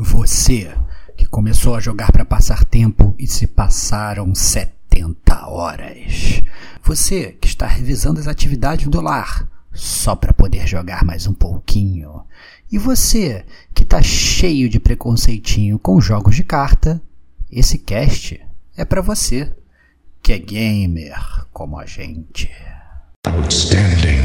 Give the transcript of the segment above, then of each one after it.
Você que começou a jogar para passar tempo e se passaram 70 horas. Você que está revisando as atividades do lar só para poder jogar mais um pouquinho. E você que tá cheio de preconceitinho com jogos de carta, esse cast é para você que é gamer como a gente. Outstanding.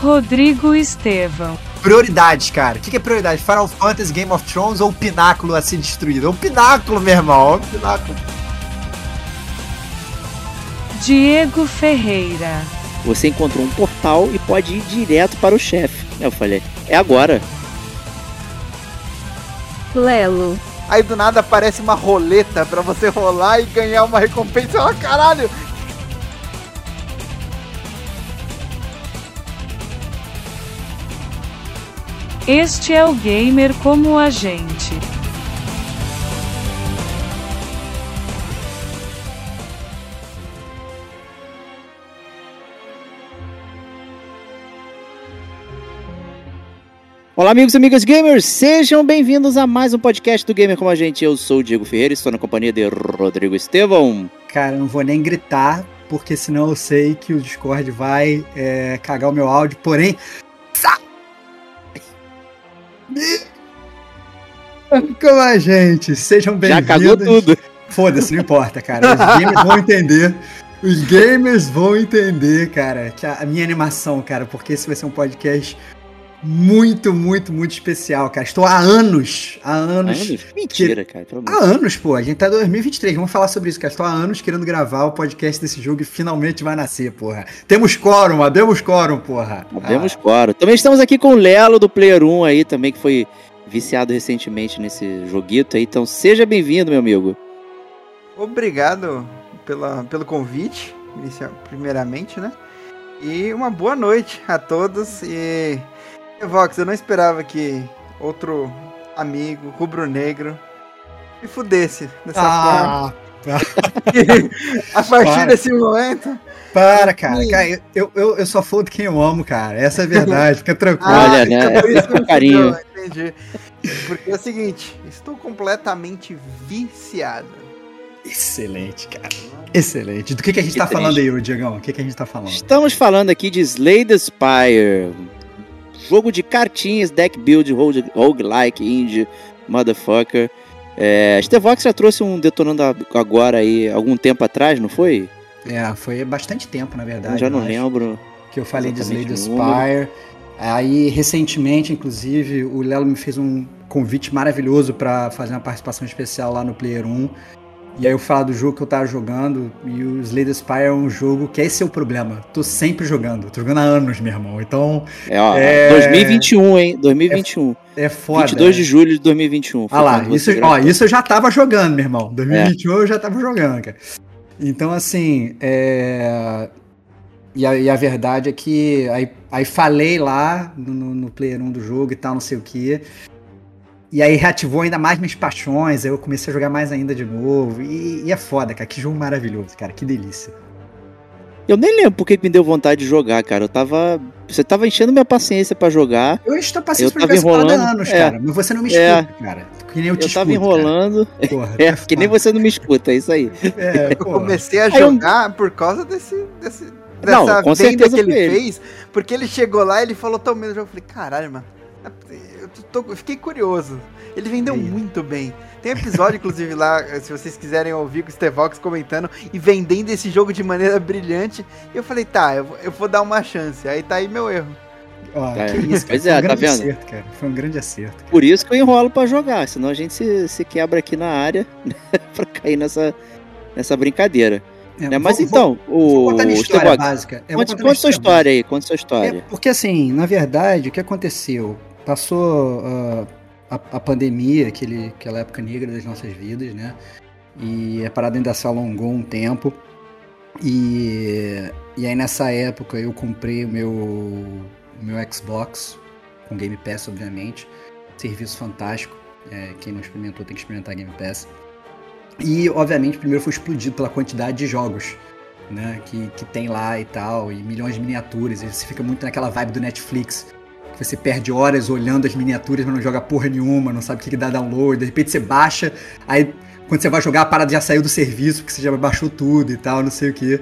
Rodrigo Estevão. Prioridades, cara. O que, é prioridade? Final Fantasy, Game of Thrones ou o pináculo a ser destruído? É o pináculo, meu irmão. É o pináculo. Diego Ferreira. Você encontrou um portal e pode ir direto para o chefe. Eu falei, é agora. Lelo. Aí do nada aparece uma roleta para você rolar e ganhar uma recompensa. Oh, caralho, Este é o gamer como a gente. Olá, amigos e amigas gamers, sejam bem-vindos a mais um podcast do Gamer Como a Gente. Eu sou o Diego Ferreira e estou na companhia de Rodrigo Estevão. Cara, eu não vou nem gritar, porque senão eu sei que o Discord vai é, cagar o meu áudio. Porém, como a gente, sejam bem-vindos. Já cagou tudo. Foda-se, não importa, cara. Os gamers vão entender. Os gamers vão entender, cara, que a minha animação, cara, porque esse vai ser um podcast muito, muito, muito especial, cara. Estou há anos, há anos. anos? Mentira, que... cara. Há anos, pô. A gente tá em 2023, vamos falar sobre isso, cara. Estou há anos querendo gravar o podcast desse jogo e finalmente vai nascer, porra. Temos quórum, abemos quórum, porra. Abemos ah. quórum. Também estamos aqui com o Lelo do Player 1 aí, também que foi viciado recentemente nesse joguito aí. Então seja bem-vindo, meu amigo. Obrigado pela, pelo convite, primeiramente, né? E uma boa noite a todos e Vox, eu não esperava que outro amigo rubro-negro me fudesse dessa ah, forma. a partir para. desse momento. Para, cara. cara eu, eu, eu só fodo quem eu amo, cara. Essa é a verdade. Fica tranquilo. Ah, Olha, né? Por isso carinho. entendi. Porque é o seguinte, estou completamente viciado. Excelente, cara. Excelente. Do que, que a gente que tá triste. falando aí, Diegão? O que, que a gente tá falando? Estamos falando aqui de Slay the Spire, jogo de cartinhas, deck build, roguelike, indie, motherfucker. É, Stevox já trouxe um detonando agora aí, algum tempo atrás, não foi? É, foi bastante tempo, na verdade. Eu já não lembro. Que eu falei de Slay the Spire. Aí, recentemente, inclusive, o Lelo me fez um convite maravilhoso para fazer uma participação especial lá no Player 1. E aí eu falo do jogo que eu tava jogando, e o Slay Spire é um jogo que esse é o problema. Tô sempre jogando, tô jogando há anos, meu irmão. Então. É, ó, é... 2021, hein? 2021. É, é foda. 22 de julho de 2021. Ah lá, isso, ó, isso eu já tava jogando, meu irmão. 2021 é. eu já tava jogando, cara. Então, assim, é. E a, e a verdade é que aí, aí falei lá no, no player 1 do jogo e tal, não sei o que. E aí reativou ainda mais minhas paixões, aí eu comecei a jogar mais ainda de novo. E, e é foda, cara. Que jogo maravilhoso, cara. Que delícia. Eu nem lembro porque me deu vontade de jogar, cara. Eu tava. Você tava enchendo minha paciência para jogar. Eu estou paciência pra jogar enrolando, essa anos, é, cara. Mas você não me é. escuta, é, cara. Que nem eu te Eu tava enrolando. Porra, é, que nem você não me escuta, é isso aí. É, eu comecei a jogar eu... por causa desse. desse dessa não, com certeza que ele, fez. Porque ele chegou lá e ele falou tão menos. Eu falei, caralho, mano eu, tô, fiquei curioso. Ele vendeu muito bem. Tem episódio, inclusive, lá, se vocês quiserem ouvir com o Stevox comentando e vendendo esse jogo de maneira brilhante. E eu falei, tá, eu, eu vou dar uma chance. Aí tá aí meu erro. Oh, é. Que isso, pois é, um tá vendo? Acerto, cara. Foi um grande acerto. Por isso que eu enrolo para jogar, senão a gente se, se quebra aqui na área pra cair nessa, nessa brincadeira. É, né? Mas vou, então, vou, o. Vou contar minha história básica. É, conte, conte sua história aí, conte sua história. É, porque assim, na verdade, o que aconteceu? Passou uh, a, a, pandemia, aquele, aquela época negra das nossas vidas, né? E a parada ainda se alongou um tempo. E, e aí nessa época eu comprei o meu, meu Xbox, com Game Pass, obviamente. Serviço fantástico. É, quem não experimentou tem que experimentar Game Pass. E, obviamente, primeiro foi explodido pela quantidade de jogos né, que, que tem lá e tal, e milhões de miniaturas. E você fica muito naquela vibe do Netflix. Você perde horas olhando as miniaturas, mas não joga porra nenhuma, não sabe o que, que dá download. De repente você baixa, aí quando você vai jogar, a parada já saiu do serviço, porque você já baixou tudo e tal, não sei o que.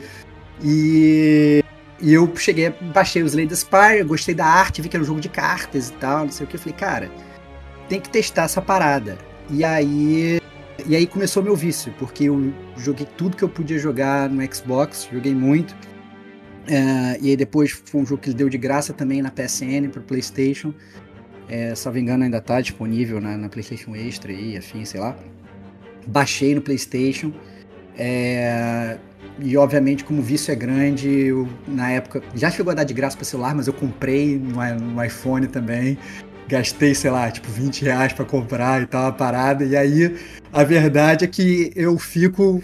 E, eu cheguei, baixei os Slay Spire, gostei da arte, vi que era um jogo de cartas e tal, não sei o que. Falei, cara, tem que testar essa parada. E aí e aí começou meu vício, porque eu joguei tudo que eu podia jogar no Xbox, joguei muito. É, e aí depois foi um jogo que deu de graça também na PSN para PlayStation. É, me engano, ainda está disponível na, na, PlayStation Extra e afim, sei lá. Baixei no PlayStation. É, e obviamente, como o vício é grande, eu, na época já chegou a dar de graça para celular, mas eu comprei no, no iPhone também gastei, sei lá, tipo 20 reais pra comprar e tal, uma parada. E aí, a verdade é que eu fico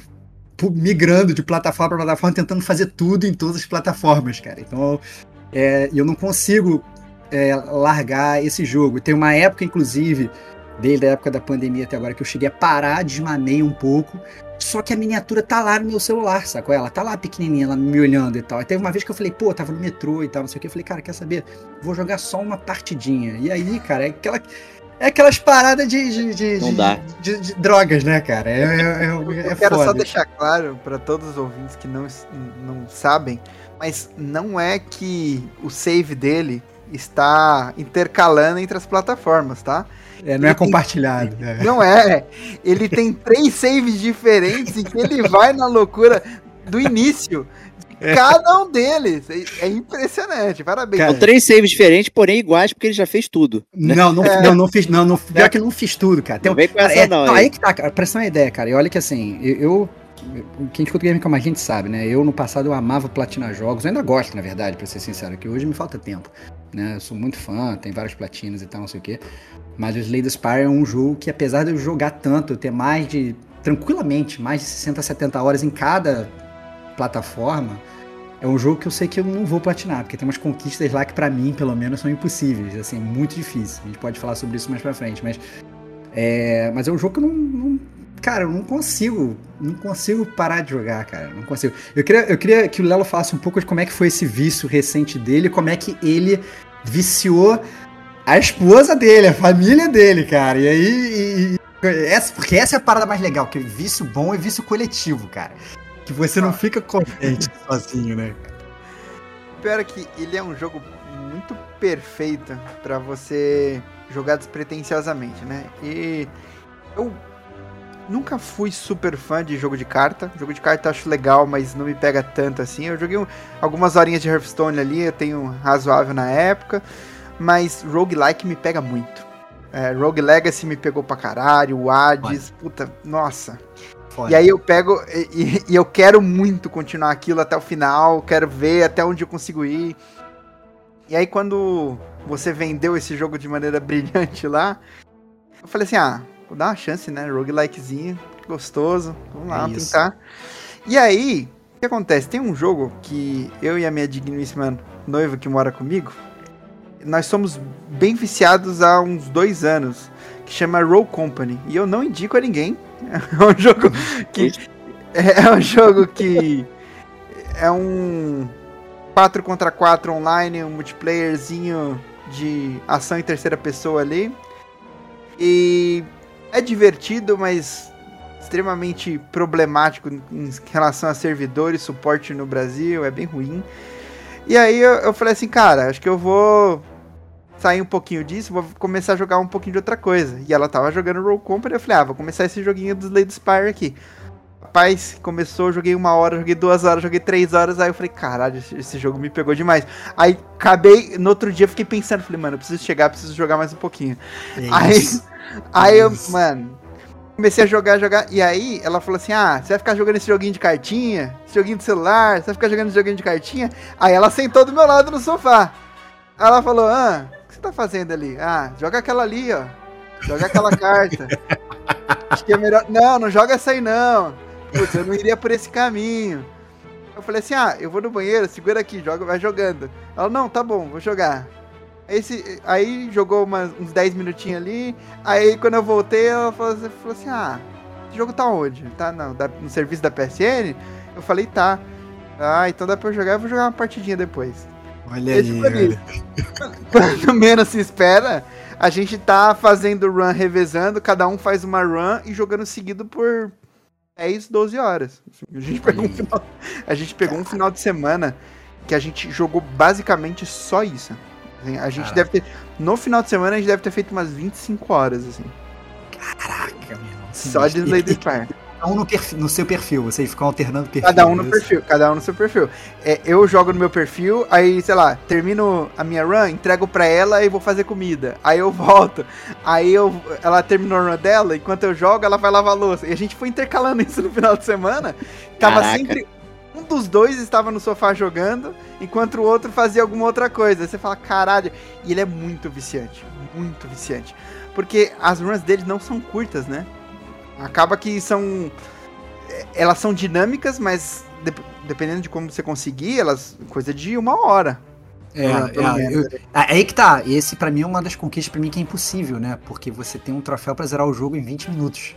migrando de plataforma para plataforma, tentando fazer tudo em todas as plataformas, cara. Então, é, eu não consigo é, largar esse jogo. Tem uma época, inclusive, desde a época da pandemia até agora, que eu cheguei a parar, desmanei um pouco. Só que a miniatura tá lá no meu celular, sacou? Ela tá lá pequenininha, ela me olhando e tal. Aí teve uma vez que eu falei, pô, tava no metrô e tal, não sei o que. Eu falei, cara, quer saber? Vou jogar só uma partidinha. E aí, cara, é aquela. É aquelas paradas de, de, de, não dá. de, de drogas, né, cara? É, é, é, é eu quero foda. só deixar claro para todos os ouvintes que não, não sabem, mas não é que o save dele está intercalando entre as plataformas, tá? É, não é compartilhado. Tem... É. Não é. Ele tem três saves diferentes em que ele vai na loucura do início. Cada um deles. É, é impressionante. Parabéns. Cara, São três saves diferentes, porém iguais, porque ele já fez tudo. Né? Não, não, é. não, não fiz. Não, não, pior que não fiz tudo, cara. Tem, não vem com essa, é, não. Aí. aí que tá, cara. Presta uma ideia, cara. E olha que assim, eu, eu quem escuta Game Como a gente sabe, né? Eu no passado eu amava platinar jogos, eu ainda gosto, na verdade, pra ser sincero, que hoje me falta tempo. Né? Eu sou muito fã, tem várias platinas e tal, não sei o quê. Mas o Slay the Spire é um jogo que, apesar de eu jogar tanto, eu ter mais de, tranquilamente, mais de 60, 70 horas em cada plataforma, é um jogo que eu sei que eu não vou platinar, porque tem umas conquistas lá que para mim, pelo menos, são impossíveis, assim, muito difícil. A gente pode falar sobre isso mais pra frente, mas é, mas é um jogo que eu não, não, cara, eu não consigo, não consigo parar de jogar, cara, não consigo. Eu queria, eu queria que o Lelo falasse um pouco de como é que foi esse vício recente dele, como é que ele viciou a esposa dele, a família dele, cara. E aí. E, e, essa, porque essa é a parada mais legal, que vício bom é vício coletivo, cara. Que você não fica contente sozinho, né? Pior é que ele é um jogo muito perfeito para você jogar despretensiosamente, né? E eu nunca fui super fã de jogo de carta. Jogo de carta eu acho legal, mas não me pega tanto assim. Eu joguei algumas horinhas de Hearthstone ali, eu tenho razoável na época mas roguelike me pega muito. É, Rogue Legacy me pegou pra caralho, o Hades, puta, nossa. Foda. E aí eu pego e, e, eu quero muito continuar aquilo até o final, quero ver até onde eu consigo ir. E aí quando você vendeu esse jogo de maneira brilhante lá, eu falei assim, ah, vou dar uma chance, né? Roguelikezinho, gostoso, vamos lá, é tentar. E aí, o que acontece? Tem um jogo que eu e a minha digníssima noiva que mora comigo, nós somos bem viciados há uns dois anos, que chama Roll Company. E eu não indico a ninguém. É um jogo que. É um jogo que. É um 4 contra 4 online, um multiplayerzinho de ação em terceira pessoa ali. E é divertido, mas extremamente problemático em relação a servidores, suporte no Brasil, é bem ruim. E aí eu, eu falei assim, cara, acho que eu vou sair um pouquinho disso, vou começar a jogar um pouquinho de outra coisa. E ela tava jogando Roll Company, eu falei, ah, vou começar esse joguinho do Slade Spire aqui. Rapaz, começou, joguei uma hora, joguei duas horas, joguei três horas, aí eu falei, caralho, esse, esse jogo me pegou demais. Aí acabei, no outro dia fiquei pensando, falei, mano, eu preciso chegar, preciso jogar mais um pouquinho. aí, aí eu, mano, comecei a jogar, jogar, e aí ela falou assim, ah, você vai ficar jogando esse joguinho de cartinha, esse joguinho de celular, você vai ficar jogando esse joguinho de cartinha? Aí ela sentou do meu lado no sofá. Ela falou, ah, tá fazendo ali? Ah, joga aquela ali, ó. Joga aquela carta. Acho que é melhor. Não, não joga essa aí não. Putz, eu não iria por esse caminho. Eu falei assim: ah, eu vou no banheiro, segura aqui, joga, vai jogando. Ela, não, tá bom, vou jogar. Esse, aí jogou umas, uns 10 minutinhos ali. Aí quando eu voltei, ela falou, falou assim: ah, esse jogo tá onde? Tá no, da, no serviço da PSN? Eu falei, tá. Ah, então dá pra eu jogar, eu vou jogar uma partidinha depois. Olha aí, olha. Quando menos se espera, a gente tá fazendo run revezando, cada um faz uma run e jogando seguido por 10, 12 horas. A gente pegou, um final, a gente pegou um final de semana que a gente jogou basicamente só isso. A gente Caraca. deve ter. No final de semana a gente deve ter feito umas 25 horas, assim. Caraca, meu irmão. Só de Slay the Spire um no, perfil, no seu perfil, vocês ficam alternando perfil. Cada um no perfil, cada um no seu perfil. É, eu jogo no meu perfil, aí, sei lá, termino a minha run, entrego pra ela e vou fazer comida. Aí eu volto. Aí eu, ela terminou a run dela, enquanto eu jogo, ela vai lavar a louça. E a gente foi intercalando isso no final de semana. Tava Caraca. sempre. Um dos dois estava no sofá jogando, enquanto o outro fazia alguma outra coisa. Aí você fala, caralho. E ele é muito viciante. Muito viciante. Porque as runs dele não são curtas, né? Acaba que são. Elas são dinâmicas, mas de, dependendo de como você conseguir, elas. coisa de uma hora. É, é, eu, é aí que tá. Esse para mim é uma das conquistas para mim que é impossível, né? Porque você tem um troféu para zerar o jogo em 20 minutos.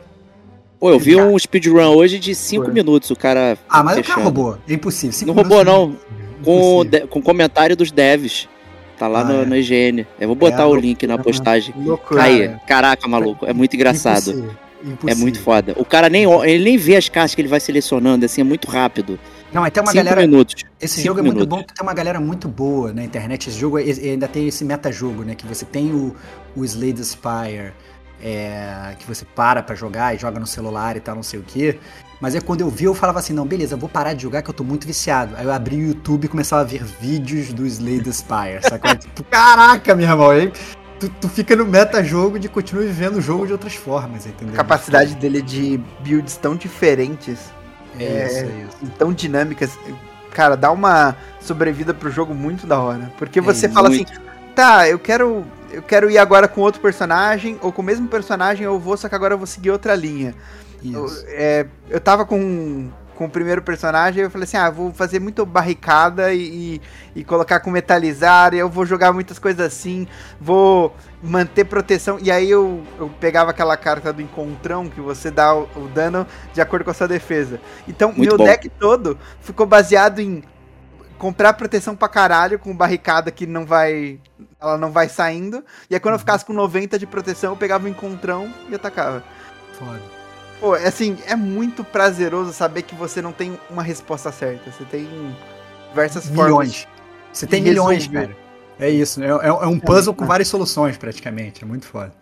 Pô, eu vi um speedrun hoje de 5 minutos, o cara. Ah, mas fechando. o cara roubou. É impossível. Não roubou, não. Com, de, com comentário dos devs. Tá lá ah, no, é. no IGN. Eu vou botar é, o link na postagem. Loucura, Aí, caraca, maluco. É muito engraçado. Impossível. Impossível. É muito foda. O cara nem, ele nem vê as cartas que ele vai selecionando, assim, é muito rápido. Não, tem uma Cinco galera. Minutos. Esse Cinco jogo é minutos. muito bom porque tem uma galera muito boa na internet. Esse jogo ainda tem esse metajogo, né? Que você tem o, o Slay the Spire, é, que você para pra jogar e joga no celular e tal, não sei o quê. Mas é quando eu vi, eu falava assim, não, beleza, eu vou parar de jogar que eu tô muito viciado. Aí eu abri o YouTube e começava a ver vídeos do Slay the Spire, sacou? tipo, caraca, meu irmão, aí tu, tu fica no meta-jogo de continuar vivendo o jogo de outras formas, entendeu? A capacidade dele de builds tão diferentes. É, é isso, é isso. Tão dinâmicas. Cara, dá uma sobrevida pro jogo muito da hora. Porque é você é, fala muito. assim, tá, eu quero. Eu quero ir agora com outro personagem, ou com o mesmo personagem, eu vou, só que agora eu vou seguir outra linha. Isso. Eu, é, eu tava com com o primeiro personagem, eu falei assim, ah, vou fazer muito barricada e, e, e, colocar com metalizar, eu vou jogar muitas coisas assim, vou manter proteção, e aí eu, eu pegava aquela carta do encontrão, que você dá o, o dano de acordo com a sua defesa. Então, muito meu bom. deck todo ficou baseado em comprar proteção pra caralho com barricada que não vai... Ela não vai saindo, e aí quando eu uhum. ficasse com 90 de proteção, eu pegava o encontrão e atacava. Foda. Pô, é assim, é muito prazeroso saber que você não tem uma resposta certa. Você tem diversas milhões. formas. Você tem milhões, resolver. cara. É isso, né? É, é um puzzle com várias soluções, praticamente. É muito foda.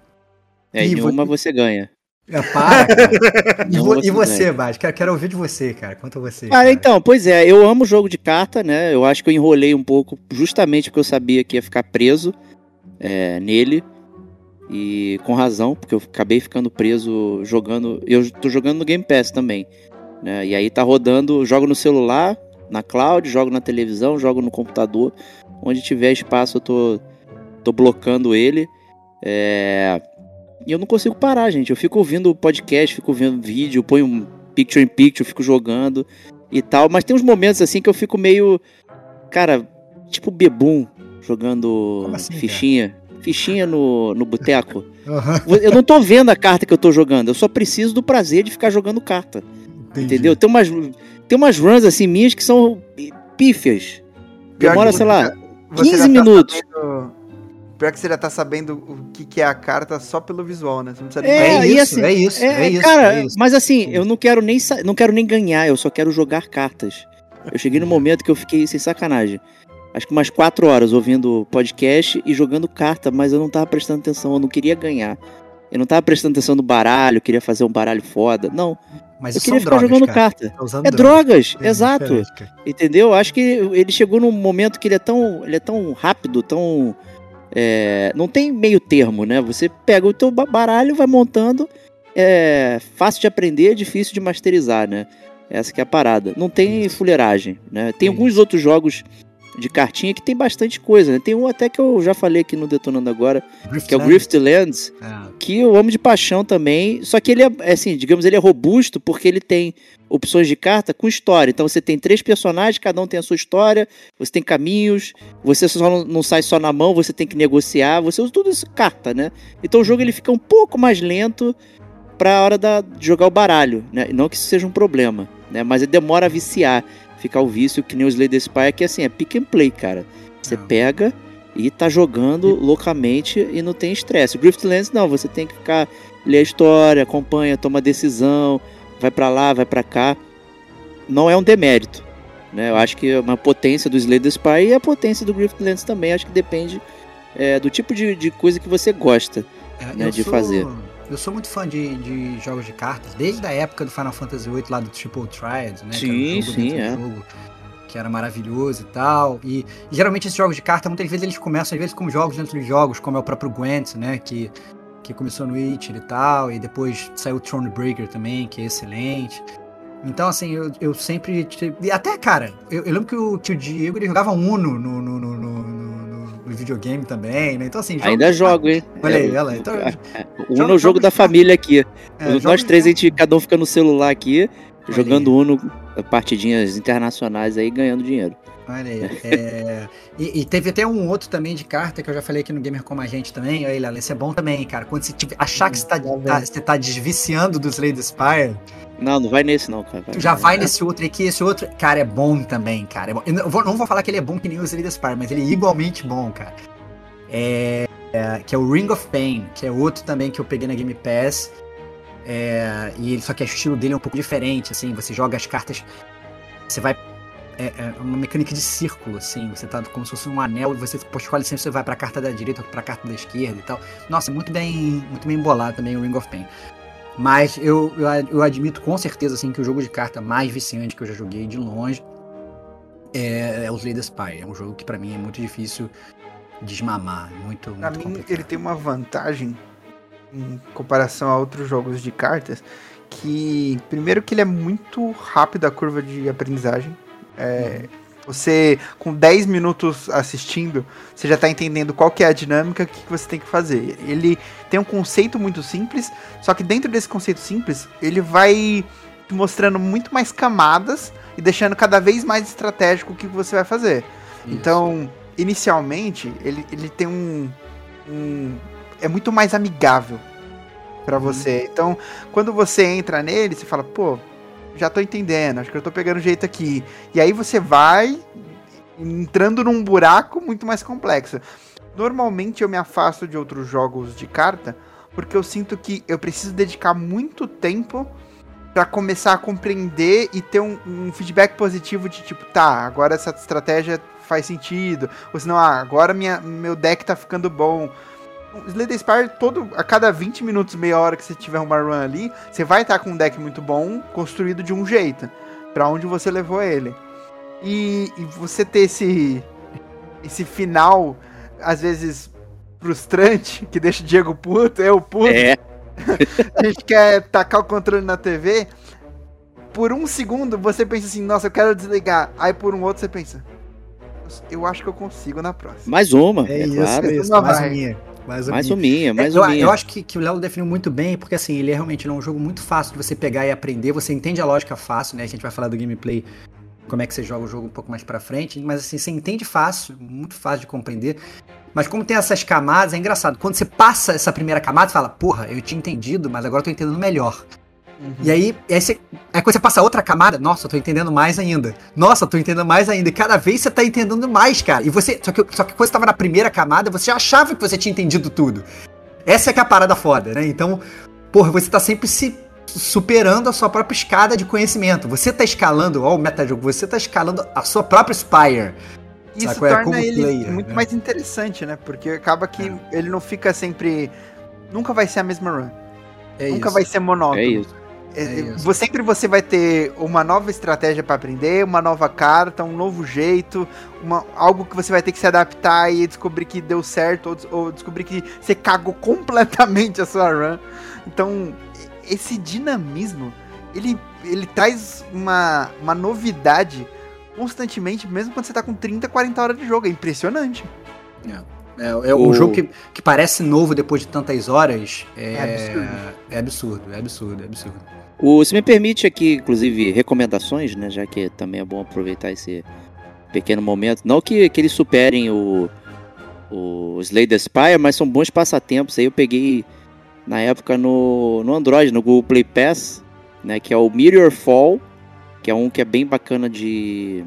É, e uma você ganha. É, para, cara. e, vo e você, Bas? Quero, quero ouvir de você, cara. Quanto a você. Ah, cara. então, pois é, eu amo jogo de carta, né? Eu acho que eu enrolei um pouco justamente porque eu sabia que ia ficar preso é, nele. E com razão, porque eu acabei ficando preso jogando. Eu tô jogando no Game Pass também. Né? E aí tá rodando, jogo no celular, na cloud, jogo na televisão, jogo no computador. Onde tiver espaço eu tô, tô blocando ele. É... E eu não consigo parar, gente. Eu fico ouvindo podcast, fico vendo vídeo, ponho um picture in picture, fico jogando e tal. Mas tem uns momentos assim que eu fico meio. Cara, tipo bebum jogando assim, fichinha. Cara? Fichinha no, no boteco. Uhum. Eu não tô vendo a carta que eu tô jogando, eu só preciso do prazer de ficar jogando carta. Entendi. Entendeu? Tem umas, tem umas runs assim minhas que são pífias. Demora, sei lá, 15 tá minutos. Sabendo, pior que você já tá sabendo o que, que é a carta só pelo visual, né? Você não precisa é, é, isso, assim, é isso, é, é isso. Cara, é isso. mas assim, eu não quero nem não quero nem ganhar, eu só quero jogar cartas. Eu cheguei no momento que eu fiquei sem sacanagem acho que umas quatro horas ouvindo podcast e jogando carta, mas eu não tava prestando atenção, eu não queria ganhar. Eu não tava prestando atenção no baralho, queria fazer um baralho foda. Não. Mas eu queria ficar drogas, jogando cara. carta. Tá é drogas, é exato. Entendeu? Acho que ele chegou num momento que ele é tão, ele é tão rápido, tão é, não tem meio termo, né? Você pega o teu baralho, vai montando, é fácil de aprender, difícil de masterizar, né? Essa que é a parada. Não tem fuleiragem, né? Tem alguns outros jogos de cartinha que tem bastante coisa, né? Tem um até que eu já falei aqui no Detonando Agora, que é o Griftlands, é. que eu amo de paixão também, só que ele é, é, assim, digamos, ele é robusto porque ele tem opções de carta com história. Então você tem três personagens, cada um tem a sua história, você tem caminhos, você só não, não sai só na mão, você tem que negociar, você usa tudo isso carta, né? Então o jogo ele fica um pouco mais lento, pra hora da, de jogar o baralho, né? Não que isso seja um problema, né? Mas demora a viciar, ficar o vício que nem o Slay the Spy, que assim, é pick and play, cara. Você não. pega e tá jogando e... loucamente e não tem estresse. Griftlands não, você tem que ficar, ler a história, acompanha, toma decisão, vai para lá, vai para cá. Não é um demérito, né? Eu acho que é uma potência do Slay the Spy e a potência do Griftlands também, acho que depende é, do tipo de, de coisa que você gosta é, né, de sou... fazer. Eu sou muito fã de, de jogos de cartas, desde a época do Final Fantasy VIII, lá do Triple Triad, né? Sim, sim, é. Jogo, que era maravilhoso e tal. E, e, geralmente esses jogos de carta, muitas vezes eles começam, às vezes, como jogos dentro de jogos, como é o próprio Gwent, né? Que, que começou no Witcher e tal, e depois saiu o Thronebreaker também, que é excelente. Então, assim, eu, eu sempre. Até, cara, eu, eu, lembro que o tio Diego ele jogava Uno no, no, no, no no videogame também, né? Então, assim. Jogo... Ainda jogo, hein? Olha aí, olha aí. Então, Uno é o jogo da família aqui. É, Nós três, a gente, cada um fica no celular aqui, olha jogando aí. Uno, partidinhas internacionais aí, ganhando dinheiro. Olha aí. É... e, e, teve até um outro também de carta que eu já falei aqui no Gamer Como a Gente também. Olha aí, esse é bom também, cara. Quando você tiver, achar que você tá, tá, você tá desviciando do Slay the Spire. Não, não vai nesse não, cara. Tu já vai nesse outro aqui, esse outro, cara, é bom também, cara. É eu não vou, não vou falar que ele é bom que nem o Slay the Spire, mas ele é igualmente bom, cara. É, é, que é o Ring of Pain, que é outro também que eu peguei na Game Pass. É, e ele, só que o estilo dele é um pouco diferente, assim, você joga as cartas, você vai é, é, uma mecânica de círculo, assim. Você tá como se fosse um anel e você escolhe sempre você vai pra carta da direita ou pra carta da esquerda e tal. Nossa, muito bem, muito bem bolado também o Ring of Pain. Mas eu, eu, eu, admito com certeza assim, que o jogo de carta mais viciante que eu já joguei de longe é, é o Slay the. É um jogo que para mim é muito difícil desmamar. Muito, pra muito mim, complicado. ele tem uma vantagem em comparação a outros jogos de cartas. Que primeiro que ele é muito rápido a curva de aprendizagem. É, uhum. Você, com 10 minutos assistindo, você já está entendendo qual que é a dinâmica que você tem que fazer. Ele tem um conceito muito simples, só que dentro desse conceito simples, ele vai te mostrando muito mais camadas e deixando cada vez mais estratégico o que você vai fazer. Isso. Então, inicialmente, ele, ele tem um, um é muito mais amigável para uhum. você. Então, quando você entra nele, você fala, pô, já tô entendendo, acho que eu tô pegando jeito aqui. E aí você vai entrando num buraco muito mais complexo. Normalmente eu me afasto de outros jogos de carta porque eu sinto que eu preciso dedicar muito tempo para começar a compreender e ter um, um, feedback positivo de tipo, tá, agora essa estratégia faz sentido, ou senão, ah, agora minha, meu deck tá ficando bom. Slay Spire, todo, a cada 20 minutos, meia hora que você tiver uma run ali, você vai estar com um deck muito bom, construído de um jeito, para onde você levou ele. E, e, você ter esse, esse final, às vezes, frustrante, que deixa o Diego puto, eu puto. É. a gente quer tacar o controle na TV. Por um segundo você pensa assim, nossa, eu quero desligar. Aí por um outro você pensa, eu acho que eu consigo na próxima. Mais uma, é, é isso, claro. É isso, mais minha. Mais, mais um minha, mais é, um minha. Eu acho que, que o Léo definiu muito bem, porque assim, ele é realmente ele é um jogo muito fácil de você pegar e aprender. Você entende a lógica fácil, né? A gente vai falar do gameplay, como é que você joga o jogo um pouco mais pra frente. Mas assim, você entende fácil, muito fácil de compreender. Mas como tem essas camadas, é engraçado. Quando você passa essa primeira camada, você fala, porra, eu tinha entendido, mas agora eu tô entendendo melhor. Uhum. E aí, aí, você, aí quando você passa outra camada, nossa, eu tô entendendo mais ainda. Nossa, eu tô entendendo mais ainda. E cada vez você tá entendendo mais, cara. E você. Só que, só que quando você tava na primeira camada, você já achava que você tinha entendido tudo. Essa é que é a parada foda, né? Então, porra, você tá sempre se superando a sua própria escada de conhecimento. Você tá escalando, ó, o metajogo, você tá escalando a sua própria Spire. Isso é torna ele player, muito né? mais interessante, né? Porque acaba que é. ele não fica sempre. Nunca vai ser a mesma run. É Nunca isso. vai ser monótono. É isso. É, é sempre você vai ter uma nova estratégia para aprender, uma nova carta, um novo jeito, uma, algo que você vai ter que se adaptar e descobrir que deu certo, ou, ou descobrir que você cagou completamente a sua run. Então, esse dinamismo, ele, ele traz uma, uma novidade constantemente, mesmo quando você tá com 30, 40 horas de jogo. É impressionante. É. É, é o... um jogo que, que parece novo depois de tantas horas. É, é absurdo. É absurdo, é absurdo, é absurdo. O, se me permite aqui, inclusive, recomendações, né? Já que também é bom aproveitar esse pequeno momento. Não que, que eles superem o, o Slay the Spire, mas são bons passatempos. Aí eu peguei na época no, no Android, no Google Play Pass, né, que é o Meteor Fall, que é um que é bem bacana de,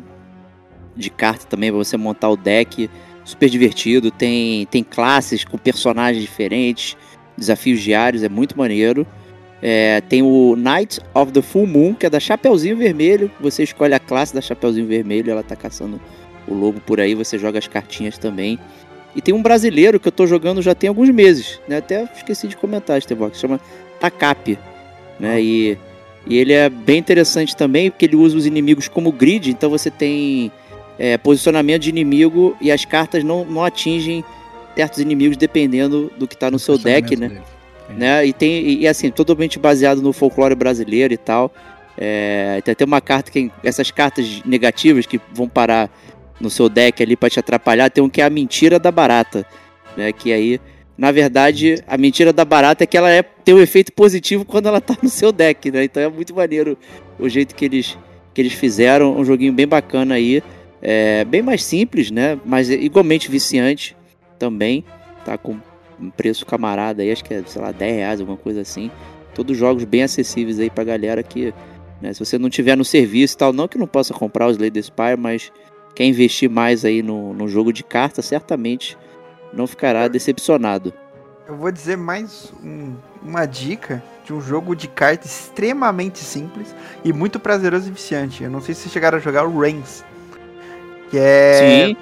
de carta também, para você montar o deck, super divertido, tem, tem classes com personagens diferentes, desafios diários, é muito maneiro. É, tem o Night of the Full Moon, que é da Chapeuzinho Vermelho. Você escolhe a classe da Chapeuzinho Vermelho, ela tá caçando o lobo por aí, você joga as cartinhas também. E tem um brasileiro que eu tô jogando já tem alguns meses, né? Até esqueci de comentar, Estevão, que chama Takap, né? E, e ele é bem interessante também, porque ele usa os inimigos como grid, então você tem é, posicionamento de inimigo e as cartas não, não atingem certos inimigos dependendo do que está no seu deck, né? Né? E tem e assim totalmente baseado no folclore brasileiro e tal. É, tem uma carta que essas cartas negativas que vão parar no seu deck ali para te atrapalhar, tem um que é a mentira da barata, né? Que aí, na verdade, a mentira da barata é que ela é, tem um efeito positivo quando ela tá no seu deck, né? Então é muito maneiro o jeito que eles, que eles fizeram, um joguinho bem bacana aí, é, bem mais simples, né? Mas igualmente viciante também, tá com um preço camarada aí, acho que é, sei lá, 10 reais, alguma coisa assim. Todos jogos bem acessíveis aí pra galera que, né, se você não tiver no serviço e tal, não que não possa comprar os Lady Spire, mas quer investir mais aí no, no jogo de carta, certamente não ficará decepcionado. Eu vou dizer mais um, uma dica de um jogo de carta extremamente simples e muito prazeroso e viciante. Eu não sei se vocês chegaram a jogar o Reigns. Que é. Sim.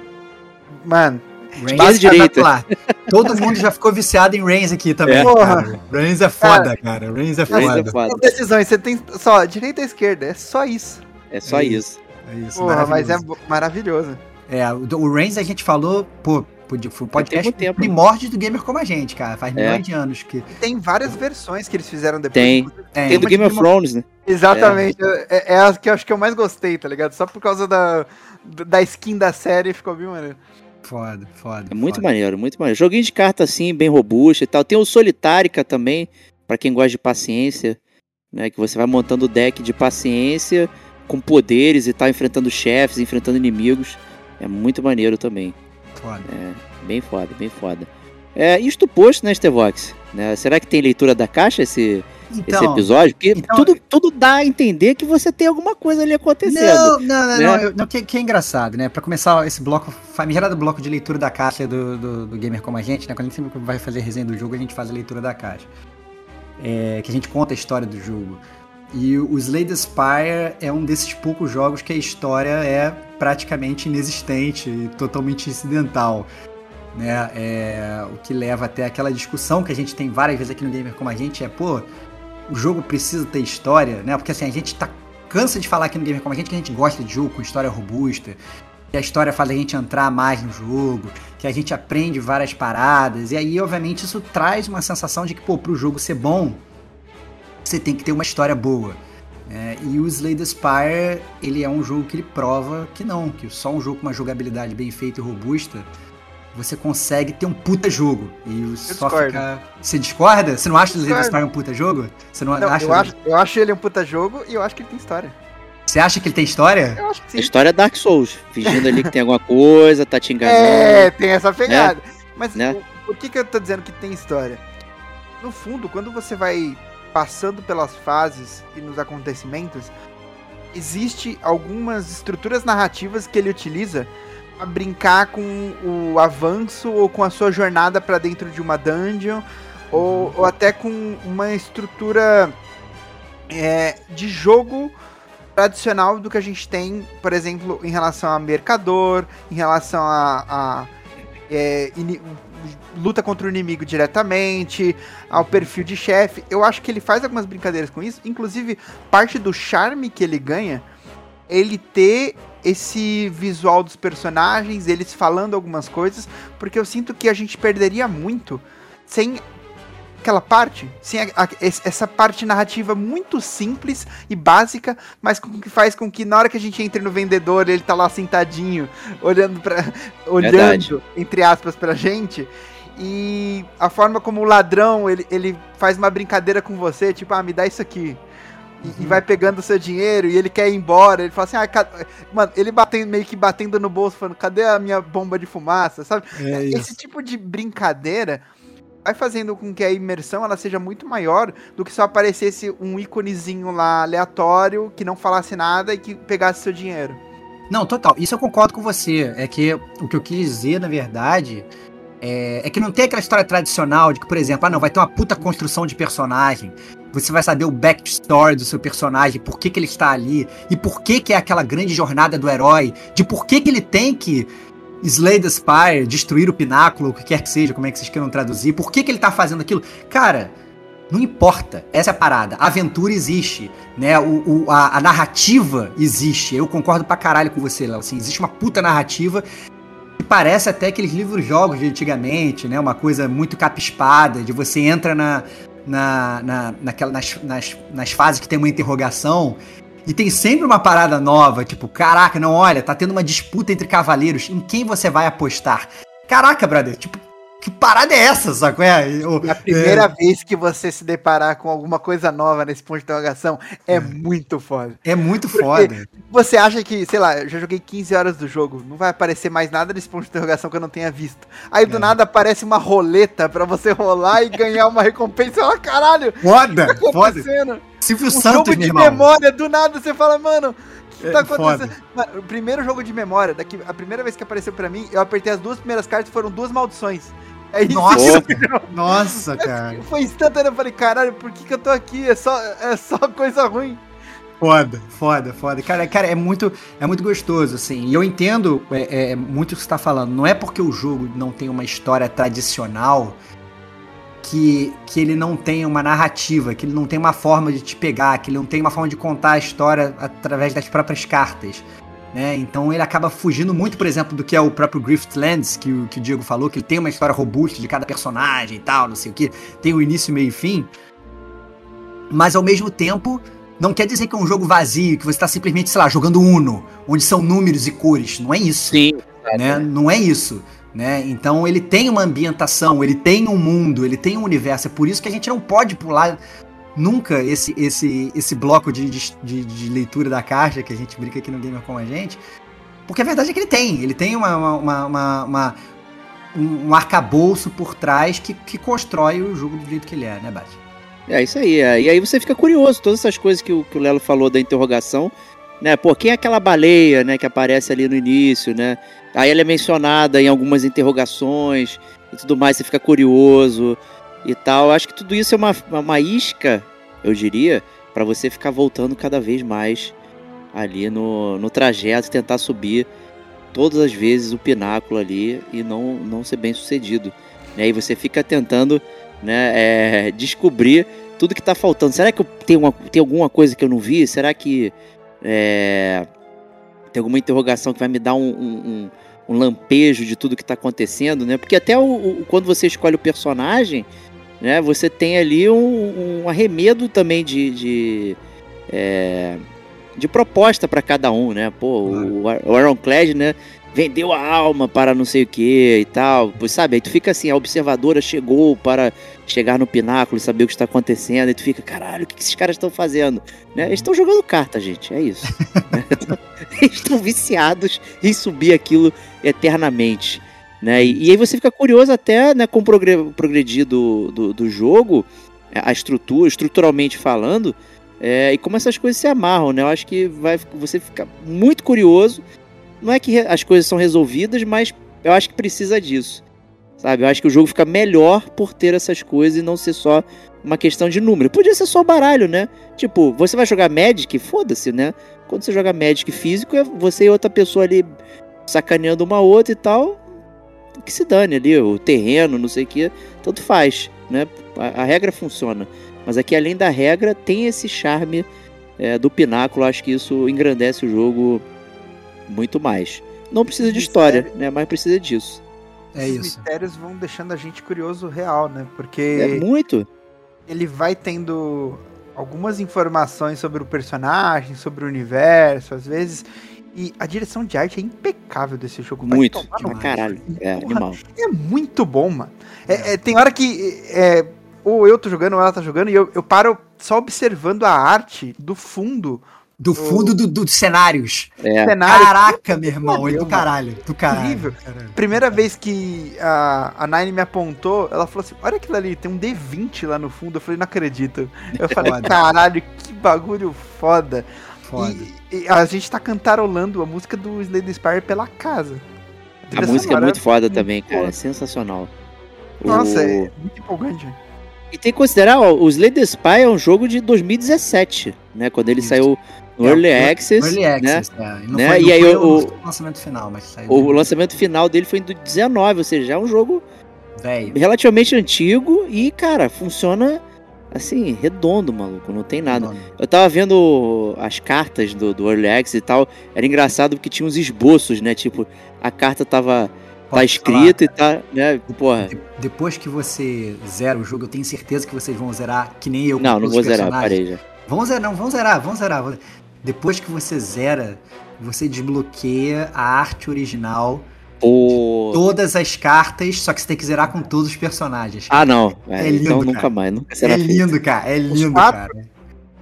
Mano. Reigns direita. Todo mundo já ficou viciado em Reigns aqui também. É. Porra. Reigns é foda, cara. Reigns é foda. Reigns é foda. decisões, você tem só direita e esquerda, é só isso. É só é isso. isso. É isso, Porra, mas é maravilhoso. É, o Reigns a gente falou, pô, foi podcast primórdio do gamer como a gente, cara. Faz é. milhões de anos que. Tem várias versões que eles fizeram depois. Tem. Tem, tem do Game of Thrones, né? Exatamente. É. é. É, a que eu acho que eu mais gostei, tá ligado? Só por causa da, da skin da série ficou bem maneiro. Foda, foda. É muito foda. maneiro, muito maneiro. Joguinho de carta assim, bem robusto e tal. Tem o Solitárica também, para quem gosta de paciência, né? Que você vai montando o deck de paciência com poderes e tal, enfrentando chefes, enfrentando inimigos. É muito maneiro também. Foda. É, bem foda, bem foda. É, isto posto, né, Stevox? Né, será que tem leitura da caixa esse, então, esse episódio? Porque então, tudo, tudo dá a entender que você tem alguma coisa ali acontecendo. Não, não, não, né? não, eu, não que, que, é engraçado, né? Pra começar esse bloco, famigerado bloco de leitura da caixa do, do, do, Gamer Como a Gente, né? Quando a gente sempre vai fazer resenha do jogo, a gente faz a leitura da caixa. É, que a gente conta a história do jogo. E o Slay Spire é um desses poucos jogos que a história é praticamente inexistente e totalmente incidental. Né? É, o que leva até aquela discussão que a gente tem várias vezes aqui no Gamer como a gente é, pô, o jogo precisa ter história, né? Porque assim, a gente tá cansa de falar aqui no Gamer como a gente que a gente gosta de jogo com história robusta, que a história faz a gente entrar mais no jogo, que a gente aprende várias paradas, e aí, obviamente, isso traz uma sensação de que, pô, pro jogo ser bom, você tem que ter uma história boa. É, e o Slay the Spire, ele é um jogo que ele prova que não, que só um jogo com uma jogabilidade bem feita e robusta, você consegue ter um puta jogo. E eu só discordo. fica. Você discorda? Você não acha o Slay the Spire um puta jogo? Você não, não acha? Eu acho, eu acho ele um puta jogo e eu acho que ele tem história. Você acha que ele tem história? Eu acho que sim. A história é Dark Souls, fingindo ali que tem alguma coisa, tá te enganando. É, tem essa pegada. Né? Mas né? por que, que eu tô dizendo que tem história? No fundo, quando você vai passando pelas fases e nos acontecimentos, existe algumas estruturas narrativas que ele utiliza a brincar com o avanço ou com a sua jornada para dentro de uma dungeon ou, ou até com uma estrutura é, de jogo tradicional do que a gente tem, por exemplo, em relação a mercador, em relação a, a é, luta contra o inimigo diretamente, ao perfil de chefe. Eu acho que ele faz algumas brincadeiras com isso. Inclusive, parte do charme que ele ganha, ele ter esse visual dos personagens, eles falando algumas coisas, porque eu sinto que a gente perderia muito sem aquela parte, sim, a, a, essa parte narrativa muito simples e básica, mas com, que faz com que na hora que a gente entre no vendedor, ele tá lá sentadinho, olhando para olhando Verdade. entre aspas pra gente, e a forma como o ladrão, ele, ele faz uma brincadeira com você, tipo, ah, me dá isso aqui. E, e vai pegando o seu dinheiro e ele quer ir embora. Ele fala assim, ah, cad... mano, ele batendo, meio que batendo no bolso, falando, cadê a minha bomba de fumaça, sabe? É Esse tipo de brincadeira vai fazendo com que a imersão ela seja muito maior do que só aparecesse um íconezinho lá aleatório que não falasse nada e que pegasse seu dinheiro. Não, total. Isso eu concordo com você. É que o que eu quis dizer, na verdade, é, é, que não tem aquela história tradicional de que, por exemplo, ah, não, vai ter uma puta construção de personagem. Você vai saber o backstory do seu personagem, por que, que ele está ali, e por que, que é aquela grande jornada do herói, de por que, que ele tem que Slay the Spire, destruir o pináculo, o que quer que seja, como é que vocês queiram traduzir, por que, que ele tá fazendo aquilo? Cara, não importa, essa é a parada. A aventura existe, né? O, o a, a, narrativa existe. Eu concordo pra caralho com você, Léo. Assim, existe uma puta narrativa que parece até aqueles livros-jogos de antigamente, né? Uma coisa muito capispada, de você entra na, na, na, naquela, nas, nas, nas fases que tem uma interrogação e tem sempre uma parada nova, tipo, caraca, não, olha, tá tendo uma disputa entre cavaleiros, em quem você vai apostar? Caraca, brother, tipo, que parada é essa, saco? É, eu, a primeira é... vez que você se deparar com alguma coisa nova nesse ponto de interrogação é, é. muito foda. É muito Porque foda. Você acha que, sei lá, eu já joguei 15 horas do jogo, não vai aparecer mais nada nesse ponto de interrogação que eu não tenha visto. Aí do é. nada aparece uma roleta para você rolar e ganhar uma recompensa. Olha, caralho! Foda! Tá foda! Silvio um Santos, jogo de memória, do nada você fala, mano, o que tá é, acontecendo? Mano, o primeiro jogo de memória, daqui, a primeira vez que apareceu para mim, eu apertei as duas primeiras cartas foram duas maldições. É isso nossa, nossa, cara. Foi instantâneo, eu falei, caralho, por que, que eu tô aqui? É só, é só coisa ruim. Foda, foda, foda. Cara, cara, é muito, é muito gostoso, assim. E eu entendo é, é, muito o que você tá falando. Não é porque o jogo não tem uma história tradicional que, que ele não tem uma narrativa, que ele não tem uma forma de te pegar, que ele não tem uma forma de contar a história através das próprias cartas. Né? Então ele acaba fugindo muito, por exemplo, do que é o próprio Griftlands, que o, que o Diego falou, que ele tem uma história robusta de cada personagem e tal, não sei o que, tem o início, meio e fim. Mas ao mesmo tempo, não quer dizer que é um jogo vazio, que você está simplesmente, sei lá, jogando Uno, onde são números e cores. Não é isso. Sim. Né? Não é isso. Né? Então ele tem uma ambientação, ele tem um mundo, ele tem um universo. É por isso que a gente não pode pular nunca esse, esse, esse bloco de, de, de, leitura da caixa que a gente brinca aqui no Gamer com a gente. Porque a verdade é que ele tem. Ele tem uma, uma, uma, uma um arcabouço por trás que, que constrói o jogo do jeito que ele é, né, Bate? É isso aí. É. E aí você fica curioso, todas essas coisas que o, que o Lelo falou da interrogação, né? Pô, quem é aquela baleia, né, que aparece ali no início, né? Aí ela é mencionada em algumas interrogações e tudo mais, você fica curioso e tal. Acho que tudo isso é uma, uma isca, eu diria, para você ficar voltando cada vez mais ali no, no trajeto, tentar subir todas as vezes o pináculo ali e não, não ser bem sucedido. Né? E você fica tentando né, é, descobrir tudo que está faltando. Será que eu uma, tem alguma coisa que eu não vi? Será que é, tem alguma interrogação que vai me dar um, um, um lampejo de tudo que está acontecendo? Né? Porque até o, o, quando você escolhe o personagem, né? Você tem ali um, um arremedo também de, de, é, de proposta para cada um, né? Pô, o, o Ironclad, né? Vendeu a alma para não sei o que e tal, pois sabe? Aí tu fica assim, a observadora chegou para chegar no pináculo e saber o que está acontecendo, e tu fica, caralho, o que esses caras estão fazendo? Né? Eles estão jogando carta, gente, é isso. Eles estão viciados em subir aquilo eternamente. Né? E, e, aí você fica curioso até né, com o progredir do, do, do jogo, a estrutura, estruturalmente falando, é, e como essas coisas se amarram, né? Eu acho que vai, você fica muito curioso. Não é que as coisas são resolvidas, mas eu acho que precisa disso. Sabe? Eu acho que o jogo fica melhor por ter essas coisas e não ser só uma questão de número. Podia ser só baralho, né? Tipo, você vai jogar Magic, foda-se, né? Quando você joga Magic físico, é você e outra pessoa ali sacaneando uma outra e tal que se dane ali, o terreno, não sei o que, tanto faz, né? A, a, regra funciona. Mas aqui, além da regra, tem esse charme é, do pináculo, acho que isso engrandece o jogo muito mais. Não precisa de história, né? Mas precisa disso. É isso. Os mistérios vão deixando a gente curioso real, né? Porque. É muito. Ele vai tendo algumas informações sobre o personagem, sobre o universo, às vezes e a direção de arte é impecável desse jogo. Muito, pra caralho. É, Porra, é muito bom, mano. É, é, tem hora que é, ou eu tô jogando ou ela tá jogando e eu, eu paro só observando a arte do fundo Do fundo dos do, do cenários. É. Caraca, meu irmão. do caralho. Do caralho. Incrível. Caralho. Primeira vez que a, a Nine me apontou, ela falou assim: Olha aquilo ali, tem um D20 lá no fundo. Eu falei: Não acredito. Eu falei: Caralho, que bagulho foda. Foda. E, a gente tá cantarolando a música do Slade Spire pela casa. A, a música é muito foda também, cara. É sensacional. Nossa, o... é muito empolgante. E tem que considerar, ó, o Slade Spy é um jogo de 2017, né? Quando ele Isso. saiu no é, Early Access. Early Access, né? É. E, né? Foi, e aí o, lançamento final, mas saiu o lançamento final dele foi em 2019, ou seja, é um jogo relativamente antigo e, cara, funciona assim, redondo, maluco, não tem nada. Eu tava vendo as cartas do, do Early Access e tal, era engraçado porque tinha uns esboços, né? Tipo, a carta tava tá escrito e tá, né, porra. De, depois que você zera o jogo, eu tenho certeza que vocês vão zerar, que nem eu. Não, não vou zerar, parei já. Vamos zerar, não, vamos zerar, vamos zerar. Depois que você zera, você desbloqueia a arte original Pô. todas as cartas, só que você tem que zerar com todos os personagens. Ah, não. É, é lindo, então cara. nunca mais, nunca será É lindo, feito. cara. É lindo, cara.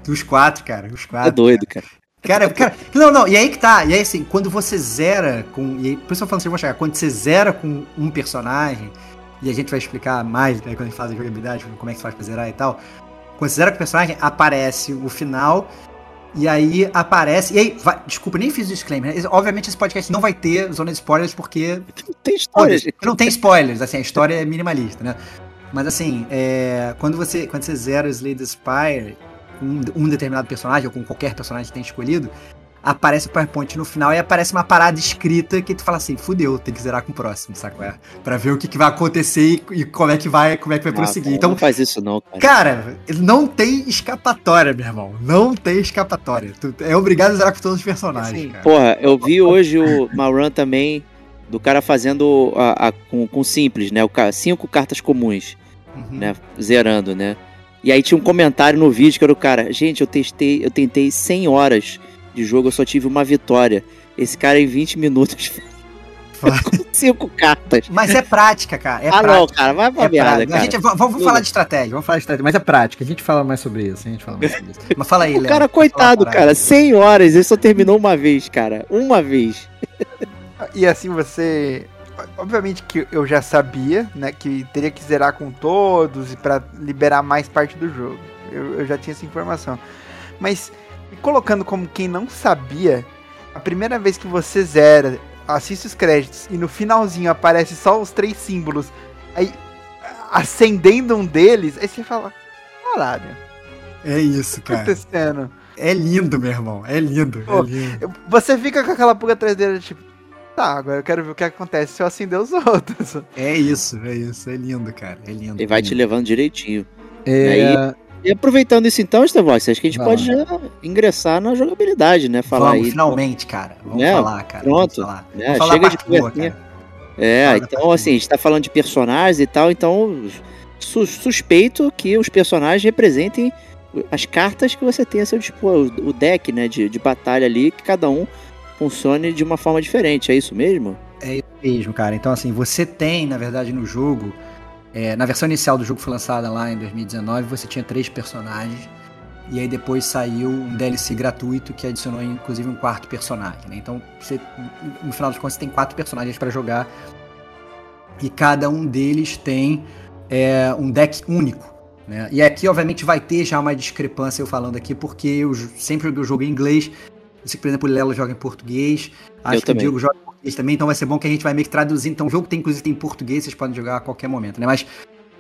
Os quatro, cara. Os quatro. É doido, cara. Cara, cara, não, não, e aí que tá, e aí assim, quando você zera com, e aí, por isso eu falo assim, vou chegar, quando você zera com um personagem, e a gente vai explicar mais, né, quando a gente faz a jogabilidade, como é que você faz pra zerar e tal, quando você zera com o personagem, aparece o final, e aí aparece, e aí, vai, desculpa, nem fiz o disclaimer, né? obviamente esse podcast não vai ter zona de spoilers, porque... Não tem spoilers. Não tem spoilers, assim, a história é minimalista, né, mas assim, é, quando, você, quando você zera o Slade Spire, com um determinado personagem, ou com qualquer personagem que tenha escolhido, aparece o PowerPoint no final e aparece uma parada escrita que tu fala assim, fudeu, tem que zerar com o próximo, saco? É, pra ver o que, que vai acontecer e, e, como é que vai, como é que vai ah, prosseguir. Cara, então, não faz isso não, cara. Cara, não tem escapatória, meu irmão. Não tem escapatória. Tu é obrigado a zerar com todos os personagens, assim, cara. Porra, eu vi hoje o Malrun também do cara fazendo a, a, com, com simples, né? O, cinco cartas comuns, uhum. né? Zerando, né? E aí tinha um comentário no vídeo que era o cara, gente, eu testei, eu tentei 100 horas de jogo, eu só tive uma vitória. Esse cara em 20 minutos com cinco cartas. Mas é prática, cara. É ah, prática. não, cara, vai pra é merda, cara. Gente, vamos, vamos falar de estratégia, vamos falar de estratégia, mas é prática. A gente fala mais sobre isso, a gente fala mais sobre isso. Mas fala aí, O cara, coitado, cara, 100 horas, ele só terminou uma vez, cara. Uma vez. E assim você obviamente que eu já sabia, né, que teria que zerar com todos e para liberar mais parte do jogo. Eu, eu, já tinha essa informação. Mas colocando como quem não sabia, a primeira vez que você zera, assiste os créditos e no finalzinho aparece só os três símbolos, aí acendendo um deles, aí você fala, caralho. É isso, cara. Acontecendo. É lindo, meu irmão. É lindo, Pô, é lindo. Você fica com aquela pulga atrás dele, tipo, Tá, agora eu quero ver o que acontece se eu acender os outros. É isso, é isso. É lindo, cara. É lindo. E vai lindo. te levando direitinho. É... E aproveitando isso então, Estevox, acho que a gente Vamos. pode já ingressar na jogabilidade, né? Falar Vamos, aí. finalmente, cara. Vamos é, falar, cara. Pronto. Vamos falar. É, Vamos chega de conversinha. É, então assim, a gente tá falando de personagens e tal, então su suspeito que os personagens representem as cartas que você tem a seu dispor, o deck, né, de, de batalha ali, que cada um funcione de uma forma diferente, é isso mesmo? É isso mesmo, cara. Então, assim, você tem, na verdade, no jogo. É, na versão inicial do jogo foi lançada lá em 2019, você tinha três personagens. E aí depois saiu um DLC gratuito que adicionou inclusive um quarto personagem. Né? Então, você, no final das contas, você tem quatro personagens para jogar. E cada um deles tem é, um deck único. Né? E aqui, obviamente, vai ter já uma discrepância eu falando aqui, porque eu sempre joguei o jogo em inglês eu sei que, por exemplo, o Lelo joga em português. Acho eu que também. o Diego joga em português também, então vai ser bom que a gente vai meio que traduzir. Então o jogo tem, inclusive, tem em português, vocês podem jogar a qualquer momento, né? Mas,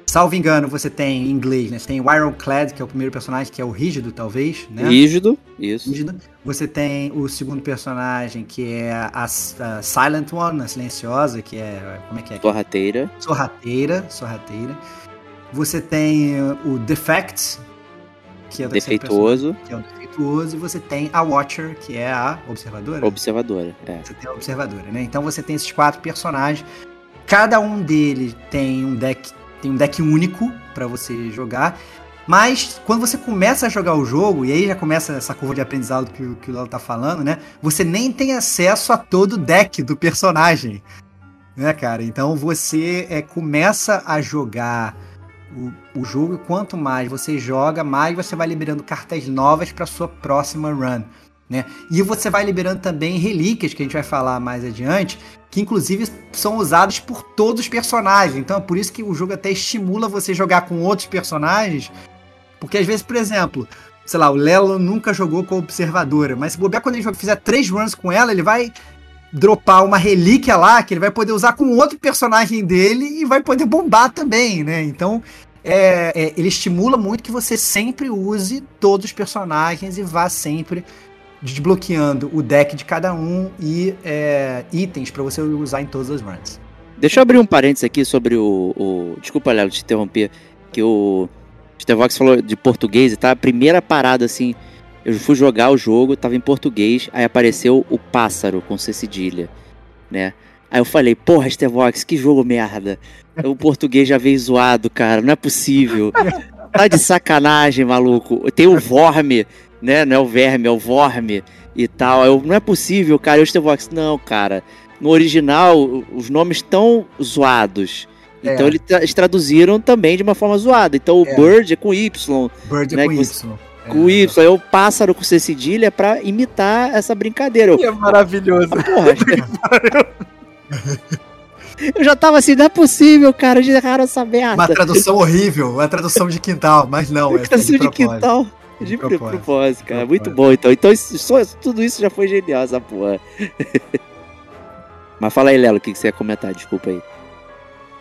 salvo engano, você tem em inglês, né? Você tem o Ironclad, que é o primeiro personagem, que é o Rígido, talvez, né? Rígido, isso. Rígido. Você tem o segundo personagem, que é a, a Silent One, a Silenciosa, que é. Como é que é? Sorrateira. Sorrateira, sorrateira. Você tem o Defect, que é o Defeituoso. Que é o e você tem a Watcher, que é a observadora. Observadora, é. Você tem a observadora, né? Então você tem esses quatro personagens. Cada um deles tem um deck, tem um deck único para você jogar. Mas quando você começa a jogar o jogo, e aí já começa essa curva de aprendizado que, que o Léo tá falando, né? Você nem tem acesso a todo o deck do personagem. Né, cara? Então você é, começa a jogar o, o jogo, quanto mais você joga, mais você vai liberando cartas novas para sua próxima run. Né? E você vai liberando também relíquias, que a gente vai falar mais adiante, que inclusive são usadas por todos os personagens. Então é por isso que o jogo até estimula você jogar com outros personagens. Porque às vezes, por exemplo, sei lá, o Lelo nunca jogou com a observadora, mas se bobear quando ele fizer três runs com ela, ele vai dropar uma relíquia lá que ele vai poder usar com outro personagem dele e vai poder bombar também, né? Então é, é, ele estimula muito que você sempre use todos os personagens e vá sempre desbloqueando o deck de cada um e é, itens para você usar em todas as runs. Deixa eu abrir um parênteses aqui sobre o. o... Desculpa, Léo, te interromper. Que o Stevox falou de português e tá. A primeira parada assim. Eu fui jogar o jogo, tava em português, aí apareceu o pássaro com C cedilha, né? Aí eu falei, porra, Stevox, que jogo merda. O português já veio zoado, cara, não é possível. Tá de sacanagem, maluco. Tem o Vorme né? Não é o verme, é o vorme e tal. Eu, não é possível, cara. Eu Stevox, não, cara. No original, os nomes estão zoados. É. Então eles traduziram também de uma forma zoada. Então o é. Bird é com Y. Bird é né? é com Y. Com Y, aí o pássaro com C cedilha pra imitar essa brincadeira. Que é maravilhoso. Porra, Eu já tava assim, não é possível, cara, eles erraram essa merda. Uma tradução horrível, uma tradução de quintal, mas não, é tradução de, de quintal. De, propósito, propósito cara. Propósito. Muito bom, então. Então, isso, só, tudo isso já foi genial, essa porra. Mas fala aí, Lelo, o que, que você ia comentar? Desculpa aí.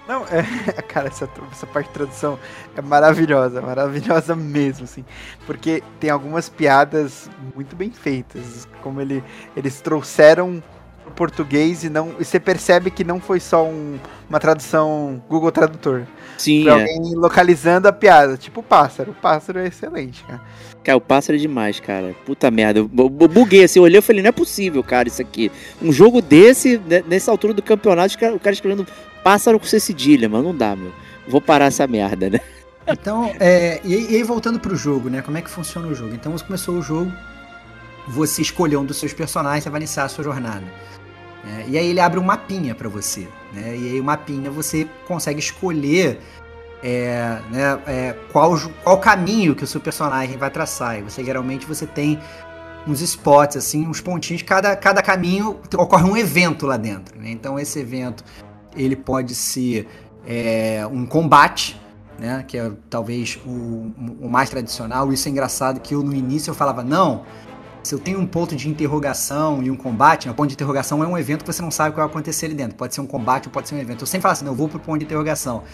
Não, é, cara, essa, essa parte de tradução é maravilhosa, maravilhosa mesmo, assim. Porque tem algumas piadas muito bem feitas. Como ele, eles trouxeram o português e não. E você percebe que não foi só um, uma tradução Google Tradutor. Sim. Foi é. alguém localizando a piada. Tipo o pássaro. O pássaro é excelente, cara. Cara, o pássaro é demais, cara. Puta merda. Eu buguei assim, eu olhei e falei, não é possível, cara, isso aqui. Um jogo desse, né, nessa altura do campeonato, o cara escrevendo pássaro com cedilha, mano. Não dá, meu. Vou parar essa merda, né? Então, é, e, aí voltando pro jogo, né? Como é que funciona o jogo? Então, você começou o jogo, você escolheu um dos seus personagens, você vai iniciar a sua jornada. É, e aí ele abre um mapinha para você, né? E aí o mapinha você consegue escolher é, né, é, qual, qual caminho que o seu personagem vai traçar. E você geralmente você tem uns spots, assim, uns pontinhos. Cada, cada caminho ocorre um evento lá dentro. Né? Então esse evento ele pode ser é, um combate, né? Que é talvez o, o mais tradicional. Isso é engraçado que eu no início eu falava não. Se eu tenho um ponto de interrogação e um combate, né? o ponto de interrogação é um evento que você não sabe o que vai acontecer ali dentro. Pode ser um combate ou pode ser um evento. Eu sempre falo assim, não, eu vou pro ponto de interrogação.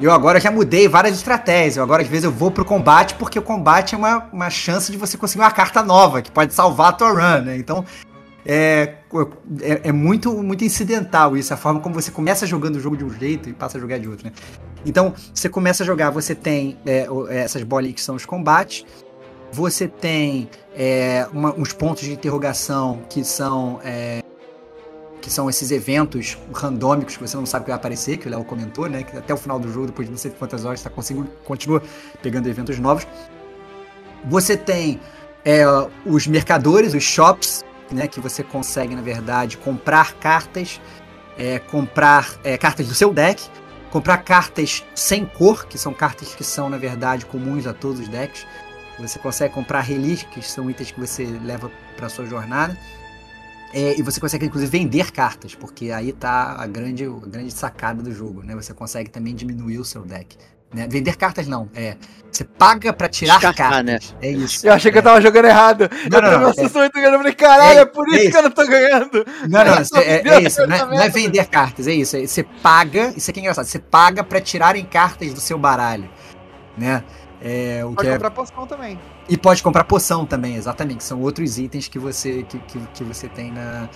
Eu agora já mudei várias estratégias. Eu agora, às vezes, eu vou pro combate porque o combate é uma, uma chance de você conseguir uma carta nova, que pode salvar a tua run, né? Então, é, é, é, muito, muito incidental isso, a forma como você começa jogando o jogo de um jeito e passa a jogar de outro, né? Então, você começa a jogar, você tem é, essas bolinhas que são os combates, você tem é, uma, uns pontos de interrogação que são é, que são esses eventos randômicos que você não sabe o que vai aparecer, que o Léo comentou, né? Que até o final do jogo, depois de não sei quantas horas, tá continua pegando eventos novos. Você tem é, os mercadores, os shops, né? Que você consegue, na verdade, comprar cartas, é, comprar é, cartas do seu deck, comprar cartas sem cor, que são cartas que são, na verdade, comuns a todos os decks. Você consegue comprar relíquias, que são itens que você leva para sua jornada é, e você consegue, inclusive, vender cartas, porque aí tá a grande, a grande sacada do jogo, né? Você consegue também diminuir o seu deck. Né? Vender cartas não, é. Você paga pra tirar Descartar, cartas. Né? É isso. Eu achei é. que eu tava jogando errado. Não, eu não, não, é, muito. Eu falei, caralho, é, é por isso, é isso, que eu não tô ganhando. Não, não, é, é, isso. Não é, não é, vender cartas, é isso. Você paga, isso aqui é engraçado, você paga pra tirarem cartas do seu baralho. Né? É, o pode que comprar poção também. E pode comprar poção também, exatamente. São outros itens que você, que, que, que você tem na,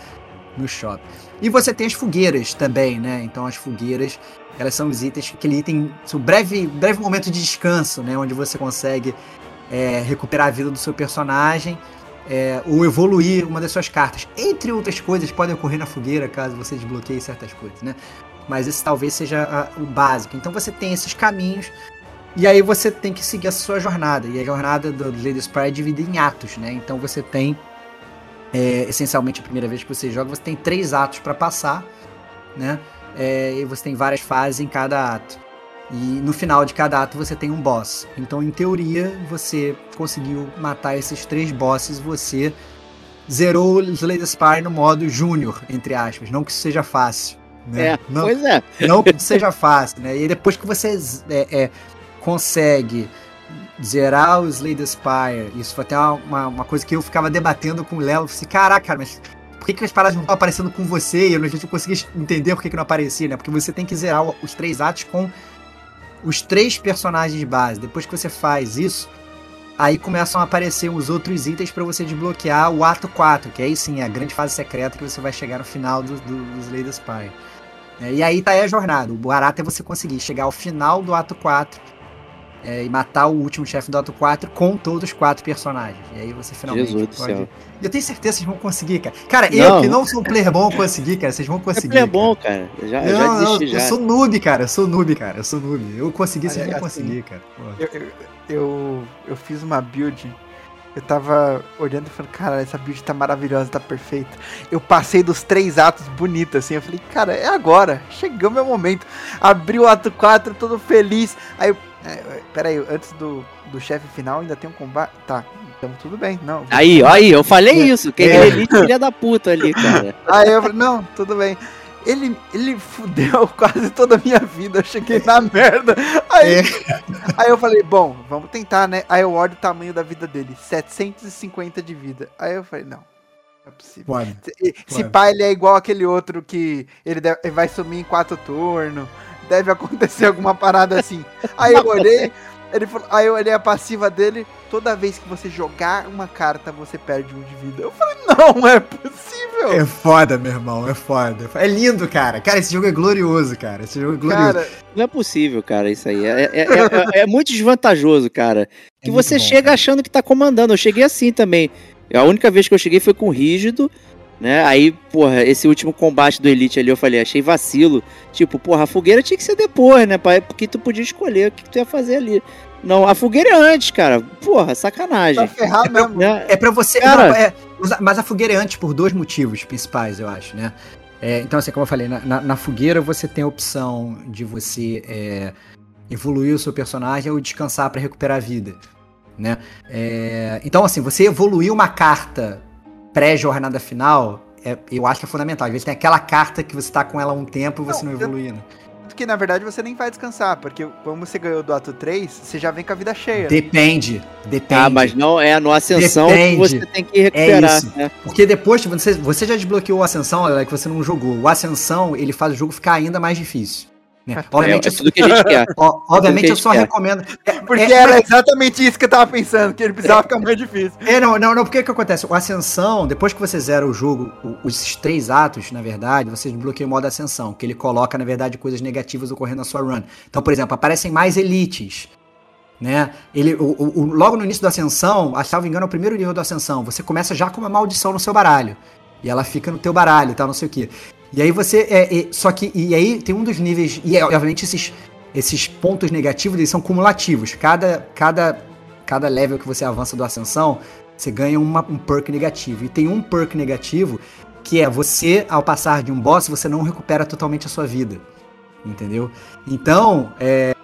no shopping. E você tem as fogueiras também, né? Então as fogueiras, elas são os itens, aquele item, um breve, breve momento de descanso, né? Onde você consegue é, recuperar a vida do seu personagem é, ou evoluir uma das suas cartas. Entre outras coisas, podem ocorrer na fogueira caso você desbloqueie certas coisas, né? Mas esse talvez seja a, o básico. Então você tem esses caminhos e aí você tem que seguir a sua jornada. E a jornada do Lady Spy é dividida em atos, né? Então você tem, é, essencialmente, a primeira vez que você joga, você tem três atos para passar, né? É, e você tem várias fases em cada ato. E no final de cada ato você tem um boss. Então, em teoria, você conseguiu matar esses três bosses, você zerou o Slay Spire no modo júnior, entre aspas. Não que isso seja fácil. Né? É, não, pois é. Não que isso seja fácil, né? E depois que você é, é, consegue zerar o Slay the Spire, isso foi até uma, uma coisa que eu ficava debatendo com o Léo. Assim, caraca, mas por que, que as paradas não estão aparecendo com você? E a gente não conseguia entender por que, que não aparecia, né? Porque você tem que zerar os três atos com os três personagens base. Depois que você faz isso, aí começam a aparecer os outros itens para você desbloquear o ato 4, que aí sim é a grande fase secreta que você vai chegar no final do, do, dos Slay the Spire. É, e aí tá aí a jornada. O barato é você conseguir chegar ao final do ato 4 é, e matar o último chefe do ato 4 com todos os quatro personagens. E aí você finalmente Jesus pode. Do céu. Eu tenho certeza que vocês vão conseguir, cara. Cara, não. eu que não sou um player bom conseguir, cara. Vocês vão conseguir. É player bom, cara. Já, não, já desisti não, já. Eu sou noob, cara. Eu sou noob, cara. Eu sou noob. Eu consegui, vocês vão assim, conseguir, cara. Eu, eu, eu, eu fiz uma build eu tava olhando e falando, cara, essa build tá maravilhosa, tá perfeita. Eu passei dos três atos bonitos, assim. Eu falei, cara, é agora. Chegou meu momento. Abri o ato 4, todo feliz. Aí eu. É, peraí, antes do, do chefe final ainda tem um combate. Tá, então tudo bem. Não. Aí, aí, eu falei é, isso. Quem é elite filha da puta ali, cara. Aí eu falei, não, tudo bem. Ele, ele fudeu quase toda a minha vida. Eu cheguei na merda. Aí, é. aí eu falei, bom, vamos tentar, né? Aí eu olho o tamanho da vida dele: 750 de vida. Aí eu falei, não. Não é possível. Pode, se, se pá, ele é igual aquele outro que ele, deve, ele vai sumir em quatro turnos. Deve acontecer alguma parada assim. Aí eu olhei, ele falou, aí eu olhei a passiva dele, toda vez que você jogar uma carta, você perde um de vida. Eu falei, não é possível. É foda, meu irmão, é foda. É lindo, cara. Cara, esse jogo é glorioso, cara. Esse jogo é glorioso. Cara, não é possível, cara, isso aí. É, é, é, é muito desvantajoso, cara. Que você bom, chega cara. achando que tá comandando. Eu cheguei assim também. A única vez que eu cheguei foi com rígido. Né? Aí, porra, esse último combate do Elite ali eu falei, achei vacilo. Tipo, porra, a fogueira tinha que ser depois, né, pai? Porque tu podia escolher o que tu ia fazer ali. Não, a fogueira é antes, cara. Porra, sacanagem. É pra, mesmo. É pra você. Cara, não, é, mas a fogueira é antes por dois motivos principais, eu acho, né? É, então, assim, como eu falei, na, na, na, fogueira você tem a opção de você é, evoluir o seu personagem ou descansar para recuperar a vida, né? É, então, assim, você evoluir uma carta pré-jornada final, é, eu acho que é fundamental. Às vezes tem aquela carta que você tá com ela há um tempo e você não, não evoluindo. Que na verdade você nem vai descansar, porque como você ganhou do ato 3, você já vem com a vida cheia. Depende, depende. Ah, mas não é no Ascensão Depende. que você tem que recuperar. É isso. Né? Porque depois você, você já desbloqueou o Ascensão, olha, que você não jogou. O Ascensão, ele faz o jogo ficar ainda mais difícil. Né? Obviamente, é, é tudo que a gente quer. obviamente eu só quer. recomendo. É, porque é, era exatamente isso que eu tava pensando, que ele precisava ficar mais difícil. É, não, não, não, porque o que acontece? O Ascensão, depois que você zera o jogo, os três atos, na verdade, você desbloqueia o modo Ascensão, que ele coloca, na verdade, coisas negativas ocorrendo na sua run. Então, por exemplo, aparecem mais elites. Né? Ele, o, o, logo no início do Ascensão, a salvo engano, é o primeiro nível do Ascensão, você começa já com uma maldição no seu baralho. E ela fica no teu baralho e tal, não sei o que. E aí você. É, é, só que. E aí tem um dos níveis. E é, obviamente esses, esses pontos negativos eles são cumulativos. Cada, cada, cada level que você avança do ascensão, você ganha uma, um perk negativo. E tem um perk negativo que é você, ao passar de um boss, você não recupera totalmente a sua vida. Entendeu? Então, é,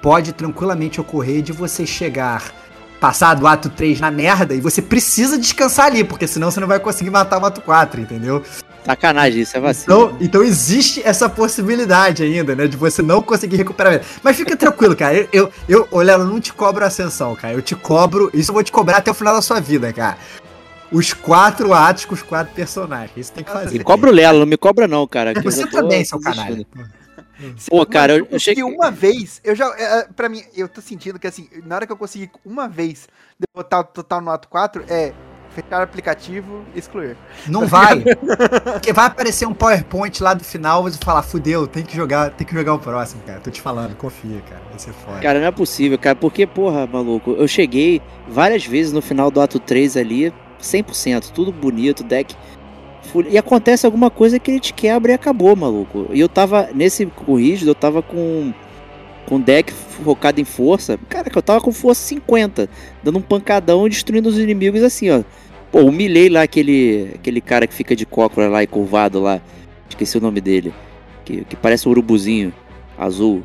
pode tranquilamente ocorrer de você chegar passar do ato 3 na merda e você precisa descansar ali, porque senão você não vai conseguir matar o ato 4, entendeu? Sacanagem, isso é vacilo. Então, então existe essa possibilidade ainda, né? De você não conseguir recuperar. Mas fica tranquilo, cara. Eu, eu, eu eu não te cobro ascensão, cara. Eu te cobro. Isso eu vou te cobrar até o final da sua vida, cara. Os quatro atos com os quatro personagens. Isso tem que fazer. Me cobra o Lelo, não me cobra, não, cara. Você também, seu canalha. Pô, cara, eu, eu cheguei. uma vez, eu já. É, é, pra mim, eu tô sentindo que assim, na hora que eu consegui uma vez botar o total no ato 4, é fechar o aplicativo excluir. Não vai. porque vai aparecer um PowerPoint lá do final, você falar, fudeu, tem que jogar, tem que jogar o próximo, cara. Tô te falando, confia, cara. Vai ser foda. Cara, não é possível, cara. Porque, porra, maluco, eu cheguei várias vezes no final do ato 3 ali, 100%, tudo bonito, deck. E acontece alguma coisa que ele te quebra e acabou, maluco. E eu tava, nesse corrigido, eu tava com com deck focado em força. Cara, que eu tava com força 50, dando um pancadão e destruindo os inimigos assim, ó. Pô, humilhei lá aquele, aquele cara que fica de cócora lá e curvado lá. Esqueci o nome dele. Que, que parece um urubuzinho azul.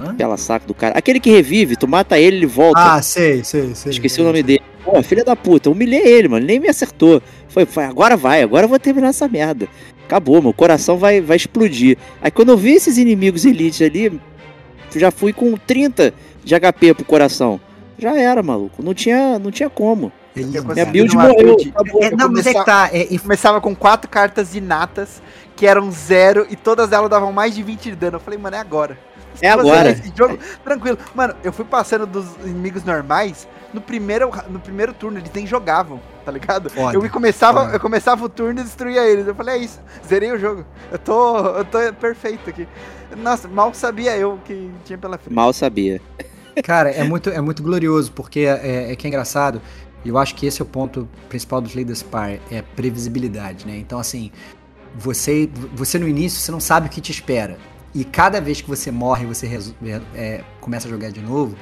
Hã? Pela saco do cara. Aquele que revive, tu mata ele, ele volta. Ah, sei, sei, sei. Esqueci sei, o nome dele. Pô, filha da puta, humilhei ele, mano. Nem me acertou. Foi, foi, agora vai, agora eu vou terminar essa merda. Acabou, meu coração vai, vai explodir. Aí quando eu vi esses inimigos elite ali, já fui com 30 de HP pro coração. Já era, maluco. Não tinha, não tinha como. Minha build morreu. Build. É, não, mas é que tá. É, e... Começava com quatro cartas inatas, que eram zero, e todas elas davam mais de 20 de dano. Eu falei, mano, é agora. É agora. Esse jogo, tranquilo. Mano, eu fui passando dos inimigos normais. No primeiro, no primeiro turno, eles nem jogavam, tá ligado? Foda, eu começava, eu começava o turno e destruía eles. Eu falei, é isso, zerei o jogo. Eu tô, eu tô perfeito aqui. Nossa, mal sabia eu que tinha pela frente. Mal sabia. Cara, é muito, é muito glorioso, porque é, é que é engraçado. Eu acho que esse é o ponto principal dos Leaders Spire, é previsibilidade, né? Então, assim, você, você no início, você não sabe o que te espera. E cada vez que você morre, você é, é, começa a jogar de novo,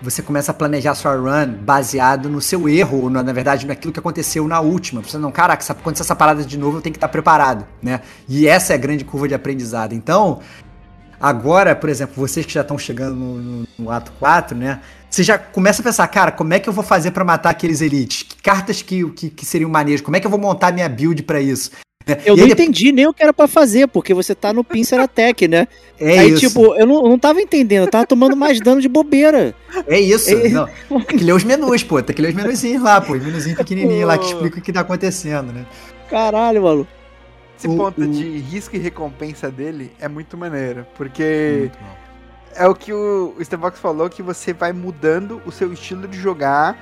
você começa a planejar sua run baseado no seu erro, ou na, na verdade naquilo que aconteceu na última. Você não, caraca, acontecer essa parada de novo, eu tenho que estar preparado, né? E essa é a grande curva de aprendizado. Então, agora, por exemplo, vocês que já estão chegando no, no, no, ato 4, né? Você já começa a pensar, cara, como é que eu vou fazer para matar aqueles elites? Que cartas que, que, que seriam maneiras? Como é que eu vou montar minha build para isso? Eu e não entendi nem o que era para fazer, porque você tá no Pinsir Attack, né? É Aí, isso. tipo, eu não, eu não tava entendendo, eu tava tomando mais dano de bobeira. É isso. É... Não, tem que ler os menus, pô. Tem que ler os menuzinhos lá, pô. Os menuzinhos pequenininhos lá que explicam o que tá acontecendo, né? Caralho, maluco. Esse o, ponto o... de risco e recompensa dele é muito maneiro, porque é o que o, Starbucks falou, que você vai mudando o seu estilo de jogar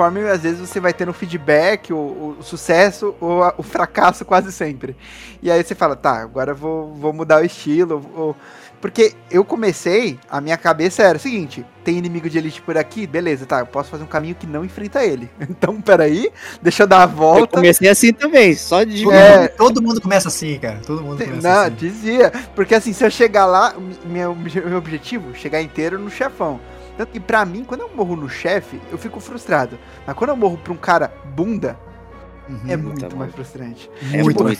conforme às vezes você vai tendo feedback, o, o sucesso ou a, o fracasso quase sempre. E aí você fala, tá, agora vou, vou mudar o estilo. Ou... Porque eu comecei, a minha cabeça era o seguinte: tem inimigo de elite por aqui, beleza, tá, eu posso fazer um caminho que não enfrenta ele. Então, peraí, deixa eu dar a volta. Eu comecei assim também, só de. É... Todo mundo começa assim, cara. Todo mundo começa não, assim. dizia. Porque assim, se eu chegar lá, meu, meu objetivo, chegar inteiro no chefão. Tanto que pra mim, quando eu morro no chefe, eu fico frustrado. Mas quando eu morro pra um cara bunda, uhum, é muito tá mais frustrante. É muito mais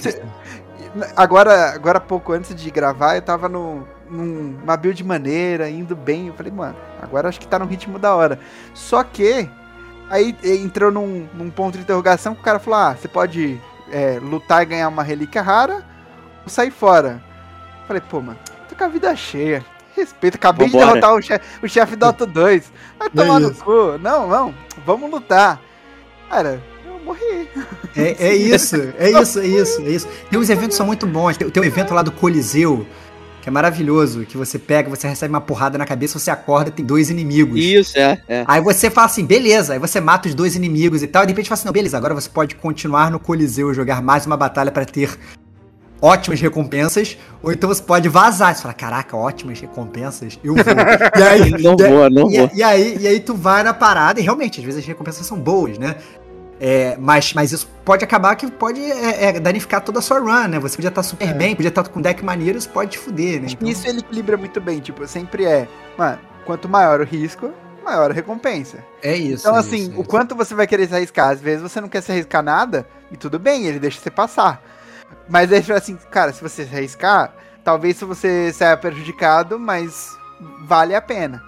Agora, agora, pouco antes de gravar, eu tava no, numa build maneira, indo bem. Eu falei, mano, agora acho que tá no ritmo da hora. Só que, aí entrou num, num ponto de interrogação que o cara falou: ah, você pode é, lutar e ganhar uma relíquia rara ou sair fora. Eu falei, pô, mano, tô com a vida cheia respeito. Acabei Vambora. de derrotar o chefe, o chefe Dota 2. Vai tomar no cu. Não, não. Vamos lutar. Cara, eu morri. É, é isso, é isso, é isso, é isso. Tem uns eventos que são muito bons. Tem, tem um evento lá do Coliseu, que é maravilhoso, que você pega, você recebe uma porrada na cabeça, você acorda, tem dois inimigos. Isso, é, é. Aí você fala assim, beleza, aí você mata os dois inimigos e tal, e de repente fala assim, não, beleza, agora você pode continuar no Coliseu e jogar mais uma batalha para ter ótimas recompensas, ou então você pode vazar. Você fala, caraca, ótimas recompensas, eu vou. E aí, não vou, não e, vou. E aí, e aí tu vai na parada, e realmente, às vezes as recompensas são boas, né? É, mas, mas isso pode acabar que pode é, é, danificar toda a sua run, né? Você podia estar super é. bem, podia estar com deck maneiro, isso pode te fuder, né? Então... Isso ele equilibra muito bem, tipo, sempre é, mano, quanto maior o risco, maior a recompensa. É isso. Então, é assim, isso, o quanto você vai querer se arriscar? Às vezes você não quer se arriscar nada, e tudo bem, ele deixa você passar. Mas aí, assim, cara, se você se arriscar, talvez você saia prejudicado, mas vale a pena.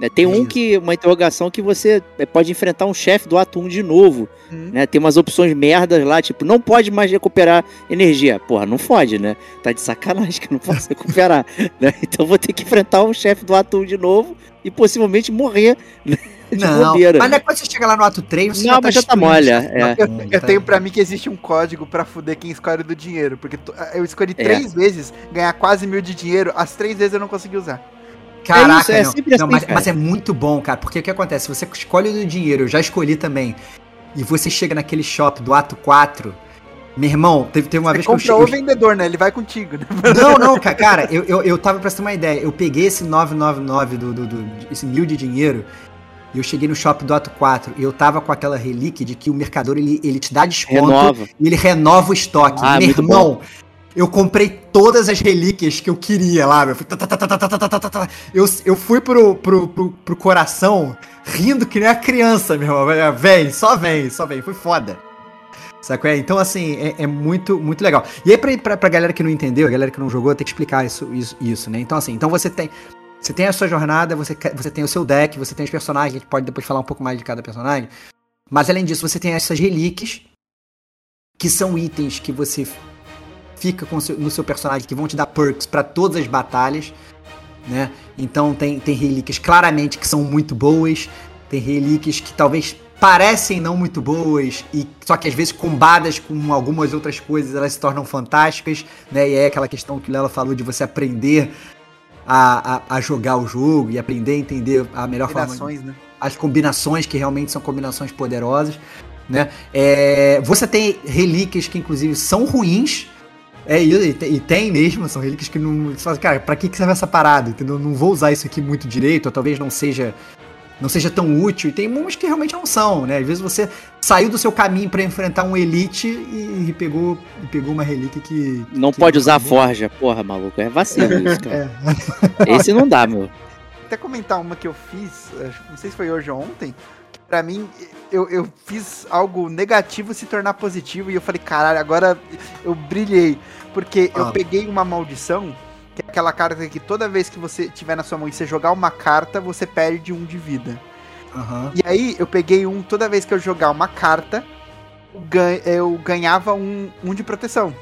É, tem um que uma interrogação que você é, pode enfrentar um chefe do ato 1 de novo. Hum. Né? Tem umas opções merdas lá, tipo, não pode mais recuperar energia. Porra, não fode, né? Tá de sacanagem que eu não posso recuperar. né? Então vou ter que enfrentar um chefe do ato 1 de novo e possivelmente morrer. Né? não, bobeira. Mas depois você chega lá no ato 3, você não, já tá, já tá molha. É. Eu, eu tenho pra mim que existe um código pra fuder quem escolhe do dinheiro. Porque eu escolhi é. três vezes ganhar quase mil de dinheiro, as três vezes eu não consegui usar. Caraca, é isso, é não, assim, não mas, mas, é muito bom, cara. Porque o que acontece? Você escolhe do dinheiro, eu já escolhi também. E você chega naquele shop do ato 4. Meu irmão, teve, teve uma você vez que eu cheguei. o vendedor, né? Ele vai contigo, né? Não, não, cara, eu, eu, eu tava pra você ter uma ideia. Eu peguei esse 999 do, do, do, esse mil de dinheiro e eu cheguei no shopping do Ato 4 e eu tava com aquela relíquia de que o mercador ele, ele te dá desconto renova. e ele renova o estoque. Ah, Meu irmão, bom. Eu comprei todas as relíquias que eu queria lá. Eu fui, eu, eu fui pro, pro, pro, pro coração rindo que nem a criança, meu irmão. Vem, só vem, só vem. Foi foda. Sacou? Então, assim, é, é, muito, muito legal. E aí, pra, pra, pra galera que não entendeu, a galera que não jogou, tem que explicar isso, isso, isso, né? Então, assim, então você tem. Você tem a sua jornada, você, você tem o seu deck, você tem os personagens, a gente pode depois falar um pouco mais de cada personagem. Mas além disso, você tem essas relíquias, que são itens que você fica seu, no seu personagem, que vão te dar perks para todas as batalhas, né? Então tem, tem relíquias claramente que são muito boas, tem relíquias que talvez parecem não muito boas, e só que às vezes combadas com algumas outras coisas elas se tornam fantásticas, né? E é aquela questão que o Lela falou de você aprender a, a, a, jogar o jogo e aprender a entender a melhor forma. Né? As combinações que realmente são combinações poderosas. Né? É, você tem relíquias que inclusive são ruins. É, e, e tem mesmo, são relíquias que não. Você fala, cara, pra que, que serve essa parada? Entendeu? Não vou usar isso aqui muito direito, ou talvez não seja não seja tão útil. E tem uns que realmente não são, né? Às vezes você saiu do seu caminho para enfrentar um Elite e, e, pegou, e pegou uma relíquia que. Não que pode usar a Forja, porra, maluco. É vacilo isso, cara. É. Esse não dá, meu. Até comentar uma que eu fiz, não sei se foi hoje ou ontem, pra mim eu, eu fiz algo negativo se tornar positivo e eu falei, caralho, agora eu brilhei. Porque ah. eu peguei uma maldição que é aquela carta que toda vez que você tiver na sua mão e você jogar uma carta, você perde um de vida. Uhum. E aí eu peguei um, toda vez que eu jogar uma carta, eu ganhava um, um de proteção.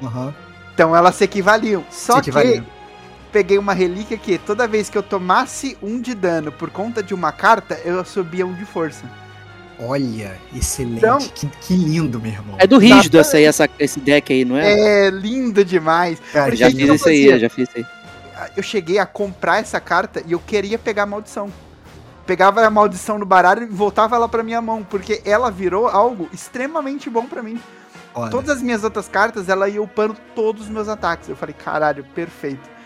Uhum. Então elas se equivaliam. Só se equivaliam. que peguei uma relíquia que toda vez que eu tomasse um de dano por conta de uma carta, eu subia um de força. Olha, excelente. Então, que, que, lindo, meu irmão. É do rígido essa aí, essa, esse deck aí, não é? É lindo demais. Cara, já fiz isso aí, já fiz isso aí. Eu cheguei a comprar essa carta e eu queria pegar a maldição. Pegava a maldição no baralho e voltava ela pra minha mão, porque ela virou algo extremamente bom para mim. Olha. Todas as minhas outras cartas, ela ia upando todos os meus ataques. Eu falei, caralho, perfeito.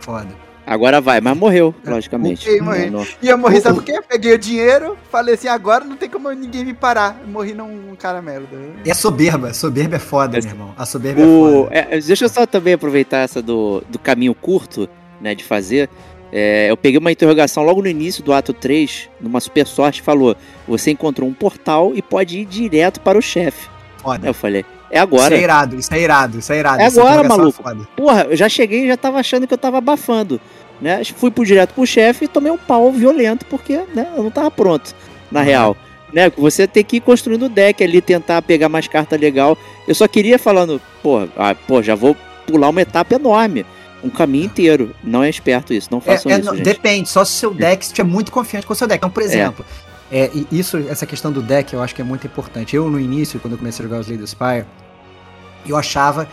Foda. Agora vai, mas morreu, é, logicamente. Morri, morri. Não, não. E eu morri, sabe por quê? Peguei o dinheiro, falei assim, agora não tem como ninguém me parar. Morri num cara merda. É soberba, soberba é foda, é, meu irmão. A soberba o, é foda. É, deixa eu só também aproveitar essa do, do caminho curto, né, de fazer. É, eu peguei uma interrogação logo no início do ato 3, numa super sorte, falou: você encontrou um portal e pode ir direto para o chefe. Foda. Eu falei, é agora. Isso é irado, isso é irado, isso é irado. É agora, maluco. É Porra, eu já cheguei e já tava achando que eu tava abafando. Né? Fui pro direto pro chefe e tomei um pau violento, porque né, eu não tava pronto, na uhum. real. Né? Você tem que ir construindo o deck ali, tentar pegar mais carta legal. Eu só queria falando, pô, ah, pô, já vou pular uma etapa enorme. Um caminho inteiro. Não é esperto isso, não façam é, é, isso. Não, depende, só se o seu deck estiver muito confiante com o seu deck. Então, por é. exemplo, é. isso, essa questão do deck eu acho que é muito importante. Eu, no início, quando eu comecei a jogar os Leaders Spire, eu achava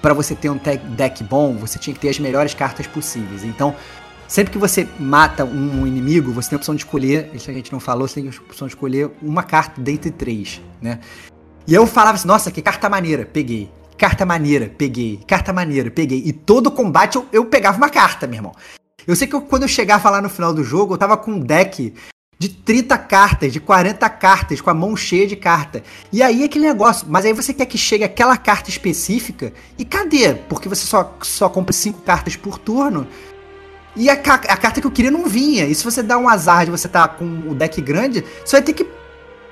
para você ter um deck bom, você tinha que ter as melhores cartas possíveis. Então, sempre que você mata um inimigo, você tem a opção de escolher, isso a gente não falou, você tem a opção de escolher uma carta dentre três, né? E eu falava assim, nossa, que carta maneira, peguei. Carta maneira, peguei. Carta maneira, peguei. E todo combate eu, eu pegava uma carta, meu irmão. Eu sei que eu, quando eu chegava lá no final do jogo, eu tava com um deck de 30 cartas, de 40 cartas, com a mão cheia de carta. E aí aquele negócio, mas aí você quer que chegue aquela carta específica, e cadê? Porque você só, só compra 5 cartas por turno, e a, a, carta que eu queria não vinha. E se você dá um azar de você estar tá com o deck grande, você vai ter que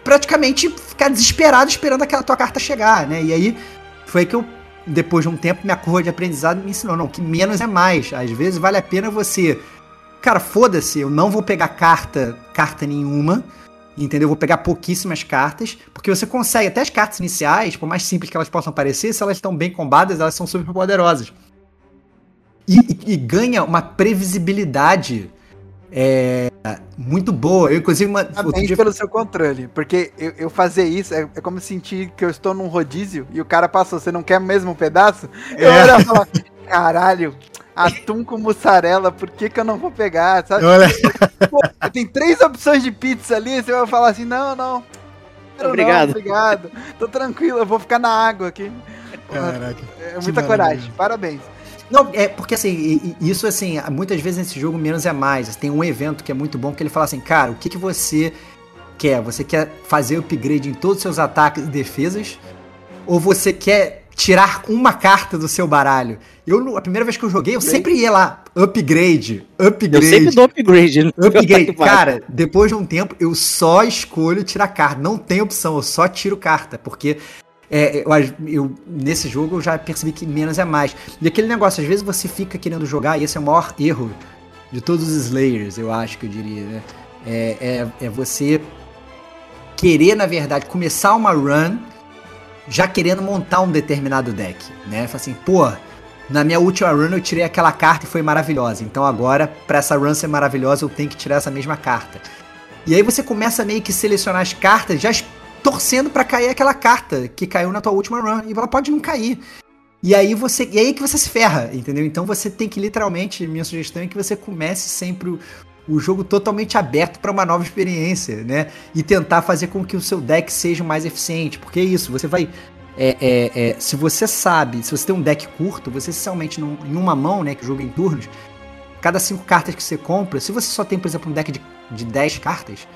praticamente ficar desesperado esperando aquela tua carta chegar, né? E aí foi que eu, depois de um tempo, minha curva de aprendizado me ensinou, não, que menos é mais. Às vezes vale a pena você cara, foda-se, eu não vou pegar carta, carta nenhuma, entendeu? Eu vou pegar pouquíssimas cartas, porque você consegue, até as cartas iniciais, por mais simples que elas possam parecer, se elas estão bem combadas, elas são super poderosas. E, e, e ganha uma previsibilidade é, muito boa. Eu, inclusive, uma. Também dia... pelo seu controle. Porque eu, eu fazer isso é, é, como sentir que eu estou num rodízio e o cara passou, você não quer mesmo um pedaço? Eu é. olho e falo, caralho, atum com mussarela, por que, que eu não vou pegar? Sabe? Olha. Pô, tem três opções de pizza ali, você vai falar assim, não, não. Obrigado. Não, obrigado. Tô tranquilo, eu vou ficar na água aqui. Caraca. É muita coragem. Parabéns. Não, é porque assim, isso assim, muitas vezes nesse jogo menos é mais. Tem um evento que é muito bom que ele fala assim, cara, o que, que você quer? Você quer fazer upgrade em todos os seus ataques e defesas? Ou você quer tirar uma carta do seu baralho. Eu, a primeira vez que eu joguei, eu sempre ia lá, upgrade, upgrade. Eu sempre dou upgrade. Né? Upgrade. Cara, depois de um tempo, eu só escolho tirar carta. Não tem opção, eu só tiro carta, porque é, eu, eu, nesse jogo eu já percebi que menos é mais. E aquele negócio, às vezes você fica querendo jogar, e esse é o maior erro de todos os Slayers, eu acho que eu diria, né? É, é, é você querer, na verdade, começar uma run já querendo montar um determinado deck, né? Fala assim, pô, na minha última run eu tirei aquela carta e foi maravilhosa. Então agora, para essa run ser maravilhosa, eu tenho que tirar essa mesma carta. E aí você começa meio que selecionar as cartas já torcendo para cair aquela carta que caiu na tua última run e ela pode não cair. E aí você, e aí que você se ferra, entendeu? Então você tem que literalmente, minha sugestão é que você comece sempre o, o jogo totalmente aberto para uma nova experiência, né? E tentar fazer com que o seu deck seja mais eficiente, porque é isso, você vai é, é, é, se você sabe, se você tem um deck curto, você num, em uma mão, né, que joga em turnos, cada cinco cartas que você compra, se você só tem, por exemplo, um deck de, de 10 cartas,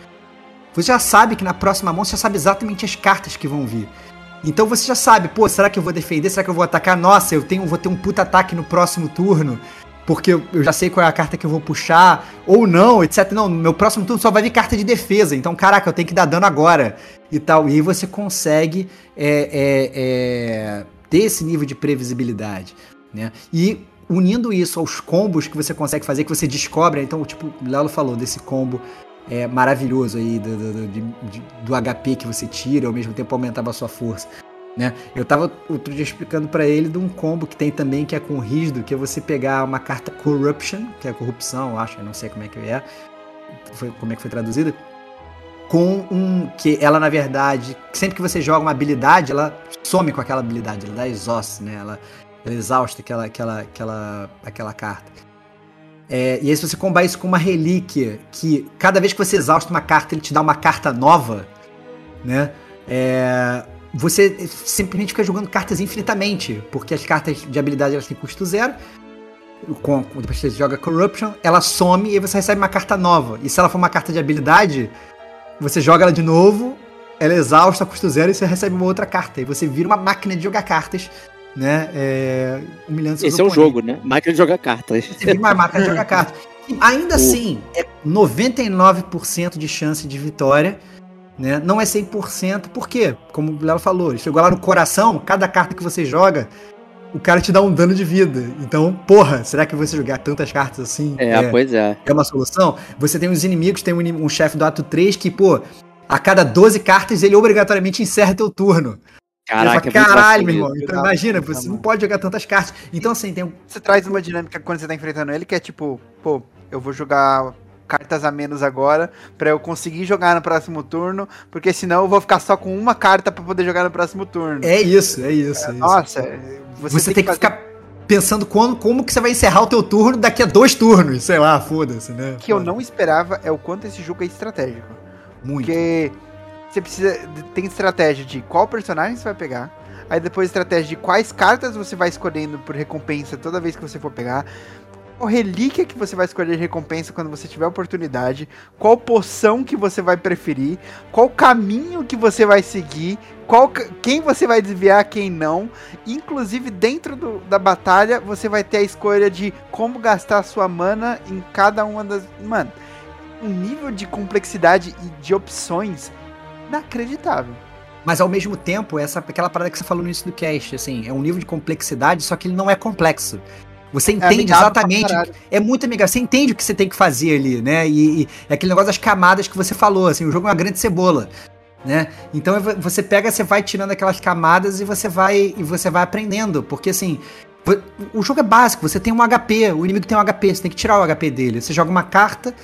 você já sabe que na próxima mão você já sabe exatamente as cartas que vão vir. Então você já sabe, pô, será que eu vou defender? Será que eu vou atacar? Nossa, eu tenho, vou ter um puta ataque no próximo turno porque eu já sei qual é a carta que eu vou puxar, ou não, etc. Não, meu próximo turno só vai vir carta de defesa, então, caraca, eu tenho que dar dano agora e tal. E aí você consegue é, é, é, ter esse nível de previsibilidade, né? E unindo isso aos combos que você consegue fazer, que você descobre, então, tipo, o Lelo falou desse combo é, maravilhoso aí do, do, do, do, HP que você tira, ao mesmo tempo aumentava a sua força. Né? Eu tava outro dia explicando para ele de um combo que tem também que é com rígido, que é você pegar uma carta Corruption, que é corrupção, eu acho, eu não sei como é que é, foi, como é que foi traduzida, com um que ela na verdade, sempre que você joga uma habilidade, ela some com aquela habilidade, ela dá exausto, né? Ela, ela exausta aquela aquela aquela aquela carta. É, e aí se você combar isso com uma relíquia, que cada vez que você exausta uma carta, ele te dá uma carta nova, né? É, você simplesmente fica jogando cartas infinitamente, porque as cartas de habilidade elas têm custo zero. Com, depois que você joga Corruption, ela some e você recebe uma carta nova. E se ela for uma carta de habilidade, você joga ela de novo, ela exausta custo zero e você recebe uma outra carta. E você vira uma máquina de jogar cartas, né? É, humilhando seus Esse oponentes. é o jogo, né? Máquina de jogar cartas. Você vira uma máquina de jogar cartas. E ainda assim, é 99% de chance de vitória né? Não é 100%, por quê? Como o Léo falou, ele chegou lá no coração, cada carta que você joga, o cara te dá um dano de vida. Então, porra, será que você jogar tantas cartas assim? É, é pois é. É uma solução? Você tem os inimigos, tem um, um chefe do ato 3 que, pô, a cada 12 cartas ele obrigatoriamente encerra teu turno. Caraca, fala, caralho, meu irmão. Então imagina, você não pode jogar tantas cartas. Então, assim, tem um. Você traz uma dinâmica quando você tá enfrentando ele que é tipo, pô, eu vou jogar cartas a menos agora para eu conseguir jogar no próximo turno, porque senão eu vou ficar só com uma carta para poder jogar no próximo turno. É isso, é isso. É, é nossa, você, você tem, que, fazer... ficar pensando quando, como que você vai encerrar o teu turno daqui a dois turnos, sei lá, foda-se, né? O que eu não esperava é o quanto esse jogo é estratégico. Muito. Porque você precisa tem estratégia de qual personagem você vai pegar, aí depois estratégia de quais cartas você vai escolhendo por recompensa toda vez que você for pegar qual relíquia que você vai escolher de recompensa quando você tiver oportunidade, qual poção que você vai preferir, qual caminho que você vai seguir, qual quem você vai desviar, quem não. Inclusive, dentro do, da batalha, você vai ter a escolha de como gastar sua mana em cada uma das. Mano, um nível de complexidade e de opções inacreditável. Mas ao mesmo tempo, essa aquela parada que você falou no início do cast, assim, é um nível de complexidade, só que ele não é complexo. Você é entende é exatamente. É muito amigável. Você entende o que você tem que fazer ali, né? E, e é aquele negócio das camadas que você falou, assim, o jogo é uma grande cebola. Né? Então você pega, você vai tirando aquelas camadas e você vai e você vai aprendendo, porque assim, o jogo é básico, você tem um HP, o inimigo tem um HP, você tem que tirar o HP dele. Você joga uma carta,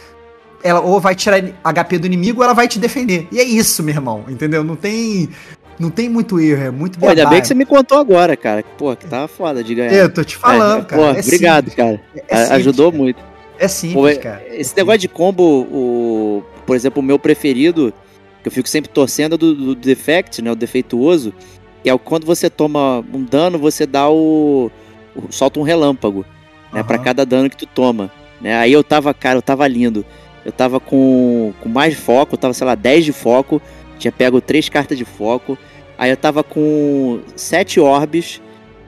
ela ou vai tirar HP do inimigo ou ela vai te defender. E é isso, meu irmão, entendeu? Não tem não tem muito erro, é muito Pô, ainda bem que você me contou agora, cara. Pô, que tava foda de ganhar. Eu tô te falando, é, cara. Pô, é obrigado, simples. cara. É, é Ajudou muito. É simples, Pô, cara. Esse negócio de combo, o, por exemplo, o meu preferido, que eu fico sempre torcendo é do, do defect, né? O defeituoso. Que é quando você toma um dano, você dá o. o solta um relâmpago. Né, uhum. para cada dano que tu toma. Né? Aí eu tava, cara, eu tava lindo. Eu tava com, com mais foco, eu tava, sei lá, 10 de foco. Tinha pego três cartas de foco. Aí eu tava com sete orbes.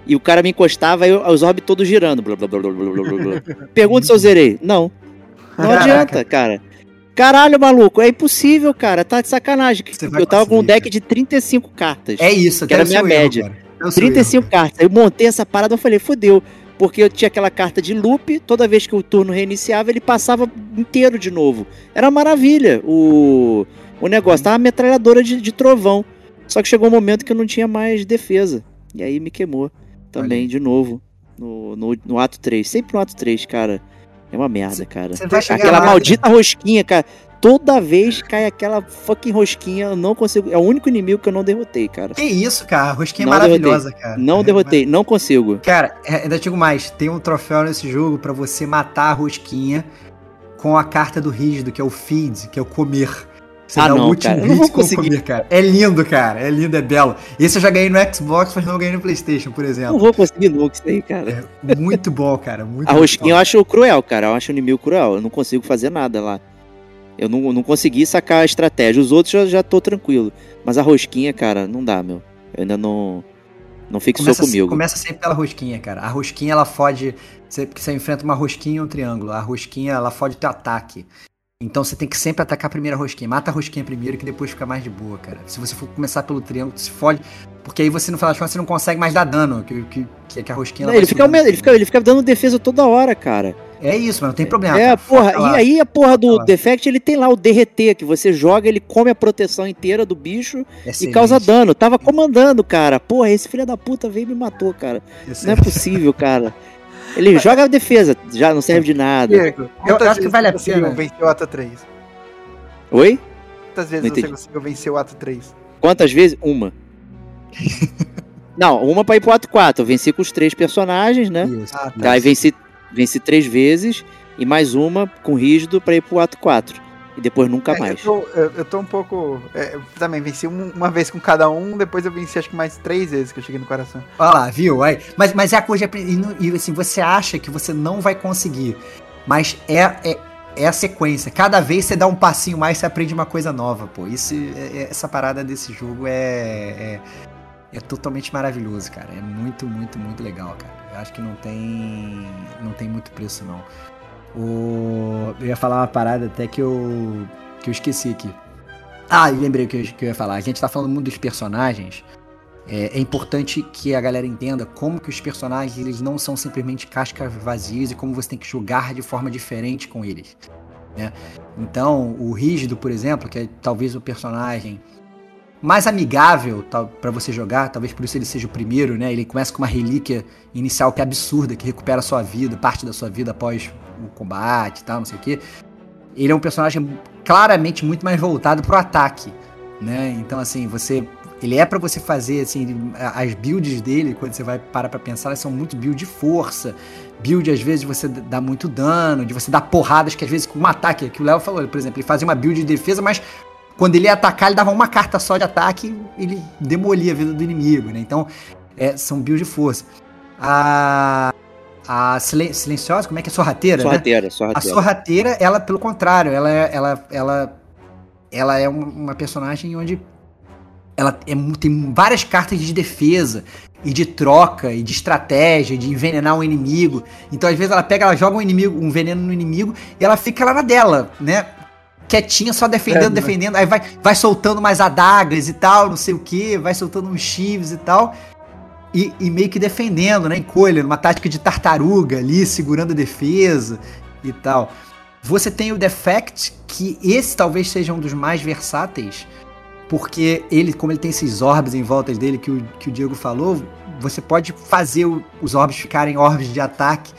E o cara me encostava e os orbes todos girando. Blá, blá, blá, blá, blá, blá. Pergunta se eu zerei. Não. Não adianta, cara. Caralho, maluco, é impossível, cara. Tá de sacanagem. eu tava com um deck de 35 cartas. É isso, que era a minha média. Erro, 35 erro, cartas. Eu montei essa parada e falei, fodeu. Porque eu tinha aquela carta de loop, toda vez que o turno reiniciava, ele passava inteiro de novo. Era maravilha. O o negócio tava uma metralhadora de, de trovão. Só que chegou um momento que eu não tinha mais defesa. E aí me queimou também, Olha. de novo. No, no, no, ato 3. Sempre no ato 3, cara. É uma merda, cara. Aquela lá, maldita rosquinha, cara. Toda vez cai aquela fucking rosquinha, eu não consigo. É o único inimigo que eu não derrotei, cara. Que isso, cara? A rosquinha é não é maravilhosa, derrotei. cara. Não derrotei, não consigo. Cara, é, ainda digo mais: tem um troféu nesse jogo para você matar a rosquinha com a carta do rígido, que é o feed, que é o comer. Você ah, dá não, o cara. não vou conseguir. Comer, cara. É lindo, cara. É lindo, é belo. Esse eu já ganhei no Xbox, mas não ganhei no PlayStation, por exemplo. Não vou conseguir nunca isso aí, cara. É muito bom, cara. Muito a rosquinha eu acho cruel, cara. Eu acho o inimigo cruel. Eu não consigo fazer nada lá. Eu não, não consegui sacar a estratégia. Os outros já, já tô tranquilo. Mas a rosquinha, cara, não dá, meu. Eu ainda não. Não fixou começa, comigo. Começa sempre pela rosquinha, cara. A rosquinha, ela fode. Você, porque você enfrenta uma rosquinha e um triângulo. A rosquinha, ela fode teu ataque. Então você tem que sempre atacar a primeira rosquinha. Mata a rosquinha primeiro que depois fica mais de boa, cara. Se você for começar pelo triângulo, se fode. Porque aí você, no final das contas, você não consegue mais dar dano. Que, que, que, a rosquinha. Não, ele, fica, ele, fica, ele fica dando defesa toda hora, cara. É isso, mas não tem problema. É, cara. porra, e aí a porra do Defect, ele tem lá o derreter, que você joga, ele come a proteção inteira do bicho Excelente. e causa dano. Tava comandando, cara. Porra, esse filho da puta veio e me matou, cara. Excelente. Não é possível, cara. Ele joga a defesa, já não serve de nada. Diego, eu acho que vale a pena. vencer o ato 3. Oi? Quantas vezes você conseguiu vencer o ato 3? Quantas vezes? Uma. não, uma pra ir pro ato 4. Eu venci com os três personagens, né? Isso. Ah, tá. Aí venci, venci três vezes e mais uma com rígido pra ir pro ato 4 e depois nunca é, mais. Eu tô, eu, eu tô um pouco. É, eu também venci um, uma vez com cada um, depois eu venci acho que mais três vezes que eu cheguei no coração. Olha lá, viu? Aí, mas, mas é a coisa. E, e assim, você acha que você não vai conseguir. Mas é, é, é a sequência. Cada vez você dá um passinho mais, você aprende uma coisa nova, pô. Isso, é, é essa parada desse jogo é, é, é, totalmente maravilhoso, cara. É muito, muito, muito legal, cara. Eu acho que não tem, não tem muito preço, não. O... Eu ia falar uma parada até que eu, que eu esqueci aqui. Ah, lembrei o que eu, que eu ia falar. A gente tá falando muito dos personagens. É, é, importante que a galera entenda como que os personagens eles não são simplesmente cascas vazias e como você tem que jogar de forma diferente com eles. Né? Então, o Rígido, por exemplo, que é talvez o personagem mais amigável para você jogar, talvez por isso ele seja o primeiro, né? Ele começa com uma relíquia inicial que é absurda, que recupera a sua vida, parte da sua vida após o combate e tal, não sei o que. Ele é um personagem claramente muito mais voltado pro ataque, né? Então, assim, você. Ele é para você fazer, assim, as builds dele, quando você vai parar pra pensar, elas são muito build de força. Build, às vezes, você dar muito dano, de você dar porradas, que às vezes com um ataque, que o Léo falou, por exemplo, ele fazia uma build de defesa, mas quando ele ia atacar, ele dava uma carta só de ataque e ele demolia a vida do inimigo, né? Então, é, são builds de força. A a silenciosa, como é que é? Sorrateira, sorrateira, né? sorrateira. A sorrateira, ela, pelo contrário, ela, é, ela, ela, ela é uma personagem onde ela é, tem várias cartas de defesa e de troca e de estratégia, de envenenar um inimigo. Então, às vezes, ela pega, ela joga um inimigo, um veneno no inimigo e ela fica lá na dela, né? Quietinha, só defendendo, é, defendendo. Aí vai, vai soltando mais adagas e tal, não sei o que, vai soltando uns chives e tal e, e, meio que defendendo, né? Encolha, numa tática de tartaruga ali, segurando a defesa e tal. Você tem o Defect, que esse talvez seja um dos mais versáteis, porque ele, como ele tem esses orbes em volta dele que o, que o Diego falou, você pode fazer o, os orbes ficarem orbes de ataque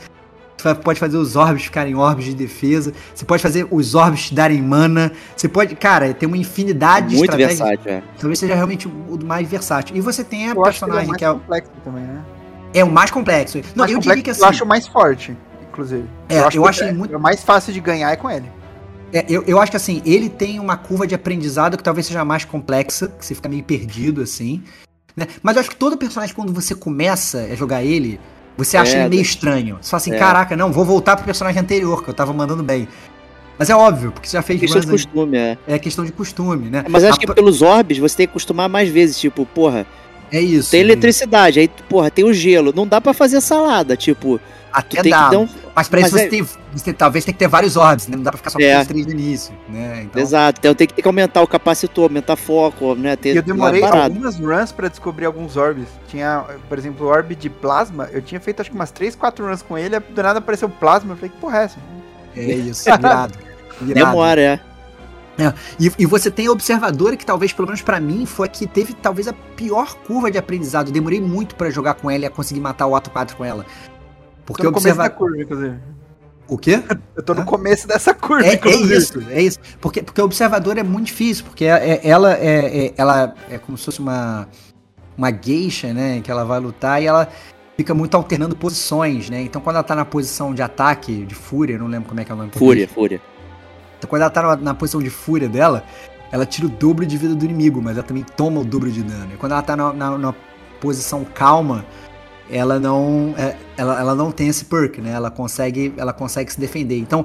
você pode fazer os orbes ficarem orbes de defesa. Você pode fazer os orbes darem mana. Você pode. Cara, tem uma infinidade de Muito versátil, é. Talvez seja realmente o mais versátil. E você tem a eu personagem que é. O mais complexo também, né? É o mais complexo. Não, mais eu complexo, diria que assim. Eu acho mais forte, inclusive. É, eu acho, eu acho é, muito. É mais fácil de ganhar é com ele. É, eu, eu acho que assim, ele tem uma curva de aprendizado que talvez seja mais complexa, que você fica meio perdido assim. Né? Mas eu acho que todo personagem, quando você começa a jogar ele, você acha é, ele meio estranho. Você fala assim, é. caraca, não, vou voltar pro personagem anterior, que eu tava mandando bem. Mas é óbvio, porque você já fez questão de costume, é. É questão de costume, né? Mas acho a... que pelos orbes você tem que acostumar mais vezes, tipo, porra. É isso. Tem eletricidade, aí, porra, tem o gelo. Não dá para fazer salada, tipo. Até dá. Um... Mas pra isso você, é... tem, você talvez tem que ter vários orbs, né? Não dá pra ficar só com é. os três no início, né? Então... Exato, então tem que, ter que aumentar o capacitor, aumentar foco, né? Ter eu demorei algumas runs pra descobrir alguns orbs. Tinha, por exemplo, o orb de plasma, eu tinha feito acho que umas 3, 4 runs com ele, do nada apareceu plasma, eu falei, que porra é essa? É isso, virado. virado. Demora, é. É, e, e, você tem a observadora que talvez, pelo menos para mim, foi a que teve talvez a pior curva de aprendizado. Eu demorei muito para jogar com ela e a conseguir matar o Ato 4 com ela. Porque no observa... começo da curva, inclusive. O quê? Eu tô no começo dessa curva. É, é, isso, é isso. Porque, porque o observador é muito difícil, porque é, é, ela é, é, ela é como se fosse uma, uma geisha, né? Que ela vai lutar e ela fica muito alternando posições, né? Então quando ela tá na posição de ataque, de fúria, não lembro como é que é o nome. Fúria, fúria. Então quando ela tá na, na, posição de fúria dela, ela tira o dobro de vida do inimigo, mas ela também toma o dobro de dano. E quando ela tá na, na, na posição calma, ela não, é, ela, ela não tem esse perk, né? Ela consegue, ela consegue se defender. Então,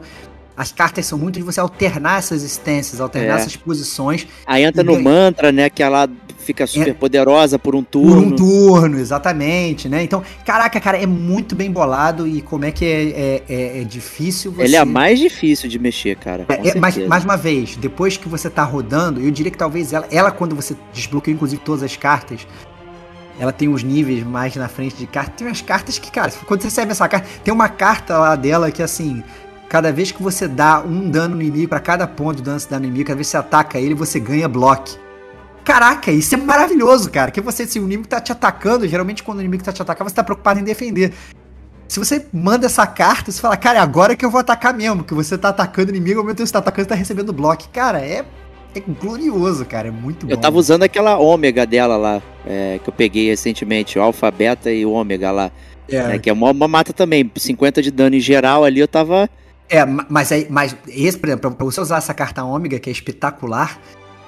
as cartas são muito de você alternar essas existências, alternar é. essas posições. Aí entra no ganha... mantra, né? Que ela fica super é. poderosa por um turno. Por um turno, exatamente, né? Então, caraca, cara, é muito bem bolado e como é que é, é, é, é difícil você... Ele é mais difícil de mexer, cara. É, é mais, mais uma vez, depois que você tá rodando, eu diria que talvez ela, ela quando você desbloqueia inclusive todas as cartas, ela tem uns níveis mais na frente de cartas. Tem umas cartas que, cara, quando você recebe essa carta, tem uma carta lá dela que assim, cada vez que você dá um dano no inimigo, para cada ponto de dano que dá no inimigo, cada vez que você ataca ele, você ganha bloco. Caraca, isso é maravilhoso, cara. Que você, se o inimigo tá te atacando, geralmente quando o inimigo tá te atacando, você tá preocupado em defender. Se você manda essa carta, você fala, cara, é agora que eu vou atacar mesmo, que você tá atacando o inimigo, ao mesmo tempo que você tá atacando, você tá recebendo bloco. Cara, é, é glorioso, cara, é muito bom. Eu tava usando aquela ômega dela lá, é, que eu peguei recentemente, o alfa, beta e o ômega lá. É. Né, que é uma, uma, mata também, 50 de dano em geral ali, eu tava... É, mas, aí, mas esse, por exemplo, pra você usar essa carta ômega, que é espetacular,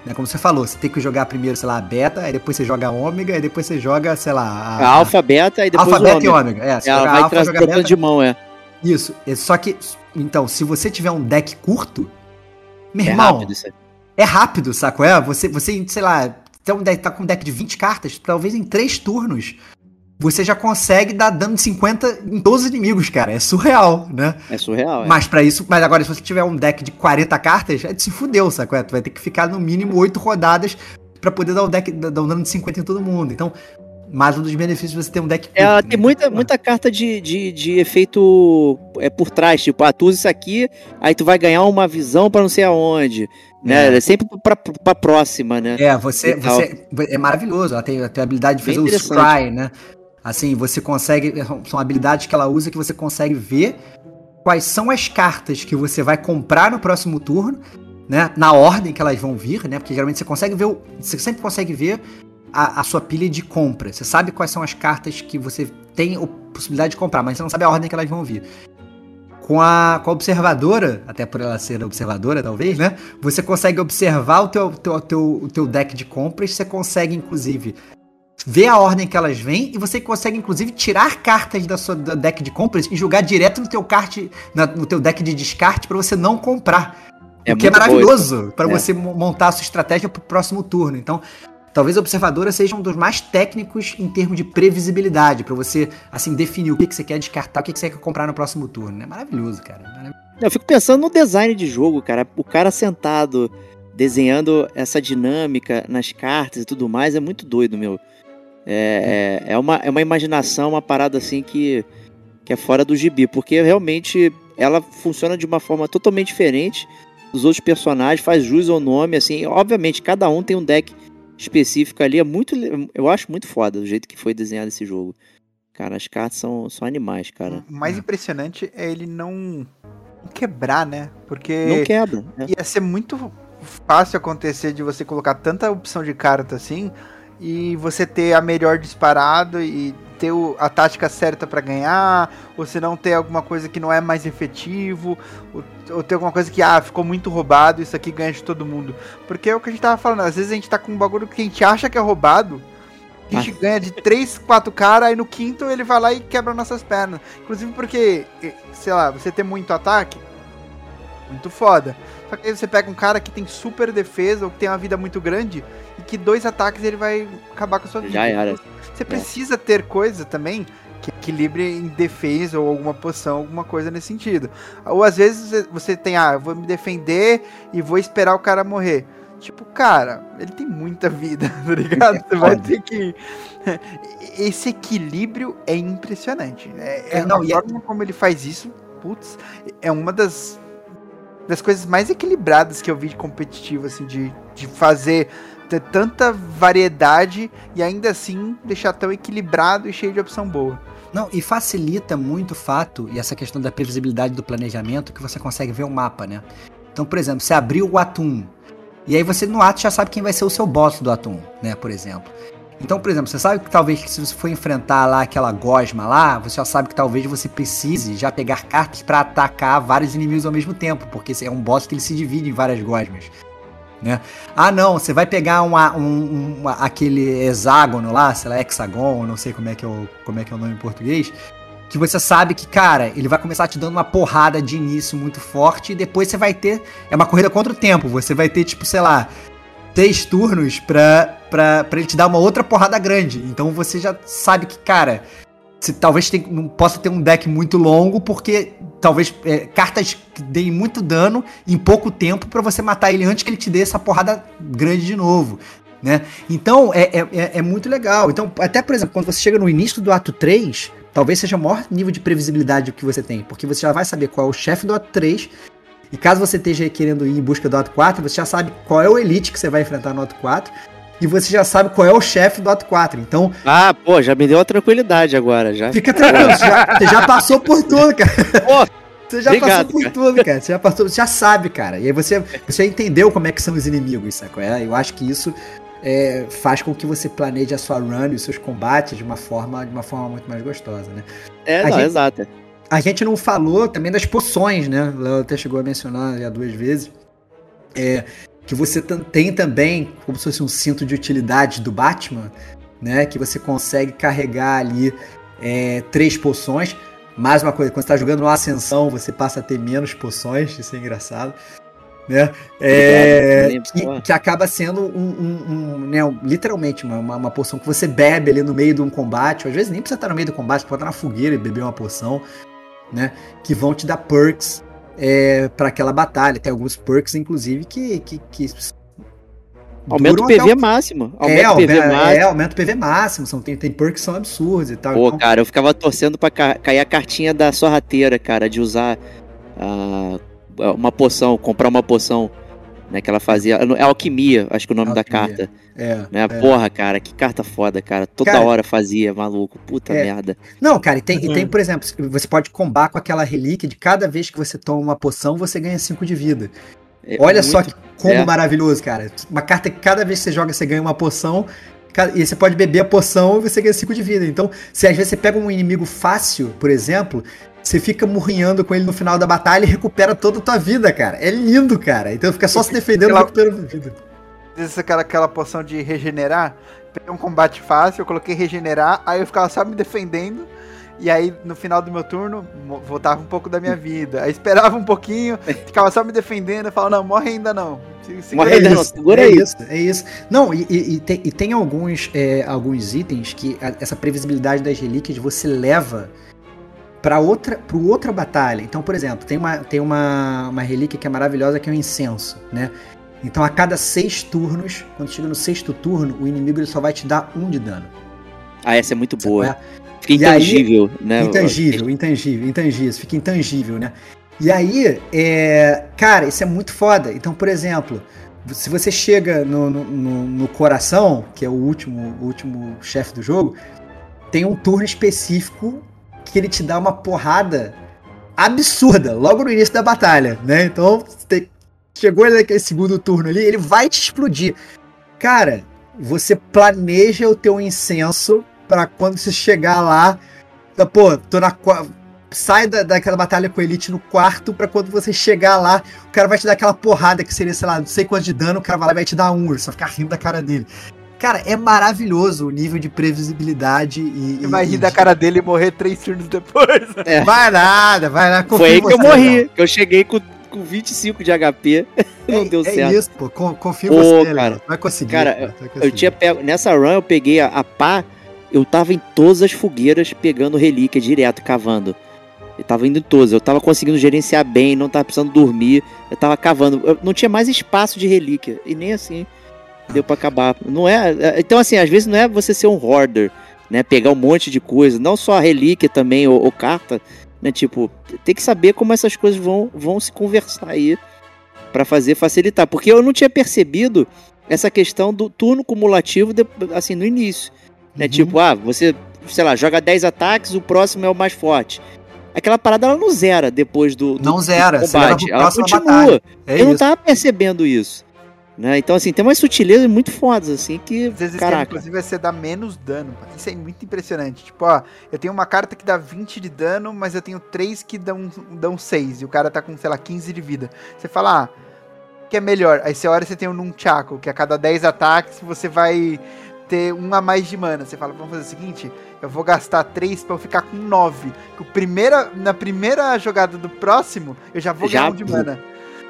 né? Como você falou, você tem que jogar primeiro, sei lá, a beta, aí depois você joga a ômega, aí depois você joga, sei lá. A, a alfa, beta, e depois alfa, beta e ômega. É, você Ela vai alfa, joga beta. de mão, é. Isso. Só que, então, se você tiver um deck curto, meu é irmão. Rápido isso aí. É rápido, saco? É, você, você sei lá, tá, um deck, tá com um deck de 20 cartas, talvez em 3 turnos você já consegue dar dano de 50 em todos os inimigos, cara. É surreal, né? É surreal, é. Mas para isso, mas agora se você tiver um deck de 40 cartas, é de se fudeu, saco? Tu vai ter que ficar no mínimo 8 rodadas para poder dar o deck dar um dano de 50 em todo mundo. Então, mais um dos benefícios de você ter um deck curto, é, tem né? muita, muita carta de, de, de efeito é, por trás, tipo, ah, tu usa isso aqui, aí tu vai ganhar uma visão para não sei aonde. Né? É. é sempre pra, pra próxima, né? É, você, você é maravilhoso. Ela tem, tem a habilidade de fazer o scry, né? Assim, você consegue. São habilidades que ela usa que você consegue ver quais são as cartas que você vai comprar no próximo turno, né? Na ordem que elas vão vir, né? Porque geralmente você consegue ver. Você sempre consegue ver a, a sua pilha de compra. Você sabe quais são as cartas que você tem a possibilidade de comprar, mas você não sabe a ordem que elas vão vir. Com a, com a observadora, até por ela ser observadora, talvez, né? Você consegue observar o teu, teu, teu, o teu deck de compras, você consegue, inclusive, ver a ordem que elas vêm e você consegue inclusive tirar cartas da sua deck de compras e jogar direto no teu cart, na, no teu deck de descarte para você não comprar. É o que é maravilhoso para é. você montar a sua estratégia para o próximo turno. Então, talvez a observadora seja um dos mais técnicos em termos de previsibilidade, para você assim definir o que, que você quer descartar, o que, que você quer comprar no próximo turno. É maravilhoso, cara. Eu fico pensando no design de jogo, cara. O cara sentado desenhando essa dinâmica nas cartas e tudo mais é muito doido, meu. É, é, é, uma, é uma imaginação, uma parada assim que, que é fora do gibi, porque realmente ela funciona de uma forma totalmente diferente dos outros personagens, faz jus ao nome, assim, obviamente cada um tem um deck específico ali, é muito, eu acho muito foda do jeito que foi desenhado esse jogo. Cara, as cartas são, são animais, cara. O mais impressionante é ele não quebrar, né? Porque não quebra. É. Ia ser muito fácil acontecer de você colocar tanta opção de carta assim, e você ter a melhor disparado e ter o, a tática certa para ganhar, ou se não ter alguma coisa que não é mais efetivo, ou, ou, ter alguma coisa que ah, ficou muito roubado, isso aqui ganha de todo mundo. Porque é o que a gente tava falando, às vezes a gente tá com um bagulho que a gente acha que é roubado, a gente ganha de 3, 4 caras, aí no quinto ele vai lá e quebra nossas pernas. Inclusive porque, sei lá, você tem muito ataque, muito foda. Só que aí você pega um cara que tem super defesa ou que tem uma vida muito grande e que dois ataques ele vai acabar com a sua vida. Já era. Você precisa é. ter coisa também que equilibre em defesa ou alguma posição, alguma coisa nesse sentido. Ou às vezes você tem, ah, eu vou me defender e vou esperar o cara morrer. Tipo, cara, ele tem muita vida, tá ligado? Você vai ter que. Esse equilíbrio é impressionante. É, é, é não, a forma é... como ele faz isso, putz, é uma das das coisas mais equilibradas que eu vi de competitivo, assim, de, de fazer ter tanta variedade e ainda assim deixar tão equilibrado e cheio de opção boa. Não, e facilita muito o fato, e essa questão da previsibilidade do planejamento, que você consegue ver o mapa, né? Então, por exemplo, você abriu o Atum, e aí você no ato já sabe quem vai ser o seu boss do Atum, né, por exemplo. Então, por exemplo, você sabe que talvez se você for enfrentar lá aquela gosma lá, você já sabe que talvez você precise já pegar cartas para atacar vários inimigos ao mesmo tempo, porque é um boss que ele se divide em várias gosmas. Né? Ah, não, você vai pegar uma, um, uma, aquele hexágono lá, sei lá, hexagon, não sei como é, que é o, como é que é o nome em português, que você sabe que, cara, ele vai começar te dando uma porrada de início muito forte e depois você vai ter. É uma corrida contra o tempo. Você vai ter, tipo, sei lá, três turnos pra, pra, pra ele te dar uma outra porrada grande. Então você já sabe que, cara, se talvez tem, não possa ter um deck muito longo, porque talvez é, cartas que deem muito dano em pouco tempo para você matar ele antes que ele te dê essa porrada grande de novo. Né? Então é, é, é, é muito legal. Então, até por exemplo, quando você chega no início do ato 3, talvez seja o maior nível de previsibilidade que você tem, porque você já vai saber qual é o chefe do ato 3. E caso você esteja querendo ir em busca do ato 4, você já sabe qual é o elite que você vai enfrentar no ato 4 e você já sabe qual é o chefe do ato 4. Então. Ah, pô, já me deu a tranquilidade agora. já. Fica tranquilo, você já, você já passou por tudo, cara. Pô, você já obrigado, passou por cara. tudo, cara. Você já passou, você já sabe, cara. E aí você, você entendeu como é que são os inimigos, sacou? É, eu acho que isso é, faz com que você planeje a sua run e os seus combates de uma forma, de uma forma muito mais gostosa, né? É, não, gente, exato. A gente não falou também das poções, né? O Léo até chegou a mencionar já duas vezes. É, que você tem também, como se fosse um cinto de utilidade do Batman, né? Que você consegue carregar ali é, três poções. Mais uma coisa, quando você está jogando uma ascensão, você passa a ter menos poções, isso é engraçado. Né? É, que, que, acaba sendo um, um, um né, literalmente uma, uma, uma, poção que você bebe ali no meio de um combate. Às vezes nem precisa estar no meio do combate, pode estar na fogueira e beber uma poção, né? Que vão te dar perks é, para aquela batalha. Tem alguns perks, inclusive, que. que, que Aumenta o PV o... máximo. Aumenta é, o PV é, máximo. É, aumenta o PV máximo. São, tem, tem perks que são absurdos e tal. Pô, então... cara, eu ficava torcendo pra ca cair a cartinha da sorrateira, cara, de usar uh, uma poção, comprar uma poção né, que ela fazia. É alquimia, acho que é o nome alquimia. da carta. É, né? É. Porra, cara, que carta foda, cara. Toda cara, hora fazia, maluco. Puta é. merda. Não, cara, e tem, uhum. e tem, por exemplo, você pode combar com aquela relíquia de cada vez que você toma uma poção, você ganha 5 de vida. É Olha muito, só que como é. maravilhoso, cara. Uma carta que cada vez que você joga, você ganha uma poção. E você pode beber a poção e você ganha 5 de vida. Então, se às vezes você pega um inimigo fácil, por exemplo, você fica murrinhando com ele no final da batalha e recupera toda a tua vida, cara. É lindo, cara. Então fica só se defendendo e recuperando vida. Essa aquela, aquela poção de regenerar. Peguei um combate fácil, eu coloquei regenerar, aí eu ficava só me defendendo. E aí, no final do meu turno, voltava um pouco da minha vida. Aí esperava um pouquinho, ficava só me defendendo, falava, não, morre ainda não. morre ainda não, segura é isso, é isso. Não, e, e, e, tem, e tem, alguns, é, alguns itens que a, essa previsibilidade das relíquias você leva para outra, para outra batalha. Então, por exemplo, tem uma, tem uma, uma relíquia que é maravilhosa que é o incenso, né? Então, a cada seis turnos, quando chega no sexto turno, o inimigo ele só vai te dar um de dano. Ah, essa é muito boa. Fica intangível, aí, né? Intangível, intangível, intangível, fica intangível, né? E aí, é, cara, isso é muito foda. Então, por exemplo, se você chega no, no, no coração, que é o último, o último chefe do jogo, tem um turno específico que ele te dá uma porrada absurda logo no início da batalha, né? Então, te, chegou naquele segundo turno ali, ele vai te explodir. Cara, você planeja o teu incenso para quando você chegar lá, pô, tô na sai da, daquela batalha com a Elite no quarto para quando você chegar lá, o cara vai te dar aquela porrada que seria, sei lá, não sei quanto de dano, o cara vai lá e vai te dar um, só ficar rindo da cara dele. Cara, é maravilhoso o nível de previsibilidade e. vai rir da cara dele e morrer três turnos depois. É. Vai nada, vai lá. Foi aí que eu morri. Que eu cheguei com, com 25 de HP. Não é, deu é certo. É isso, pô. Confio em você, cara. Vai conseguir. Cara, cara vai conseguir. eu tinha pego. Nessa run eu peguei a, a pá. Eu tava em todas as fogueiras pegando relíquia direto, cavando. Eu tava indo em todas. Eu tava conseguindo gerenciar bem, não tava precisando dormir. Eu tava cavando. Eu não tinha mais espaço de relíquia. E nem assim deu para acabar. Não é, é, então assim, às vezes não é você ser um hoarder, né, pegar um monte de coisa, não só a relíquia também ou, ou carta, né, tipo, tem que saber como essas coisas vão, vão se conversar aí para fazer facilitar, porque eu não tinha percebido essa questão do turno cumulativo de, assim no início, né? Uhum. Tipo, ah, você, sei lá, joga 10 ataques, o próximo é o mais forte. Aquela parada ela não zera depois do, do não zera, do combate, ela continua. É eu não tava percebendo isso. Né? Então, assim, tem umas sutilezas muito fodas, assim, que. Às vezes, caraca. inclusive, você dá menos dano. Isso é muito impressionante. Tipo, ó, eu tenho uma carta que dá 20 de dano, mas eu tenho três que dão, dão 6. E o cara tá com, sei lá, 15 de vida. Você fala, ah, que é melhor? Aí você olha você tem um Nunchaku, que a cada 10 ataques você vai ter um a mais de mana. Você fala, vamos fazer o seguinte: eu vou gastar 3 pra eu ficar com 9. Que o primeira, na primeira jogada do próximo, eu já vou já ganhar um de mana.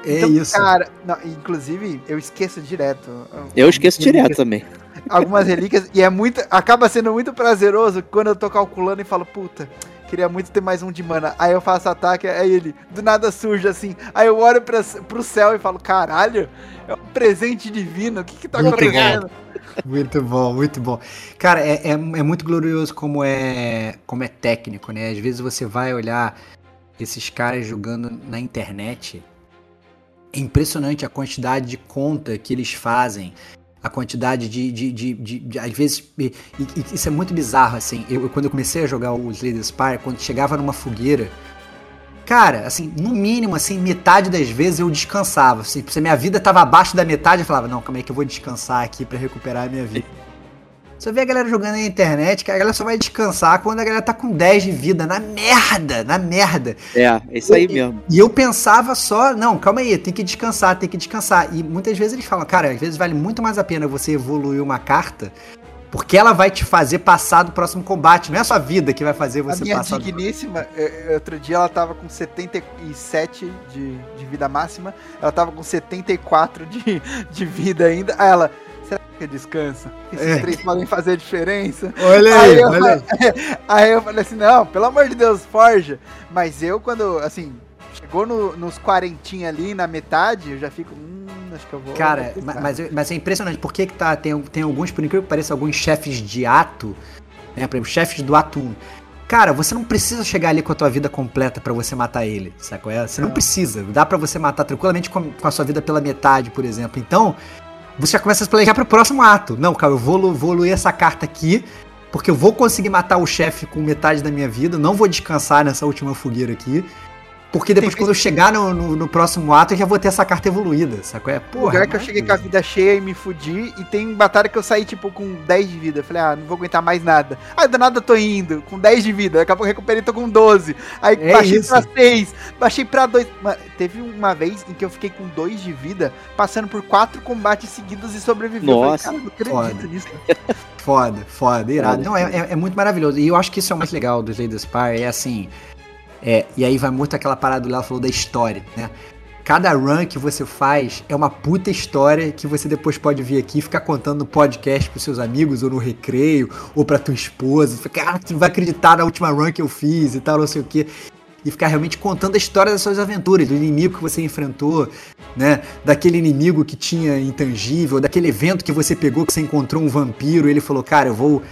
É então, isso. Cara, não, inclusive, eu esqueço direto. Eu esqueço direto também. Algumas relíquias, e é muito. Acaba sendo muito prazeroso quando eu tô calculando e falo, puta, queria muito ter mais um de mana. Aí eu faço ataque, aí ele do nada surge assim. Aí eu olho pra, pro céu e falo, caralho, é um presente divino, o que que tá acontecendo? Muito bom, muito bom. Cara, é, é, é, muito glorioso como é, como é técnico, né? Às vezes você vai olhar esses caras jogando na internet é impressionante a quantidade de conta que eles fazem, a quantidade de. de, de, de, de às vezes. E, e, isso é muito bizarro, assim. Eu, quando eu comecei a jogar o Slay Spire, quando chegava numa fogueira. Cara, assim, no mínimo, assim, metade das vezes eu descansava. Assim, se minha vida tava abaixo da metade, eu falava, não, como é que eu vou descansar aqui para recuperar a minha vida? Você vê a galera jogando na internet, que a galera só vai descansar quando a galera tá com 10 de vida, na merda, na merda. É, isso aí mesmo. E eu pensava só, não, calma aí, tem que descansar, tem que descansar. E muitas vezes eles falam, cara, às vezes vale muito mais a pena você evoluir uma carta, porque ela vai te fazer passar do próximo combate, não é a sua vida que vai fazer você a minha passar. digníssima, do... outro dia ela tava com 77 de, de vida máxima, ela tava com 74 de, de vida ainda. Aí ela que descansa? Esses é. três podem fazer diferença. Olha aí, aí eu, olha aí. aí eu falei assim, não, pelo amor de Deus, forja. Mas eu, quando, assim, chegou no, nos quarentinha ali, na metade, eu já fico, hum, acho que eu vou... Cara, mas, mas é impressionante, por que que tá, tem, tem alguns, por incrível que pareça, alguns chefes de ato, né, por exemplo, chefes do ato 1, Cara, você não precisa chegar ali com a tua vida completa para você matar ele, sabe? É? Você não precisa. Dá para você matar tranquilamente com a sua vida pela metade, por exemplo. Então, você já começa a planejar para o próximo ato. Não, cara, eu vou evoluir essa carta aqui, porque eu vou conseguir matar o chefe com metade da minha vida, não vou descansar nessa última fogueira aqui. Porque depois, quando eu chegar no, no, no, próximo ato, eu já vou ter essa carta evoluída, sacou? É, porra, lugar que eu cheguei com a vida cheia e me fudi, e tem batalha que eu saí, tipo, com 10 de vida. Eu falei, ah, não vou aguentar mais nada. Ah, do nada eu tô indo, com 10 de vida. Daqui a pouco eu recuperei, tô com 12. Aí é baixei isso. pra 6, baixei pra 2. Mano, teve uma vez em que eu fiquei com 2 de vida, passando por 4 combates seguidos e sobrevivi. Nossa, falei, cara, não acredito nisso. Foda, foda, irado. Não, é, é, é, muito maravilhoso. E eu acho que isso é o mais legal do Slay the Spire, é assim... É, e aí vai muito aquela parada do Léo falou da história, né? Cada run que você faz é uma puta história que você depois pode vir aqui e ficar contando no podcast pros seus amigos, ou no recreio, ou pra tua esposa. Ficar, ah, tu não vai acreditar na última run que eu fiz e tal, não sei o quê. E ficar realmente contando a história das suas aventuras, do inimigo que você enfrentou, né? Daquele inimigo que tinha intangível, daquele evento que você pegou, que você encontrou um vampiro, e ele falou, cara, eu vou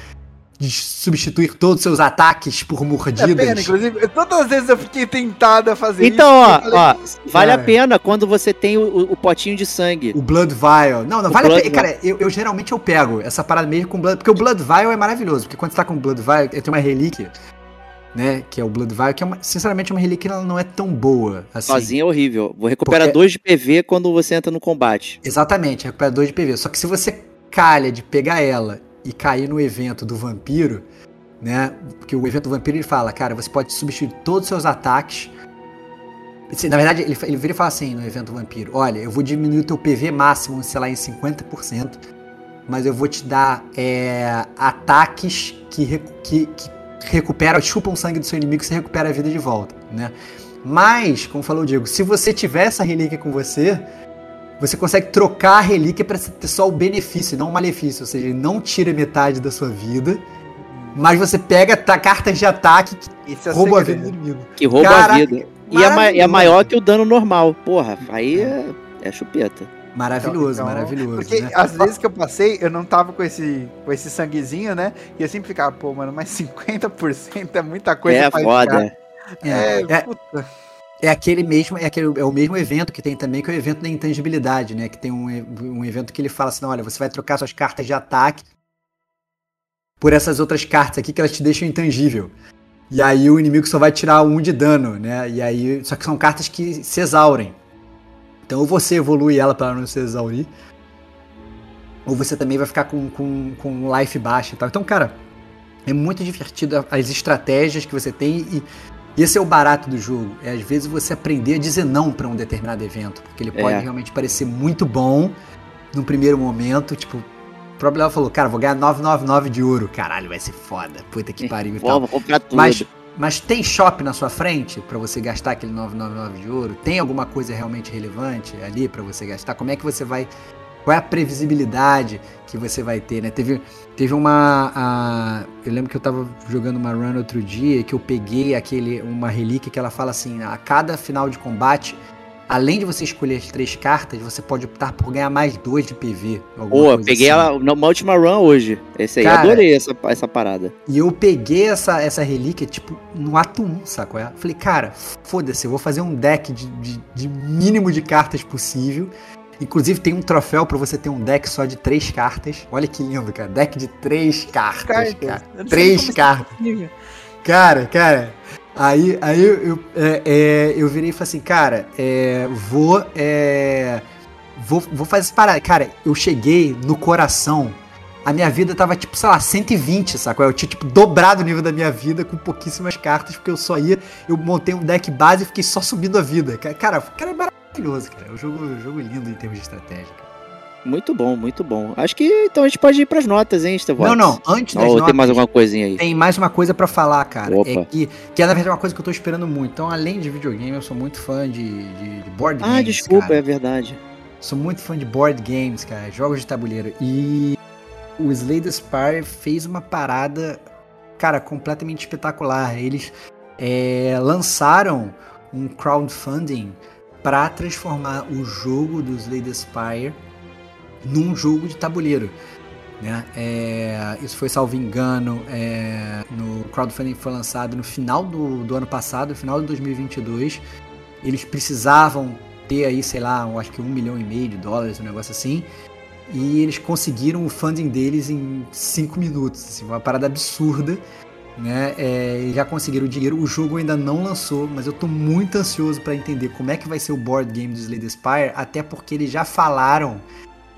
de substituir todos os seus ataques por mordidas. É pena, inclusive, todas as vezes eu fiquei tentado a fazer então, isso. Então, ó, ó, vale a pena quando você tem o, o, potinho de sangue. O Blood Vial. Não, não, o vale Blood a pena. Cara, eu, eu, geralmente eu pego essa parada mesmo com Blood, porque o Blood Vial é maravilhoso, porque quando você tá com o Blood Vial, eu tenho uma relíquia, né, que é o Blood Vial, que é uma, sinceramente uma relíquia ela não é tão boa assim. Sozinha é horrível. Vou recuperar 2 de PV quando você entra no combate. Exatamente, recupera 2 de PV. Só que se você calha de pegar ela e cair no evento do vampiro, né? Porque o evento do vampiro ele fala, cara, você pode substituir todos os seus ataques. Na verdade, ele, ele vira e fala assim no evento do vampiro: olha, eu vou diminuir o teu PV máximo, sei lá, em 50%, mas eu vou te dar é, ataques que, que, que recuperam, chupam sangue do seu inimigo e você recupera a vida de volta, né? Mas, como falou o Diego, se você tiver essa relíquia com você, você consegue trocar a relíquia para ter só o benefício, não o malefício. Ou seja, ele não tira metade da sua vida, mas você pega cartas de ataque que é rouba a vida do inimigo. Que rouba Caraca, a vida. E é, ma é, maior que o dano normal. Porra, aí é, é chupeta. Maravilhoso, então, maravilhoso. Porque né? às vezes que eu passei, eu não tava com esse, com esse sanguezinho, né? E eu sempre ficava, pô, mano, mas 50% é muita coisa é pra foda. É, é, puta. É aquele mesmo, é, aquele, é o mesmo evento que tem também, que é o evento da intangibilidade, né? Que tem um, um evento que ele fala assim: olha, você vai trocar suas cartas de ataque por essas outras cartas aqui que elas te deixam intangível. E aí o inimigo só vai tirar um de dano, né? E aí. Só que são cartas que se exaurem. Então ou você evolui ela para não se exaurir. Ou você também vai ficar com, com, com life baixo e tal. Então, cara, é muito divertido as estratégias que você tem e, e esse é o barato do jogo. É às vezes você aprender a dizer não para um determinado evento. Porque ele pode é. realmente parecer muito bom no primeiro momento. Tipo, o próprio Léo falou, cara, vou ganhar 999 de ouro. Caralho, vai ser foda. Puta que pariu e tal. Vou comprar tudo. Mas, mas tem shop na sua frente para você gastar aquele 999 de ouro? Tem alguma coisa realmente relevante ali para você gastar? Como é que você vai qual é a previsibilidade que você vai ter, né? Teve, teve uma. A, eu lembro que eu tava jogando uma run outro dia que eu peguei aquele, uma relíquia que ela fala assim: a cada final de combate além de você escolher as três cartas, você pode optar por ganhar mais dois de PV. Pô, peguei assim. ela numa última run hoje. Esse aí, Cara, adorei essa, essa parada. E eu peguei essa, essa relíquia, tipo, no ato 1, saco? Eu falei, cara, foda-se, eu vou fazer um deck de, de, de mínimo de cartas possível. Inclusive tem um troféu para você ter um deck só de três cartas. Olha que lindo, cara. Deck de três cartas, cartas. cara. Três cartas. Cara, cara. Aí, aí eu, eu, é, é, eu virei e falei assim, cara, é, vou, é, vou, vou fazer essa parada. Cara, eu cheguei no coração. A minha vida tava tipo, sei lá, 120, sacou? Eu tinha tipo dobrado o nível da minha vida com pouquíssimas cartas, porque eu só ia, eu montei um deck base e fiquei só subindo a vida. Cara, cara é maravilhoso, cara. É um jogo, um jogo lindo em termos de estratégia. Muito bom, muito bom. Acho que então a gente pode ir pras notas, hein, Estevão? Não, não, antes das Ou notas. tem mais alguma coisinha aí? Tem mais uma coisa para falar, cara. Opa. É que, que é na verdade uma coisa que eu tô esperando muito. Então, além de videogame, eu sou muito fã de, de, de board ah, games. Ah, desculpa, cara. é verdade. Sou muito fã de board games, cara, jogos de tabuleiro. E o Slay the Spire fez uma parada, cara, completamente espetacular. Eles é, lançaram um crowdfunding para transformar o jogo do Slay Spire num jogo de tabuleiro. Né? É, isso foi, salvo engano, é, no crowdfunding foi lançado no final do, do ano passado, final de 2022. Eles precisavam ter aí, sei lá, acho que um milhão e meio de dólares, um negócio assim. E eles conseguiram o funding deles em cinco minutos, assim, uma parada absurda. Né? É, já conseguiram o dinheiro. O jogo ainda não lançou, mas eu estou muito ansioso para entender como é que vai ser o board game do Slay the Spire, até porque eles já falaram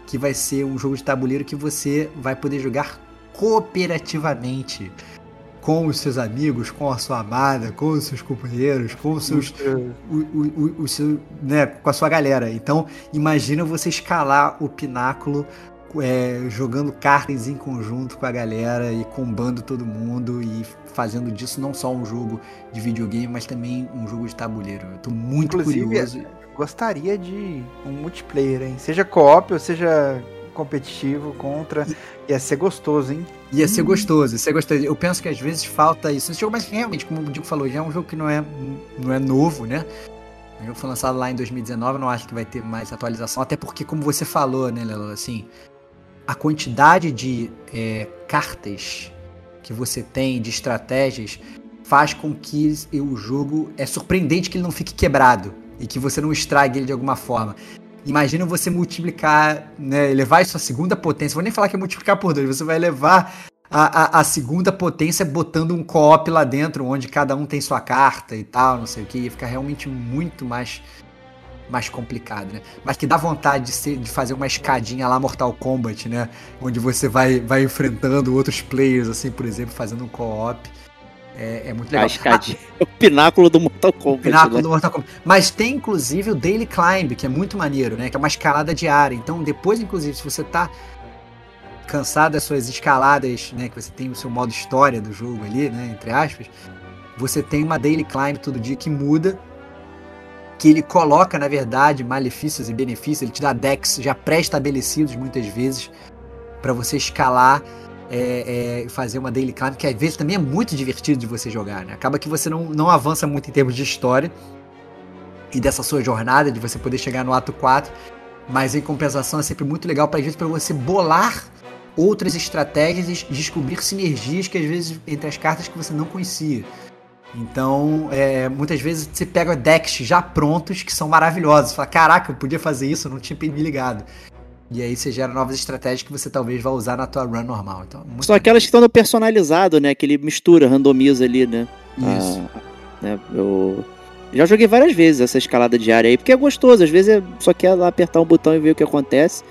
que vai ser um jogo de tabuleiro que você vai poder jogar cooperativamente com os seus amigos, com a sua amada, com os seus companheiros, com os seus, o, o, o, o seu, né, com a sua galera. Então, imagina você escalar o pináculo é, jogando cartas em conjunto com a galera e combando todo mundo e fazendo disso não só um jogo de videogame, mas também um jogo de tabuleiro. Eu tô muito Inclusive, curioso gostaria de um multiplayer, hein? Seja co-op ou seja competitivo contra. Ia ser gostoso, hein? Ia ser hum. gostoso, ia ser gostoso. Eu penso que às vezes falta isso nesse jogo, mas realmente, como o Diego falou, já é um jogo que não é, não é novo, né? O jogo foi lançado lá em 2019, não acho que vai ter mais atualização, até porque, como você falou, né, Lelo, assim, a quantidade de é, cartas que você tem, de estratégias, faz com que o jogo é surpreendente que ele não fique quebrado e que você não estrague ele de alguma forma. Imagina você multiplicar, né, elevar sua segunda potência. Vou nem falar que é multiplicar por dois, você vai elevar a, a, a, segunda potência botando um co-op lá dentro, onde cada um tem sua carta e tal, não sei o que, ia ficar realmente muito mais mais complicado, né? Mas que dá vontade de, ser, de fazer uma escadinha lá Mortal Kombat, né? Onde você vai, vai enfrentando outros players, assim, por exemplo, fazendo um co-op. É, é muito legal. A escadinha. Ah, o pináculo do Mortal Kombat. O pináculo né? do Mortal Kombat. Mas tem, inclusive, o Daily Climb, que é muito maneiro, né? Que é uma escalada diária. Então, depois, inclusive, se você tá cansado das suas escaladas, né? Que você tem o seu modo história do jogo ali, né? Entre aspas. Você tem uma Daily Climb todo dia que muda. Que ele coloca, na verdade, malefícios e benefícios. Ele te dá decks já pré-estabelecidos, muitas vezes, para você escalar é, é, fazer uma daily climb, que às vezes também é muito divertido de você jogar, né? Acaba que você não, não avança muito em termos de história e dessa sua jornada, de você poder chegar no ato 4, mas em compensação é sempre muito legal para para você bolar outras estratégias e descobrir sinergias que às vezes entre as cartas que você não conhecia. Então, é, muitas vezes você pega decks já prontos que são maravilhosos. Você fala, caraca, eu podia fazer isso, eu não tinha me ligado. E aí você gera novas estratégias que você talvez vá usar na tua run normal. Então, São aquelas que estão no personalizado, né? Que ele mistura, randomiza ali, né? Isso. Ah, né? Eu já joguei várias vezes essa escalada diária aí, porque é gostoso. Às vezes é só quer lá apertar um botão e ver o que acontece.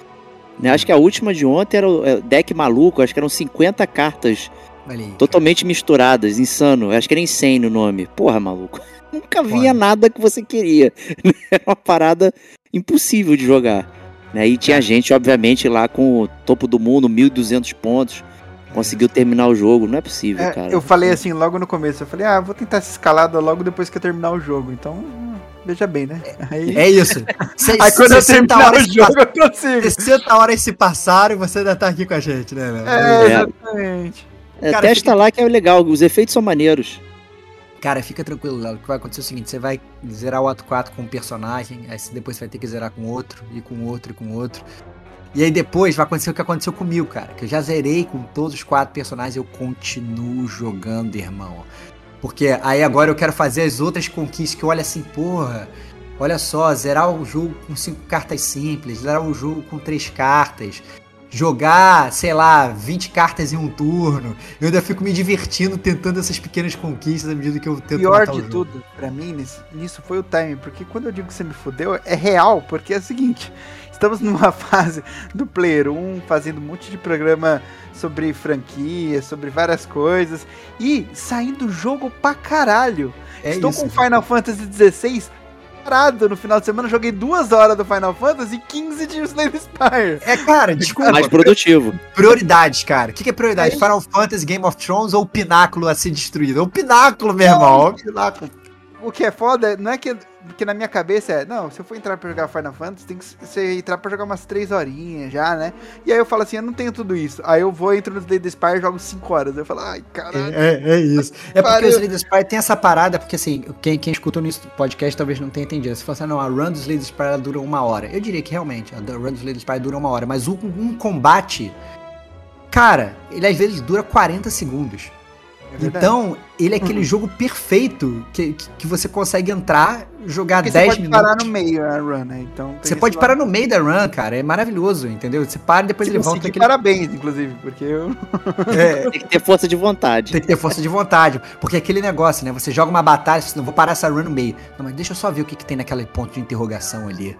Né? Acho que a última de ontem era o é, deck maluco, acho que eram 50 cartas aí, totalmente misturadas, insano. Acho que era insane o nome. Porra, maluco. Nunca vinha nada que você queria. Era uma parada impossível de jogar. Né? E tinha é. gente, obviamente, lá com o topo do mundo, 1.200 pontos. Conseguiu terminar o jogo, não é possível, é, cara. Eu falei assim logo no começo, eu falei, ah, vou tentar essa escalada logo depois que eu terminar o jogo. Então, veja bem, né? Aí... É isso. Se, Aí quando eu terminar o jogo, eu consigo. 60 horas se passaram e você ainda tá aqui com a gente, né? né? É, exatamente. É, cara, testa fica... lá que é legal, os efeitos são maneiros. Cara, fica tranquilo, Léo. O que vai acontecer é o seguinte: você vai zerar o ato 4 com um personagem, aí depois você vai ter que zerar com outro, e com outro, e com outro. E aí depois vai acontecer o que aconteceu comigo, cara. Que eu já zerei com todos os quatro personagens eu continuo jogando, irmão. Porque aí agora eu quero fazer as outras conquistas que eu olho assim, porra. Olha só, zerar o jogo com cinco cartas simples, zerar o jogo com três cartas, jogar, sei lá, 20 cartas em um turno. Eu ainda fico me divertindo tentando essas pequenas conquistas à medida que eu tento Pior de tudo, para mim, nisso foi o time, porque quando eu digo que você me fudeu, é real, porque é o seguinte, estamos numa fase do Player 1, fazendo um monte de programa sobre franquia, sobre várias coisas, e saindo o jogo pra caralho. É Estou isso, com Final Fantasy XVI parado no final de semana, joguei duas horas do Final Fantasy e 15 de Slay Spire. É, cara, desculpa. Mais produtivo. Prioridades, cara. O que, que é prioridade? É Final Fantasy, Game of Thrones ou o pináculo a ser destruído? O pináculo, meu irmão. O pináculo. O que é foda não é que porque na minha cabeça é, não, se eu for entrar pra jogar Final Fantasy, tem que ser entrar pra jogar umas 3 horinhas já, né? E aí eu falo assim, eu não tenho tudo isso. Aí eu vou, entro no Slay the Spire e jogo 5 horas. Eu falo, ai, caralho. É, é, é isso. É porque o Slay the Spire tem essa parada, porque assim, quem, quem escutou no podcast talvez não tenha entendido. Se fosse, não, a run do Slay the Spire dura uma hora. Eu diria que realmente, a run do Slay the Spire dura uma hora. Mas um, um combate, cara, ele às vezes dura 40 segundos. É então, ele é aquele uhum. jogo perfeito que, que, que, você consegue entrar, jogar Porque 10 minutos. Você pode parar no meio da run, né? Então, você pode parar no meio da run, cara. É maravilhoso, entendeu? Você para e depois ele volta. Aquele... Parabéns, inclusive, porque eu. É, tem que ter força de vontade. Tem que ter força de vontade. Porque é aquele negócio, né? Você joga uma batalha, você não vou parar essa run no meio. Não, mas deixa eu só ver o que, que tem naquele ponto de interrogação ali.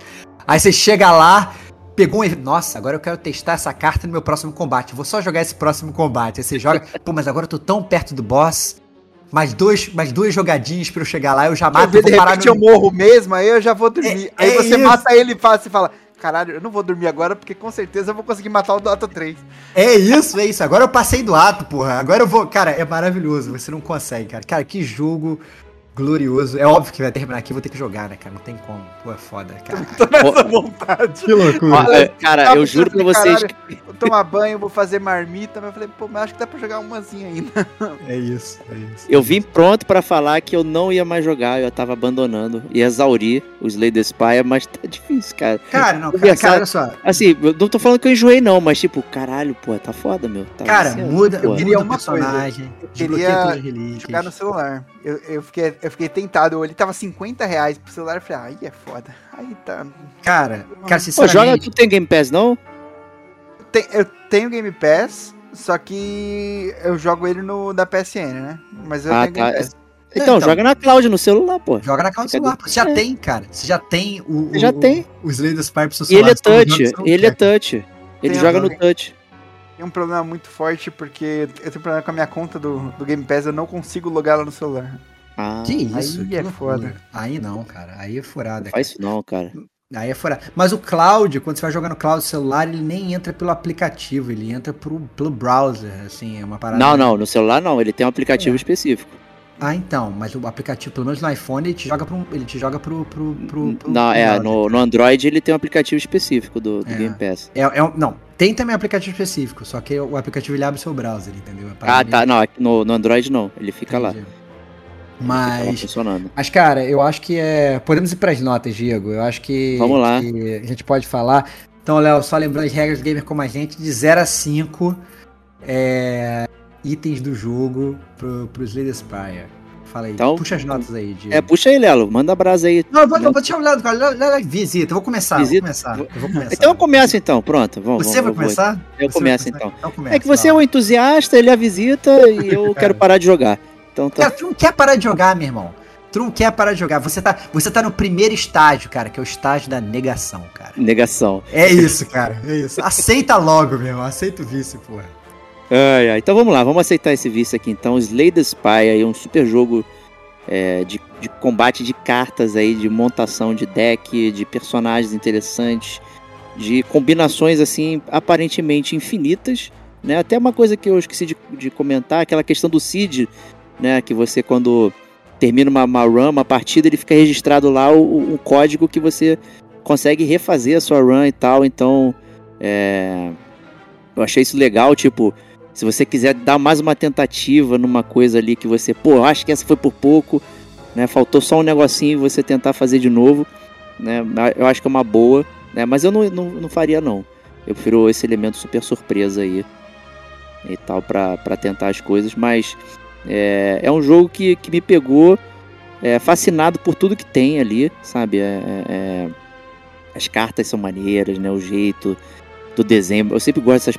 Aí você chega lá, pegou um. Nossa, agora eu quero testar essa carta no meu próximo combate. Vou só jogar esse próximo combate. Aí você joga. Pô, mas agora eu tô tão perto do boss. Mais, dois, mais duas jogadinhas pra eu chegar lá, eu já mato. Eu, de vou repente no... eu morro mesmo, aí eu já vou dormir. É, aí é você isso. mata ele e fala: Caralho, eu não vou dormir agora porque com certeza eu vou conseguir matar o do ato 3. É isso, é isso. Agora eu passei do ato, porra. Agora eu vou. Cara, é maravilhoso. Você não consegue, cara. Cara, que jogo glorioso. É óbvio que vai terminar aqui, vou ter que jogar, né, cara? Não tem como. Pô, é foda, cara. Tô nessa vontade. Que loucura. Olha, cara, eu juro pra vocês. Caralho, vou tomar banho, vou fazer marmita, mas eu falei, pô, mas acho que dá pra jogar umazinha ainda. É isso, é isso. Eu vim pronto pra falar que eu não ia mais jogar, eu tava abandonando. e exaurir o Slay the Spire, mas tá difícil, cara. Cara, não, cara, cara, olha só. Assim, eu não tô falando que eu enjoei, não, mas tipo, caralho, pô, tá foda, meu. Tá cara, muda, eu queria uma personagem. Coisa. Eu queria jogar no celular. Eu, eu, fiquei, eu fiquei tentado, ele tava 50 reais pro celular, eu falei, aí é foda. Aí tá. Cara, cara, sinceramente... Pô, joga, tu tem Game Pass, não? Tem, eu tenho Game Pass, só que eu jogo ele no da PSN, né? Mas eu ah, tenho tá. Game Pass. Então, é, então, joga na cloud no celular, pô. Joga na cloud no celular. Você já é. tem, cara. Você já tem o. Você já tem. O, Slay the Spire pro seu celular. E ele é touch. Ele é touch. Ele tem joga no touch. Tem um problema muito forte porque eu tenho problema com a minha conta do, do Game Pass, eu não consigo logar lá no celular. Ah, que isso? Aí que é foda. Aí não, cara. Aí é furada. Faz isso não, cara. Aí é furada. Mas o cloud, quando você vai jogar no cloud celular, ele nem entra pelo aplicativo, ele entra pro, pelo browser, assim, é uma parada. Não, não, no celular não, ele tem um aplicativo é. específico. Ah, então, mas o aplicativo, pelo menos no iPhone, ele te joga pro. Ele te joga pro. pro, pro, pro não, é, no, no Android ele tem um aplicativo específico do, do é. Game Pass. É, é, não, tem também aplicativo específico, só que o aplicativo ele abre o seu browser, entendeu? É ah, tá, não, no, no Android não, ele fica Entendi. lá. Mas. Funcionando. Mas, cara, eu acho que é. Podemos ir para as notas, Diego. Eu acho que. Vamos lá. Que a gente pode falar. Então, Léo, só lembrando as regras do Gamer como a gente, de 0 a 5 é, itens do jogo pro, pro Slay Spire. Fala aí. Então, puxa as notas aí. De... É, puxa aí, Lelo. Manda brasa aí. Não, eu vou, não, vou deixar o Lelo. Visita. Eu vou começar. Visita. Vou começar. Eu vou começar. Então eu começo então. Pronto. Vamos, você vamos, vai começar? Eu você começo então. então começa, é que você é um entusiasta, ele é a visita e eu quero parar de jogar. Então tá. Cara, tu não quer parar de jogar, meu irmão. Tu não quer parar de jogar. Você tá, você tá no primeiro estágio, cara, que é o estágio da negação, cara. Negação. É isso, cara. É isso. Aceita logo, meu irmão. Aceita o vício, porra. Ai, ai. Então vamos lá, vamos aceitar esse vício aqui então. Slay the Spy aí, um super jogo é, de, de combate de cartas aí, de montação de deck, de personagens interessantes, de combinações assim aparentemente infinitas. Né? Até uma coisa que eu esqueci de, de comentar, aquela questão do seed, né? Que você quando termina uma, uma run, uma partida, ele fica registrado lá o, o código que você consegue refazer a sua run e tal. Então, é... eu achei isso legal, tipo, se você quiser dar mais uma tentativa numa coisa ali que você, pô, acho que essa foi por pouco, né? Faltou só um negocinho e você tentar fazer de novo, né? Eu acho que é uma boa, né? Mas eu não, não, não faria não. Eu prefiro esse elemento super surpresa aí e tal para tentar as coisas, mas é, é um jogo que, que me pegou é, fascinado por tudo que tem ali, sabe? É, é, é as cartas são maneiras, né? O jeito do desenho. Eu sempre gosto dessas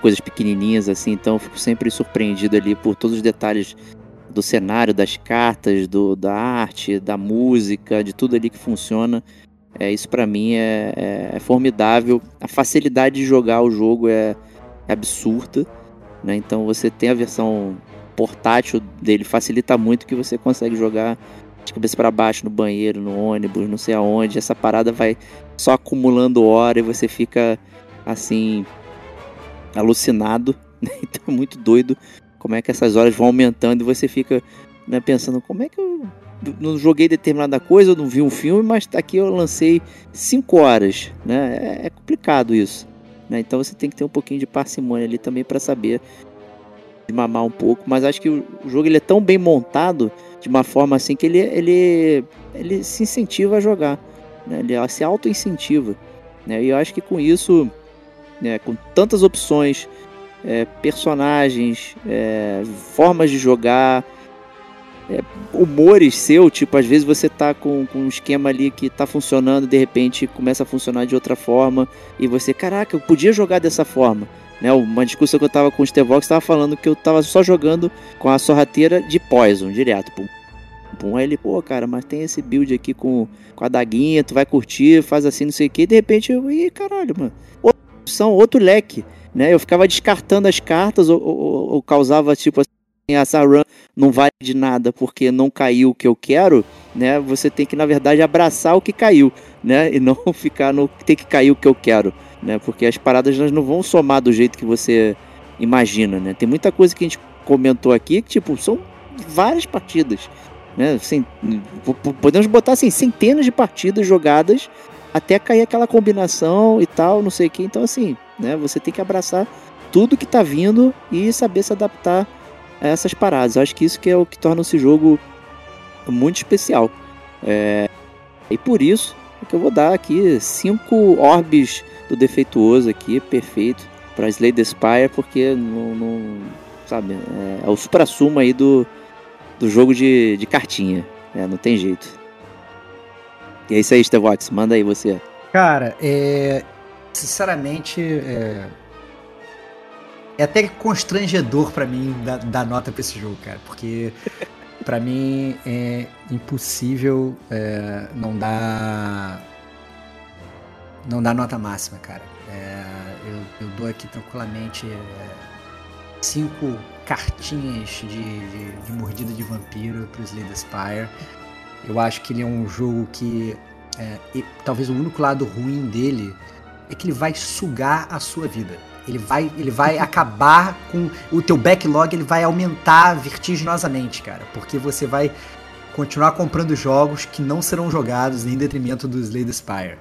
coisas pequenininhas assim, então fico sempre surpreendido ali por todos os detalhes do cenário, das cartas, do, da arte, da música, de tudo ali que funciona. É, isso para mim é, é, é, formidável. A facilidade de jogar o jogo é, é absurda. Né? Então você tem a versão portátil dele, facilita muito que você consegue jogar de cabeça para baixo no banheiro, no ônibus, não sei aonde. Essa parada vai só acumulando hora e você fica assim alucinado, né? então é muito doido como é que essas horas vão aumentando e você fica né, pensando como é que eu não joguei determinada coisa, eu não vi um filme, mas aqui eu lancei 5 horas, né? É, é, complicado isso, né? Então você tem que ter um pouquinho de parcimônia ali também para saber de mamar um pouco, mas acho que o jogo ele é tão bem montado de uma forma assim que ele ele ele se incentiva a jogar, né? Ele se auto incentiva, né? E eu acho que com isso né, com tantas opções, é, personagens, é, formas de jogar, é, humores seu, tipo, às vezes você tá com, com, um esquema ali que tá funcionando, de repente começa a funcionar de outra forma, e você, caraca, eu podia jogar dessa forma. Né, uma discussão que eu tava com o Stevox, tava falando que eu tava só jogando com a sorrateira de Poison, direto. Pum, pum. Aí ele, pô, cara, mas tem esse build aqui com, com a daguinha, tu vai curtir, faz assim, não sei o que, e de repente eu, ih, caralho, mano opção, outro leque. Né? Eu ficava descartando as cartas ou, ou, ou causava tipo assim, essa run não vale de nada porque não caiu o que eu quero, né? Você tem que na verdade abraçar o que caiu, né? E não ficar no tem que cair o que eu quero, né? Porque as paradas elas não vão somar do jeito que você imagina, né? Tem muita coisa que a gente comentou aqui que tipo são várias partidas, né? Assim, podemos botar assim centenas de partidas jogadas até cair aquela combinação e tal, não sei o que. Então, assim, né, você tem que abraçar tudo que tá vindo e saber se adaptar a essas paradas. Eu acho que isso que é o que torna esse jogo muito especial. É... E por isso é que eu vou dar aqui cinco orbes do defeituoso aqui, perfeito, para Slay the Spire, porque não, não sabe, é, é o supra-sumo aí do, do jogo de, de cartinha. É, não tem jeito. E é isso aí, Stevox, manda aí você. Cara, é. Sinceramente, é. É até constrangedor para mim dar, dar nota pra esse jogo, cara. Porque para mim é impossível é, não dar. Não dar nota máxima, cara. É, eu, eu, dou aqui tranquilamente é, cinco cartinhas de, de, de, mordida de vampiro pro Slay the Spire. Eu acho que ele é um jogo que é, e, talvez o único lado ruim dele é que ele vai sugar a sua vida. Ele vai, ele vai acabar com o teu backlog, ele vai aumentar vertiginosamente, cara, porque você vai continuar comprando jogos que não serão jogados em detrimento do Slay Spire.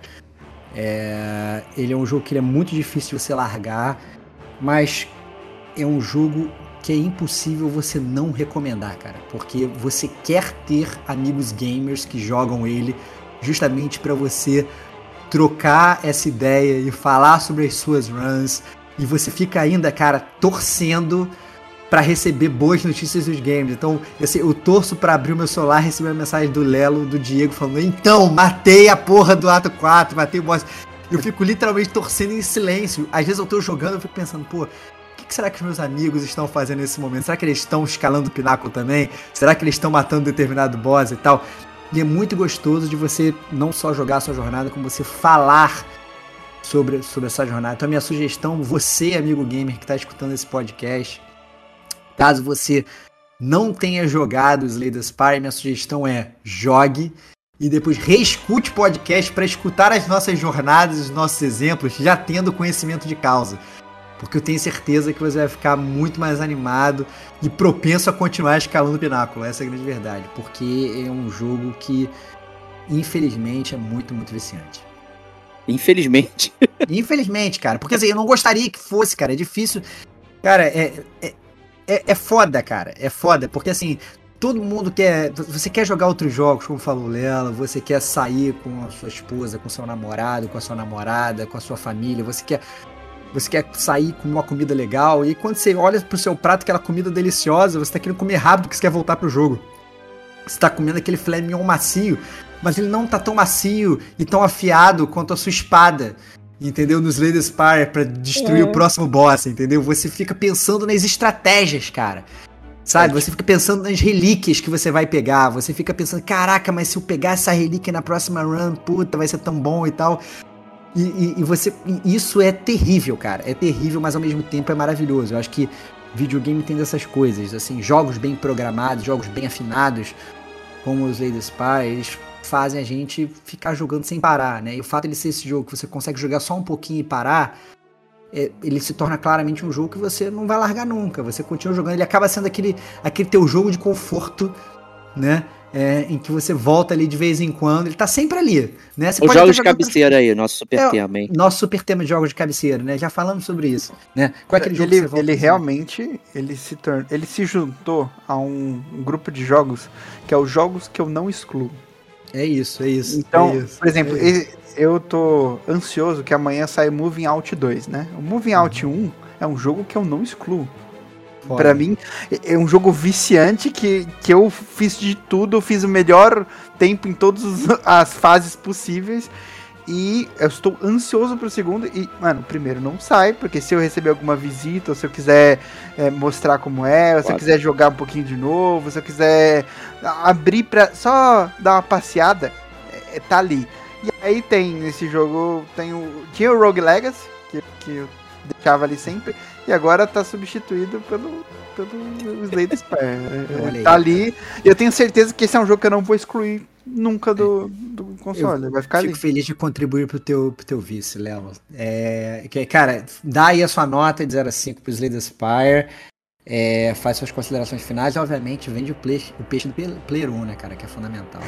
É, ele é um jogo que é muito difícil de você largar, mas é um jogo que é impossível você não recomendar, cara, porque você quer ter amigos gamers que jogam ele justamente para você trocar essa ideia e falar sobre as suas runs e você fica ainda, cara, torcendo para receber boas notícias dos games. Então, assim, eu torço para abrir o meu celular e receber a mensagem do Lelo, do Diego, falando: Então, matei a porra do ato 4, matei o boss. Eu fico literalmente torcendo em silêncio. Às vezes eu tô jogando, eu fico pensando, pô, o que, que será que os meus amigos estão fazendo nesse momento? Será que eles estão escalando o pináculo também? Será que eles estão matando determinado boss e tal? E é muito gostoso de você não só jogar a sua jornada, como você falar sobre, sobre essa jornada. Então, a minha sugestão, você, amigo gamer que está escutando esse podcast, caso você não tenha jogado Slay the Spire, minha sugestão é jogue e depois reescute o podcast para escutar as nossas jornadas, os nossos exemplos, já tendo conhecimento de causa. Porque eu tenho certeza que você vai ficar muito mais animado e propenso a continuar escalando o pináculo. Essa é a grande verdade. Porque é um jogo que, infelizmente, é muito, muito viciante. Infelizmente. Infelizmente, cara. Porque assim, eu não gostaria que fosse, cara. É difícil. Cara, é, é, é, é foda, cara. É foda. Porque assim, todo mundo quer. Você quer jogar outros jogos, como falou Lela, você quer sair com a sua esposa, com seu namorado, com a sua namorada, com a sua família, você quer. Você quer sair com uma comida legal, e quando você olha pro seu prato, aquela comida deliciosa, você tá querendo comer rápido porque você quer voltar pro jogo. Você tá comendo aquele filé mignon macio, mas ele não tá tão macio e tão afiado quanto a sua espada. Entendeu? Nos Slay Spire pra destruir é. o próximo boss, entendeu? Você fica pensando nas estratégias, cara. Sabe? Você fica pensando nas relíquias que você vai pegar. Você fica pensando, caraca, mas se eu pegar essa relíquia na próxima run, puta, vai ser tão bom e tal. E, e, e você. E isso é terrível, cara. É terrível, mas ao mesmo tempo é maravilhoso. Eu acho que videogame tem dessas coisas. Assim, jogos bem programados, jogos bem afinados, como os Lady Spy, eles fazem a gente ficar jogando sem parar, né? E o fato de ele ser esse jogo que você consegue jogar só um pouquinho e parar, é, ele se torna claramente um jogo que você não vai largar nunca. Você continua jogando, ele acaba sendo aquele, aquele teu jogo de conforto, né? é, em que você volta ali de vez em quando, ele tá sempre ali, né? Você Os jogos de cabeceira aí, nosso super é, tema, hein? Nosso super tema de jogos de cabeceira, né? Já falamos sobre isso, né? Qual é aquele jogo ele, que você ele realmente, ele se torna, ele se juntou a um grupo de jogos que é os jogos que eu não excluo. É isso, é isso. Então, é isso, por exemplo, é eu tô ansioso que amanhã saia Moving Out 2, né? O Moving Out 1 é um jogo que eu não excluo. Para mim, é um jogo viciante que, que eu fiz de tudo, eu fiz o melhor tempo em todas as fases possíveis. E eu estou ansioso pro segundo. E, mano, o primeiro não sai, porque se eu receber alguma visita, ou se eu quiser é, mostrar como é, ou se eu quiser jogar um pouquinho de novo, se eu quiser abrir pra só dar uma passeada, é, tá ali. E aí tem nesse jogo, tem o, tinha o Rogue Legacy, que, que eu deixava ali sempre. E agora tá substituído pelo, pelo Slade Spire. tá ali. E eu tenho certeza que esse é um jogo que eu não vou excluir nunca do, do console. Eu vai ficar fico ali. feliz de contribuir pro teu, pro teu vice, Léo. É, cara, dá aí a sua nota de 0 a 5 pro Slade Spire. É, faz suas considerações finais e, obviamente, vende o, play, o peixe do Player 1, né, cara? Que é fundamental.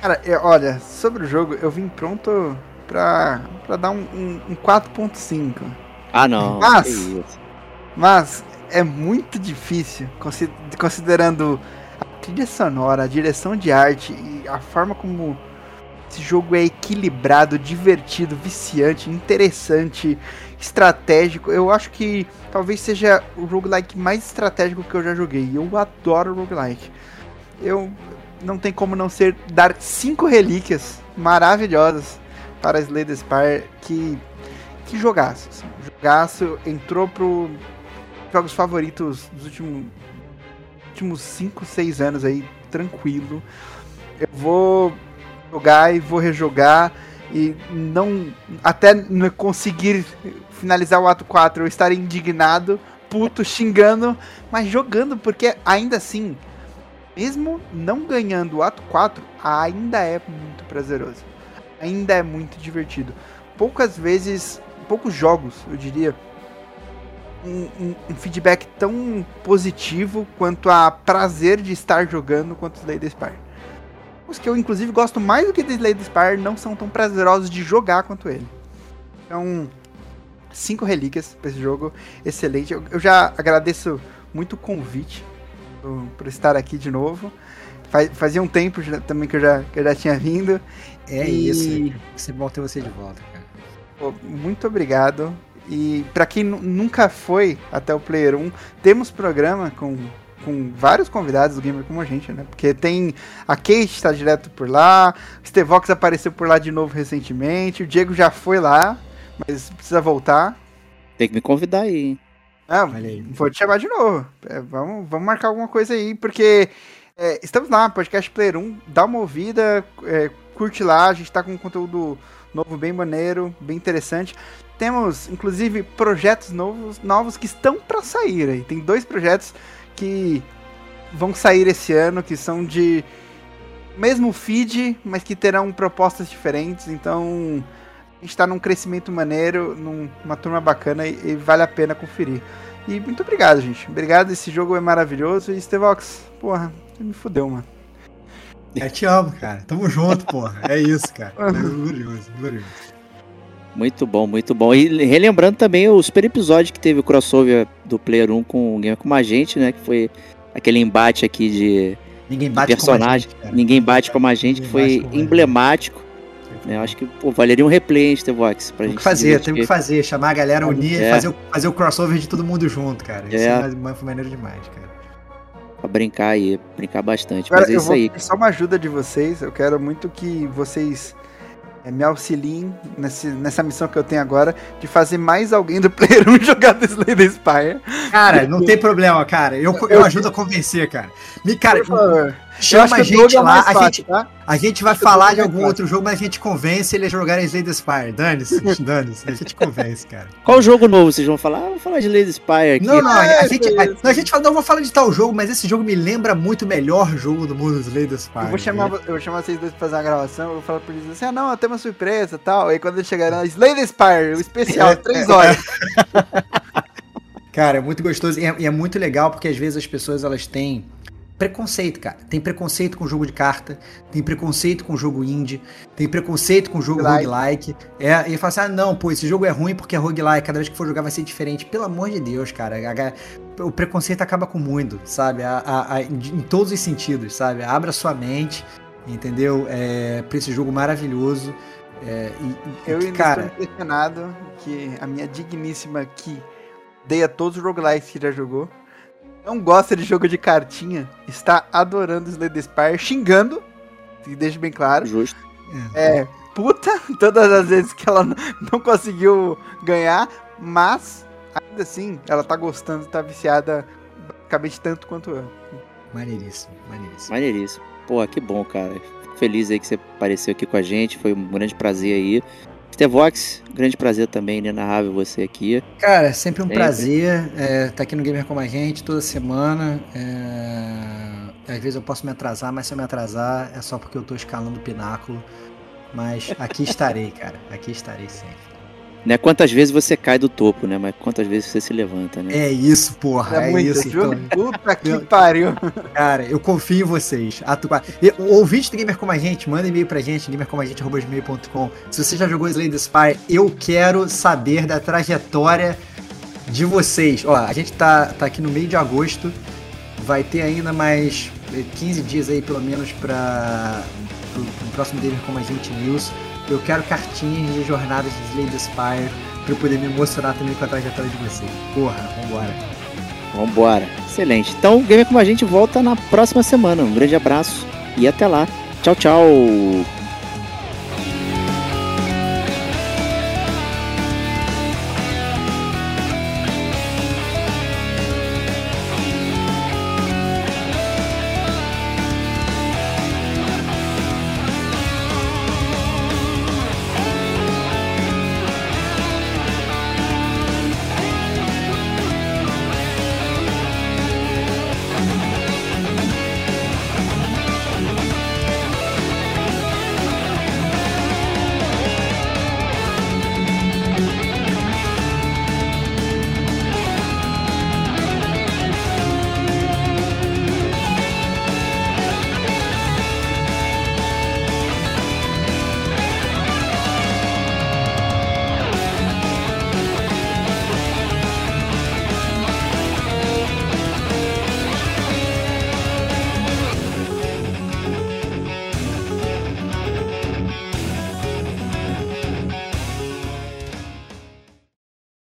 Cara, eu, olha, sobre o jogo, eu vim pronto pra, pra dar um, um, um 4.5. Ah, não. Mas, mas é muito difícil, considerando a trilha sonora, a direção de arte e a forma como esse jogo é equilibrado, divertido, viciante, interessante, estratégico. Eu acho que talvez seja o roguelike mais estratégico que eu já joguei. Eu adoro roguelike. Eu não tem como não ser dar cinco relíquias maravilhosas para Slay the Spire que que jogaço. Assim. Jogaço entrou pro jogos favoritos dos últimos últimos 5, 6 anos aí, tranquilo. Eu vou jogar e vou rejogar e não até não conseguir finalizar o ato 4 eu estar indignado, puto, xingando, mas jogando porque ainda assim, mesmo não ganhando o ato 4, ainda é muito prazeroso ainda é muito divertido. Poucas vezes, poucos jogos, eu diria, um, um, um, feedback tão positivo quanto a prazer de estar jogando quanto Slay Spire. Os que eu inclusive gosto mais do que The Slay Spire não são tão prazerosos de jogar quanto ele. Então, cinco relíquias para esse jogo, excelente. Eu, eu, já agradeço muito o convite por, por estar aqui de novo. Faz, fazia um tempo já, também que eu, já, que eu já tinha vindo. É e... isso. Que bom ter você de volta, cara. Pô, muito obrigado. E para quem nunca foi até o Player 1, temos programa com, com vários convidados do Gamer como a gente, né? Porque tem a Kate está direto por lá, o Stevox apareceu por lá de novo recentemente, o Diego já foi lá, mas precisa voltar. Tem que me convidar aí. Ah, vou te chamar de novo. É, vamos, vamos marcar alguma coisa aí, porque é, estamos lá, podcast Player 1, dá uma ouvida, é, curte lá, a gente tá com um conteúdo novo bem maneiro, bem interessante. Temos, inclusive, projetos novos, novos que estão para sair aí. Tem dois projetos que vão sair esse ano, que são de mesmo feed, mas que terão propostas diferentes. Então, a gente está num crescimento maneiro, numa turma bacana e, e, vale a pena conferir. E muito obrigado, gente. Obrigado, esse jogo é maravilhoso. E Stevox, porra, me fudeu, mano. É, te amo, cara. Tamo junto, porra. É isso, cara. É glorioso, glorioso. Muito bom, muito bom. E relembrando também o super episódio que teve o crossover do Player 1 com o Gamer com a gente, né? Que foi aquele embate aqui de, Ninguém bate personagem. Gente, Ninguém bate como a gente, que foi emblemático. Né? Eu acho que pô, valeria um replay, hein, Stevox, pra tem gente. que fazer, tem que fazer. Chamar a galera, unir, é. fazer, o, fazer o crossover de todo mundo junto, cara. Isso é, é maneiro demais, cara pra brincar aí, brincar bastante. Cara, Mas é isso aí. Só uma ajuda de vocês, eu quero muito que vocês me auxiliem nesse, nessa missão que eu tenho agora de fazer mais alguém do Player 1 jogar The Slay the Spire. Cara, não tem problema, cara. Eu, eu ajudo a convencer, cara. Me, cara, chama a gente é lá, fácil, a, gente, tá? a gente vai falar de algum outro jogo, mas a gente convence ele a jogar em Slay the Spire. Dane-se, dane-se. A gente convence, cara. Qual jogo novo vocês vão falar? Ah, vou falar de Slay the Spire aqui. Não, não, a, a gente, a, a, gente fala, não, vou falar de tal jogo, mas esse jogo me lembra muito o melhor jogo do mundo, Slay the Spire. Eu vou chamar, né? eu vou chamar vocês dois pra fazer uma gravação, eu vou falar pra eles assim, ah, não, tem uma surpresa e tal. Aí quando eles chegarem, Slay the Spire, o especial, é, três horas. Cara, é muito gostoso e é, e é, muito legal porque às vezes as pessoas elas têm preconceito, cara. Tem preconceito com jogo de carta, tem preconceito com jogo indie, tem preconceito com jogo like. roguelike. É, e fala assim: ah, não, pô, esse jogo é ruim porque é roguelike, cada vez que for jogar vai ser diferente. Pelo amor de Deus, cara. o preconceito acaba com muito, sabe? A, a, a, em todos os sentidos, sabe? Abra sua mente, entendeu? É, pra esse jogo maravilhoso. É, e, eu ainda cara... estou impressionado que a minha digníssima Ki dei a todos os roguelikes que já jogou não gosta de jogo de cartinha, está adorando Slay Spire, xingando, que deixa bem claro. Justo. É, puta, todas as vezes que ela não conseguiu ganhar, mas ainda assim, ela tá gostando, tá viciada basicamente tanto quanto eu. Maneiríssimo, maneiríssimo. Maneiríssimo. Pô, que bom, cara. Fico feliz aí que você apareceu aqui com a gente, foi um grande prazer aí. Stevox, grande prazer também, inenarrável você aqui. Cara, sempre um sempre. prazer estar é, tá aqui no Gamer com a gente toda semana. É, às vezes eu posso me atrasar, mas se eu me atrasar é só porque eu estou escalando o pináculo. Mas aqui estarei, cara. Aqui estarei sempre. Não é quantas vezes você cai do topo, né? Mas quantas vezes você se levanta, né? É isso, porra. É, é isso. Então. Puta que pariu. Cara, eu confio em vocês. Atu... O ouvinte do Gamer Como a Gente, manda e-mail pra gente, gamercomagente.com. Se você já jogou Slay the Spy, eu quero saber da trajetória de vocês. Ó, a gente tá, tá aqui no meio de agosto. Vai ter ainda mais 15 dias aí, pelo menos, para o próximo Gamer Como a Gente News. Eu quero cartinhas de jornadas de Slay the Spire pra eu poder me emocionar também com a trajetória de vocês. Porra, vambora. Vambora. Excelente. Então, o Gamer com a gente volta na próxima semana. Um grande abraço e até lá. Tchau, tchau.